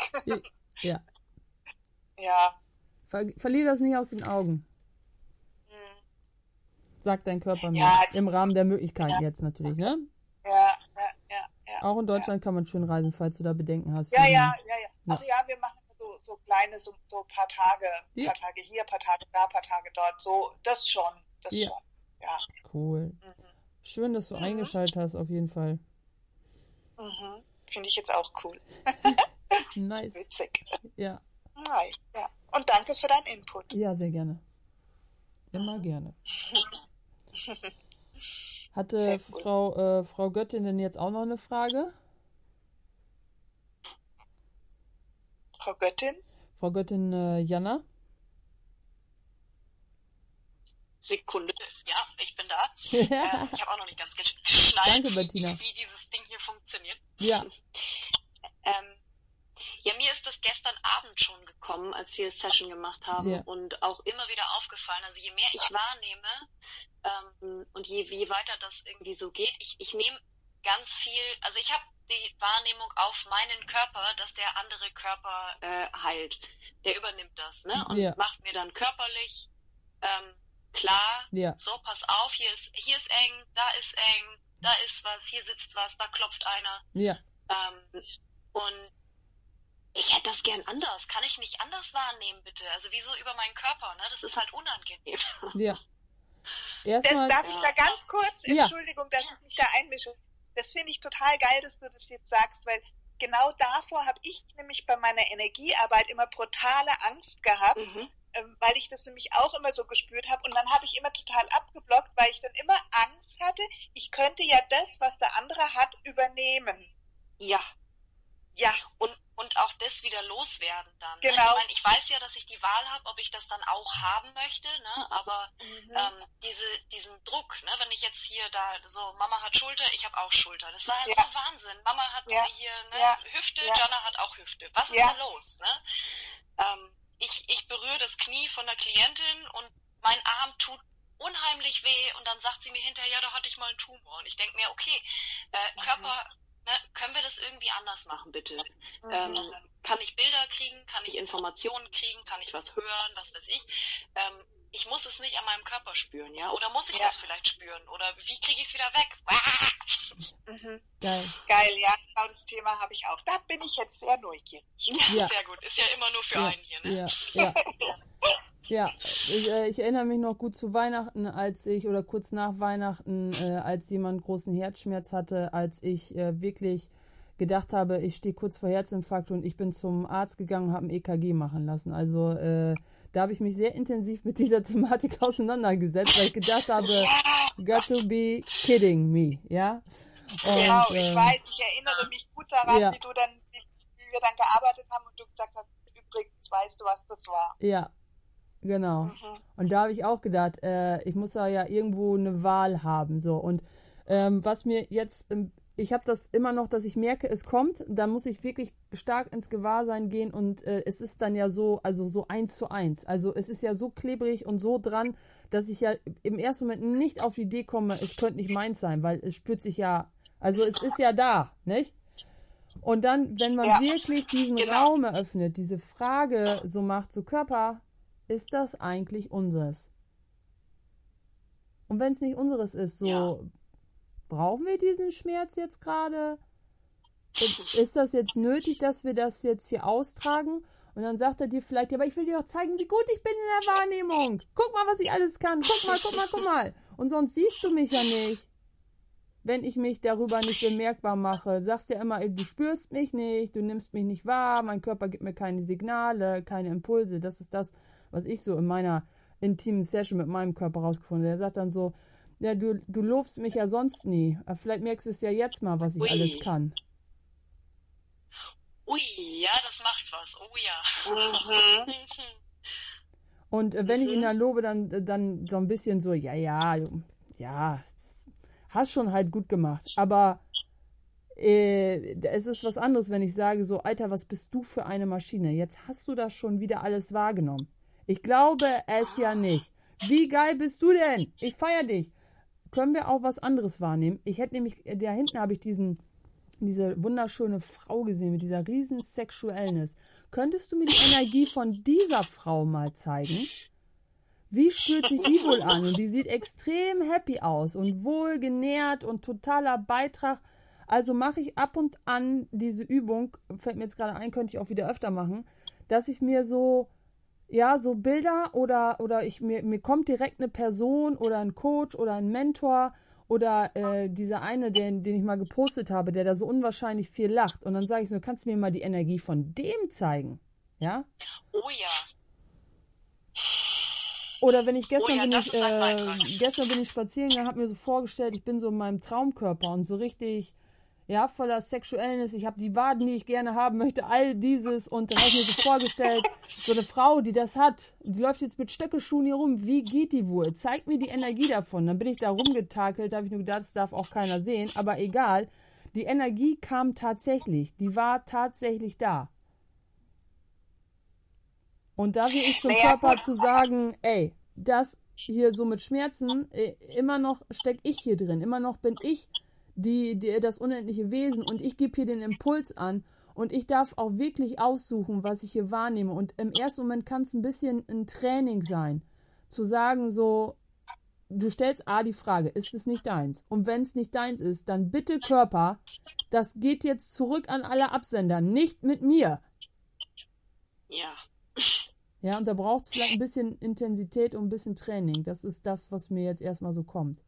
ja. Ja. Ver verlier das nicht aus den Augen. Hm. Sagt dein Körper mir. Ja, Im Rahmen der Möglichkeiten ja. jetzt natürlich, ne? Ja, ja, ja. ja Auch in Deutschland kann man schön reisen, falls du da Bedenken hast. Ja, ja, ja, ja. Ach ja, wir machen so, so kleine, so, so ein paar Tage, ja. paar Tage hier, paar Tage da, paar Tage dort. So, das schon, das ja. schon. Ja. Cool. Mhm. Schön, dass du mhm. eingeschaltet hast, auf jeden Fall. Mhm. Finde ich jetzt auch cool. nice. Witzig. Ja. Nice, ja. Und danke für deinen Input. Ja, sehr gerne. Immer gerne. Hatte cool. Frau, äh, Frau Göttin denn jetzt auch noch eine Frage? Frau Göttin? Frau Göttin äh, Jana? Sekunde. Ja, ich bin da. äh, ich habe auch noch nicht ganz geschnallt, Danke, Bettina. wie dieses Ding hier funktioniert. Ja. ähm, ist das gestern Abend schon gekommen, als wir Session gemacht haben ja. und auch immer wieder aufgefallen. Also je mehr ich wahrnehme ähm, und je, je weiter das irgendwie so geht, ich, ich nehme ganz viel, also ich habe die Wahrnehmung auf meinen Körper, dass der andere Körper äh, heilt. Der übernimmt das, ne? Und ja. macht mir dann körperlich ähm, klar, ja. so pass auf, hier ist, hier ist eng, da ist eng, da ist was, hier sitzt was, da klopft einer. Ja. Ähm, und ich hätte das gern anders. Kann ich nicht anders wahrnehmen, bitte? Also wieso über meinen Körper, ne? Das ist halt unangenehm. Ja. Erstmal, darf ich da ganz kurz, Entschuldigung, dass ich mich da einmische. Das finde ich total geil, dass du das jetzt sagst, weil genau davor habe ich nämlich bei meiner Energiearbeit immer brutale Angst gehabt, mhm. ähm, weil ich das nämlich auch immer so gespürt habe. Und dann habe ich immer total abgeblockt, weil ich dann immer Angst hatte, ich könnte ja das, was der andere hat, übernehmen. Ja. Ja. Und und auch das wieder loswerden dann. Genau. Ne? Ich meine, ich weiß ja, dass ich die Wahl habe, ob ich das dann auch haben möchte, ne? aber mhm. ähm, diese, diesen Druck, ne? wenn ich jetzt hier da so, Mama hat Schulter, ich habe auch Schulter. Das war halt ja. so Wahnsinn. Mama hat ja. hier ne, ja. Hüfte, Jana hat auch Hüfte. Was ist da los? Ne? Ähm, ich, ich berühre das Knie von der Klientin und mein Arm tut unheimlich weh und dann sagt sie mir hinterher, ja, da hatte ich mal einen Tumor. Und ich denke mir, okay, äh, mhm. Körper ne, können wir das irgendwie anders machen, bitte? Mhm. Ähm, kann ich Bilder kriegen? Kann ich Informationen kriegen? Kann ich was hören? Was weiß ich? Ähm, ich muss es nicht an meinem Körper spüren, ja? Oder muss ich ja. das vielleicht spüren? Oder wie kriege ich es wieder weg? Mhm. Geil. Geil, ja, genau das Thema habe ich auch. Da bin ich jetzt sehr neugierig. Ja, sehr gut. Ist ja immer nur für ja. einen hier, ne? Ja, ja. Ich, äh, ich, erinnere mich noch gut zu Weihnachten, als ich, oder kurz nach Weihnachten, äh, als jemand großen Herzschmerz hatte, als ich äh, wirklich gedacht habe, ich stehe kurz vor Herzinfarkt und ich bin zum Arzt gegangen und habe ein EKG machen lassen. Also äh, da habe ich mich sehr intensiv mit dieser Thematik auseinandergesetzt, weil ich gedacht habe, got to be kidding me, ja. Und, genau, ich äh, weiß, ich erinnere mich gut daran, ja. wie du dann, wie wir dann gearbeitet haben und du gesagt hast, übrigens weißt du, was das war. Ja, Genau. Mhm. Und da habe ich auch gedacht, äh, ich muss da ja irgendwo eine Wahl haben. So. Und ähm, was mir jetzt, ähm, ich habe das immer noch, dass ich merke, es kommt, da muss ich wirklich stark ins Gewahrsein gehen und äh, es ist dann ja so, also so eins zu eins. Also es ist ja so klebrig und so dran, dass ich ja im ersten Moment nicht auf die Idee komme, es könnte nicht meins sein, weil es spürt sich ja, also es ist ja da, nicht? Und dann, wenn man ja, wirklich diesen genau. Raum eröffnet, diese Frage so macht, so Körper, ist das eigentlich unseres? Und wenn es nicht unseres ist, so ja. brauchen wir diesen Schmerz jetzt gerade? Ist das jetzt nötig, dass wir das jetzt hier austragen? Und dann sagt er dir vielleicht, ja, aber ich will dir auch zeigen, wie gut ich bin in der Wahrnehmung. Guck mal, was ich alles kann. Guck mal, guck mal, guck mal. Und sonst siehst du mich ja nicht. Wenn ich mich darüber nicht bemerkbar mache, sagst ja immer, du spürst mich nicht, du nimmst mich nicht wahr, mein Körper gibt mir keine Signale, keine Impulse. Das ist das, was ich so in meiner intimen Session mit meinem Körper rausgefunden habe. Der sagt dann so, ja, du, du lobst mich ja sonst nie. Aber vielleicht merkst du es ja jetzt mal, was ich Ui. alles kann. Ui, ja, das macht was. Oh ja. Mhm. Und äh, wenn mhm. ich ihn dann lobe, dann, dann so ein bisschen so, ja, ja, ja, hast schon halt gut gemacht. Aber äh, es ist was anderes, wenn ich sage so, Alter, was bist du für eine Maschine? Jetzt hast du das schon wieder alles wahrgenommen. Ich glaube es ja nicht. Wie geil bist du denn? Ich feier dich. Können wir auch was anderes wahrnehmen? Ich hätte nämlich, da hinten habe ich diesen, diese wunderschöne Frau gesehen mit dieser riesen Sexuellness. Könntest du mir die Energie von dieser Frau mal zeigen? Wie spürt sich die wohl an? Und die sieht extrem happy aus und wohl genährt und totaler Beitrag. Also mache ich ab und an diese Übung, fällt mir jetzt gerade ein, könnte ich auch wieder öfter machen, dass ich mir so ja, so Bilder oder, oder ich, mir, mir kommt direkt eine Person oder ein Coach oder ein Mentor oder äh, dieser eine, den, den ich mal gepostet habe, der da so unwahrscheinlich viel lacht. Und dann sage ich so, kannst du mir mal die Energie von dem zeigen? Ja? Oh ja. Oder wenn ich gestern oh ja, bin ich, äh, gestern bin ich spazieren gegangen, habe mir so vorgestellt, ich bin so in meinem Traumkörper und so richtig ja, voller Sexuellness, ich habe die Waden, die ich gerne haben möchte, all dieses und dann habe ich mir so vorgestellt, so eine Frau, die das hat, die läuft jetzt mit Stöckelschuhen hier rum, wie geht die wohl? Zeig mir die Energie davon. Dann bin ich da rumgetakelt, da habe ich nur gedacht, das darf auch keiner sehen, aber egal. Die Energie kam tatsächlich, die war tatsächlich da. Und da will ich zum Körper zu sagen, ey, das hier so mit Schmerzen, äh, immer noch steck ich hier drin, immer noch bin ich die, die das unendliche Wesen und ich gebe hier den Impuls an und ich darf auch wirklich aussuchen, was ich hier wahrnehme. Und im ersten Moment kann es ein bisschen ein Training sein, zu sagen so, du stellst A die Frage, ist es nicht deins? Und wenn es nicht deins ist, dann bitte Körper, das geht jetzt zurück an alle Absender, nicht mit mir. Ja. Ja, und da braucht es vielleicht ein bisschen Intensität und ein bisschen Training. Das ist das, was mir jetzt erstmal so kommt.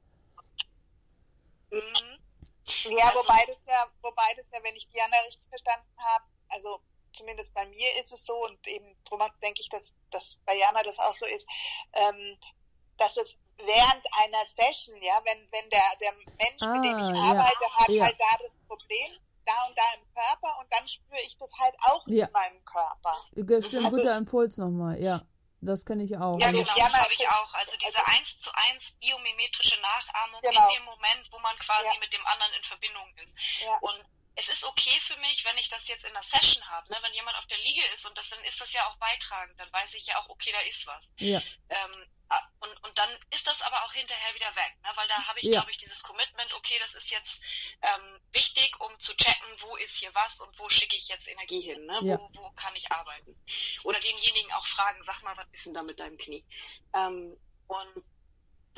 Ja, also, wobei das ja, wobei das ja, wenn ich Diana richtig verstanden habe, also zumindest bei mir ist es so und eben drum denke ich, dass, dass bei Jana das auch so ist, ähm, dass es während einer Session, ja, wenn, wenn der, der Mensch, ah, mit dem ich ah, arbeite, ja, hat ja. halt da das Problem, da und da im Körper und dann spüre ich das halt auch ja. in meinem Körper. Stimmt, also, guter Impuls nochmal, ja. Das kann ich auch. Ja, genau, das habe ich auch. Also diese also, 1 zu 1 biomimetrische Nachahmung genau. in dem Moment, wo man quasi ja. mit dem anderen in Verbindung ist. Ja. Und es ist okay für mich, wenn ich das jetzt in einer Session habe, ne? wenn jemand auf der Liege ist und das, dann ist das ja auch beitragend, dann weiß ich ja auch, okay, da ist was. Ja. Ähm, und, und dann ist das aber auch hinterher wieder weg, ne? weil da habe ich, ja. glaube ich, dieses Commitment, okay, das ist jetzt ähm, wichtig, um zu checken, wo ist hier was und wo schicke ich jetzt Energie hin, ne? Ja. wo, wo kann ich arbeiten. Oder denjenigen auch fragen, sag mal, was ist denn da mit deinem Knie? Ähm, und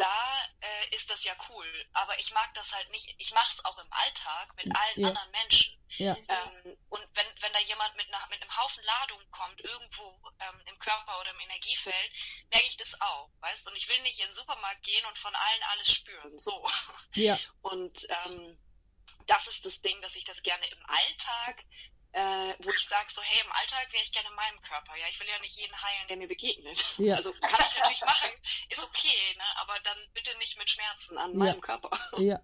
da äh, ist das ja cool. Aber ich mag das halt nicht. Ich mache es auch im Alltag mit allen ja. anderen Menschen. Ja. Ähm, und wenn, wenn da jemand mit, einer, mit einem Haufen Ladung kommt, irgendwo ähm, im Körper oder im Energiefeld, merke ich das auch, weißt Und ich will nicht in den Supermarkt gehen und von allen alles spüren. So. Ja. Und ähm, das ist das Ding, dass ich das gerne im Alltag äh, wo ich sage, so, hey, im Alltag wäre ich gerne in meinem Körper. Ja, ich will ja nicht jeden heilen, der mir begegnet. Ja. Also kann ich natürlich machen, ist okay, ne? aber dann bitte nicht mit Schmerzen an ja. meinem Körper. Ja.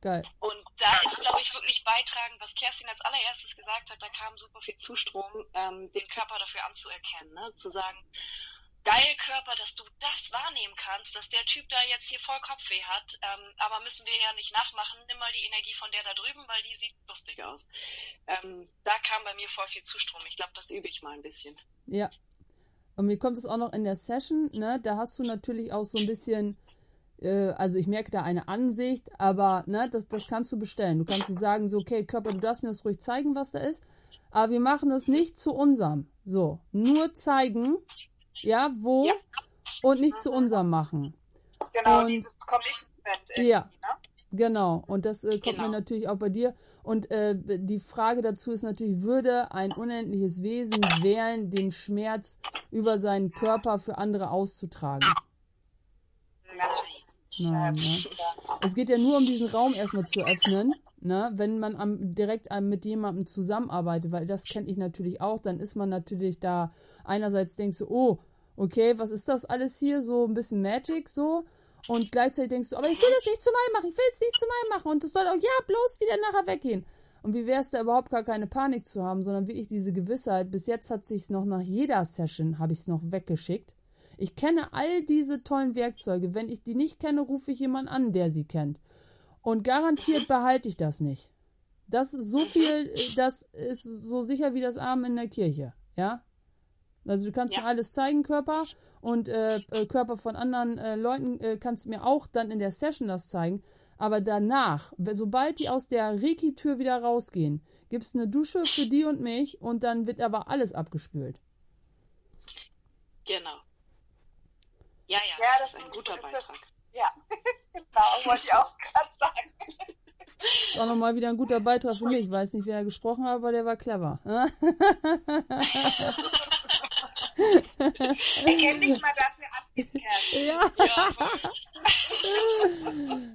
Geil. Und da ist, glaube ich, wirklich beitragen, was Kerstin als allererstes gesagt hat, da kam super viel Zustrom, ähm, den Körper dafür anzuerkennen, ne? zu sagen, geil Körper, dass du das wahrnehmen kannst, dass der Typ da jetzt hier voll Kopfweh hat, ähm, aber müssen wir ja nicht nachmachen. Nimm mal die Energie von der da drüben, weil die sieht lustig aus. Ähm, da kam bei mir voll viel Zustrom. Ich glaube, das übe ich mal ein bisschen. Ja. Und mir kommt es auch noch in der Session, ne? Da hast du natürlich auch so ein bisschen, äh, also ich merke da eine Ansicht, aber ne, das, das kannst du bestellen. Du kannst sagen, so, okay, Körper, du darfst mir das ruhig zeigen, was da ist. Aber wir machen das nicht zu unserem. So, nur zeigen, ja, wo ja. und nicht zu unserem machen. Genau, und, dieses Commitment. Ja, ne? genau. Und das äh, kommt genau. mir natürlich auch bei dir. Und äh, die Frage dazu ist natürlich, würde ein unendliches Wesen wählen, den Schmerz über seinen Körper für andere auszutragen? Nein. Nein ne? Es geht ja nur um diesen Raum erstmal zu öffnen. Ne? Wenn man am, direkt mit jemandem zusammenarbeitet, weil das kenne ich natürlich auch, dann ist man natürlich da, einerseits denkst du, oh, okay, was ist das alles hier? So ein bisschen Magic so. Und gleichzeitig denkst du, aber ich will das nicht zu meinem machen, ich will es nicht zu meinem machen. Und das soll auch, ja, bloß wieder nachher weggehen. Und wie wäre es da überhaupt gar keine Panik zu haben, sondern wirklich diese Gewissheit. Bis jetzt hat sich noch nach jeder Session, habe ich es noch weggeschickt. Ich kenne all diese tollen Werkzeuge. Wenn ich die nicht kenne, rufe ich jemanden an, der sie kennt. Und garantiert behalte ich das nicht. Das ist so viel, das ist so sicher wie das Arm in der Kirche. Ja? Also du kannst ja. mir alles zeigen, Körper und äh, äh, Körper von anderen äh, Leuten äh, kannst du mir auch dann in der Session das zeigen. Aber danach, sobald die aus der Reiki-Tür wieder rausgehen, gibt es eine Dusche für die und mich und dann wird aber alles abgespült. Genau. Ja, ja, ja das, das ist ein guter Beitrag. Das, ja, genau, wollte ich auch gerade sagen. Das ist auch nochmal wieder ein guter Beitrag für mich. Ich weiß nicht, wer gesprochen hat, aber der war clever. Erkenn dich mal dafür abgekehrt. Ja. ja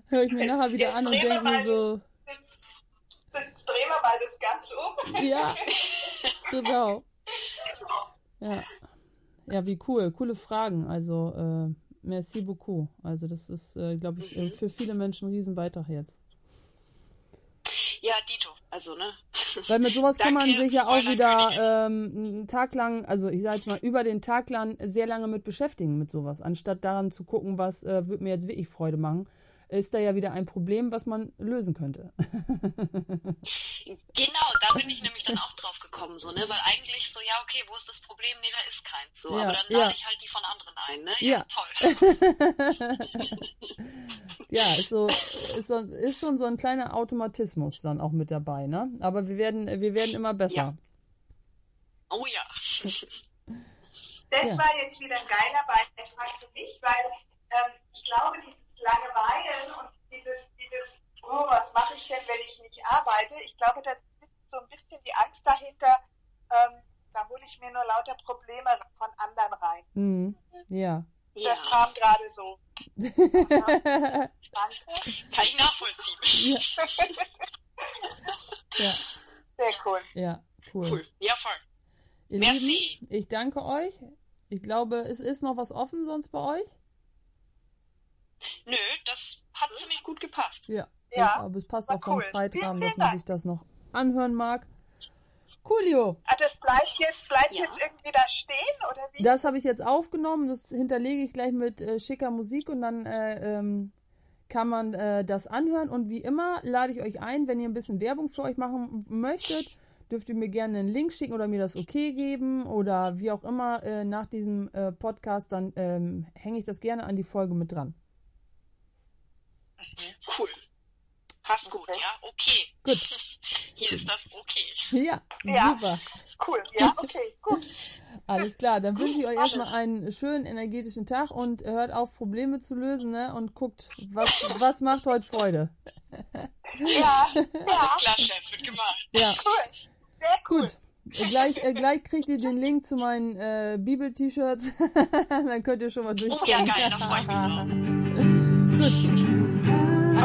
Hör ich mir nachher wieder Jetzt an und denke mir so. Jetzt drehen wir mal das Ganze um. Ja, genau. Ja. Ja, wie cool. Coole Fragen. Also, äh, merci beaucoup. Also, das ist, äh, glaube ich, mhm. für viele Menschen ein Riesenbeitrag jetzt. Ja, Dito. Also, ne? Weil mit sowas kann man sich ja auch wieder ähm, einen Tag lang, also ich sag jetzt mal, über den Tag lang sehr lange mit beschäftigen mit sowas, anstatt daran zu gucken, was äh, wird mir jetzt wirklich Freude machen ist da ja wieder ein Problem, was man lösen könnte. genau, da bin ich nämlich dann auch drauf gekommen, so, ne? Weil eigentlich so, ja, okay, wo ist das Problem? Nee, da ist keins. So, ja, aber dann lade ja. ich halt die von anderen ein, ne? Ja, ja. toll. ja, ist so, ist so, ist schon so ein kleiner Automatismus dann auch mit dabei, ne? Aber wir werden, wir werden immer besser. Ja. Oh ja. Das ja. war jetzt wieder ein geiler Beitrag für mich, weil ähm, ich glaube, dieses Langeweilen und dieses, dieses, oh, was mache ich denn, wenn ich nicht arbeite? Ich glaube, da ist so ein bisschen die Angst dahinter, ähm, da hole ich mir nur lauter Probleme von anderen rein. Mhm. Ja. Das ja. kam gerade so. Danke. Kann ich nachvollziehen. Ja. ja. Sehr cool. Ja, cool. Cool. Ja, voll. Ihr Merci. Lieben, ich danke euch. Ich glaube, es ist noch was offen sonst bei euch? Nö, das hat ziemlich gut gepasst. Ja. ja aber es passt auch vom cool. Zeitrahmen, dass man sich das noch anhören mag. Coolio. Ah, das bleibt jetzt, bleibt ja. jetzt irgendwie da stehen, oder wie? Das habe ich jetzt aufgenommen, das hinterlege ich gleich mit äh, schicker Musik und dann äh, ähm, kann man äh, das anhören. Und wie immer lade ich euch ein, wenn ihr ein bisschen Werbung für euch machen möchtet, dürft ihr mir gerne einen Link schicken oder mir das okay geben oder wie auch immer äh, nach diesem äh, Podcast, dann ähm, hänge ich das gerne an die Folge mit dran. Cool. Passt gut, ja, okay. Gut. Hier ist das okay. Ja, ja. super. Cool, ja, okay, gut. Alles klar, dann wünsche ich euch erstmal einen schönen energetischen Tag und hört auf, Probleme zu lösen ne? und guckt, was, was macht heute Freude. Ja, ja. Alles klar, Chef, wird gemalt. Ja. Cool, sehr cool. Gut. Gleich, äh, gleich kriegt ihr den Link zu meinen äh, Bibel-T-Shirts. dann könnt ihr schon mal durchgucken. Oh ja, geil, da freue ich mich drauf. Gut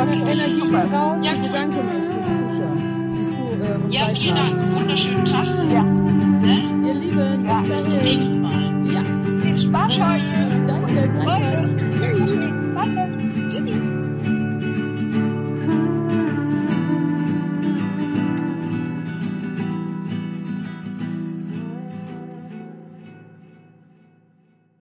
eure Energie super. raus. Ja, ich bedanke mich fürs Zuschauen. Zu, ähm, ja, vielen Dank. Wunderschönen Tag. Ja. Ne? Ihr Lieben, ja, bis zum nächsten Mal. Ja. Viel Spaß heute. Danke, gleichfalls. Danke. Danke.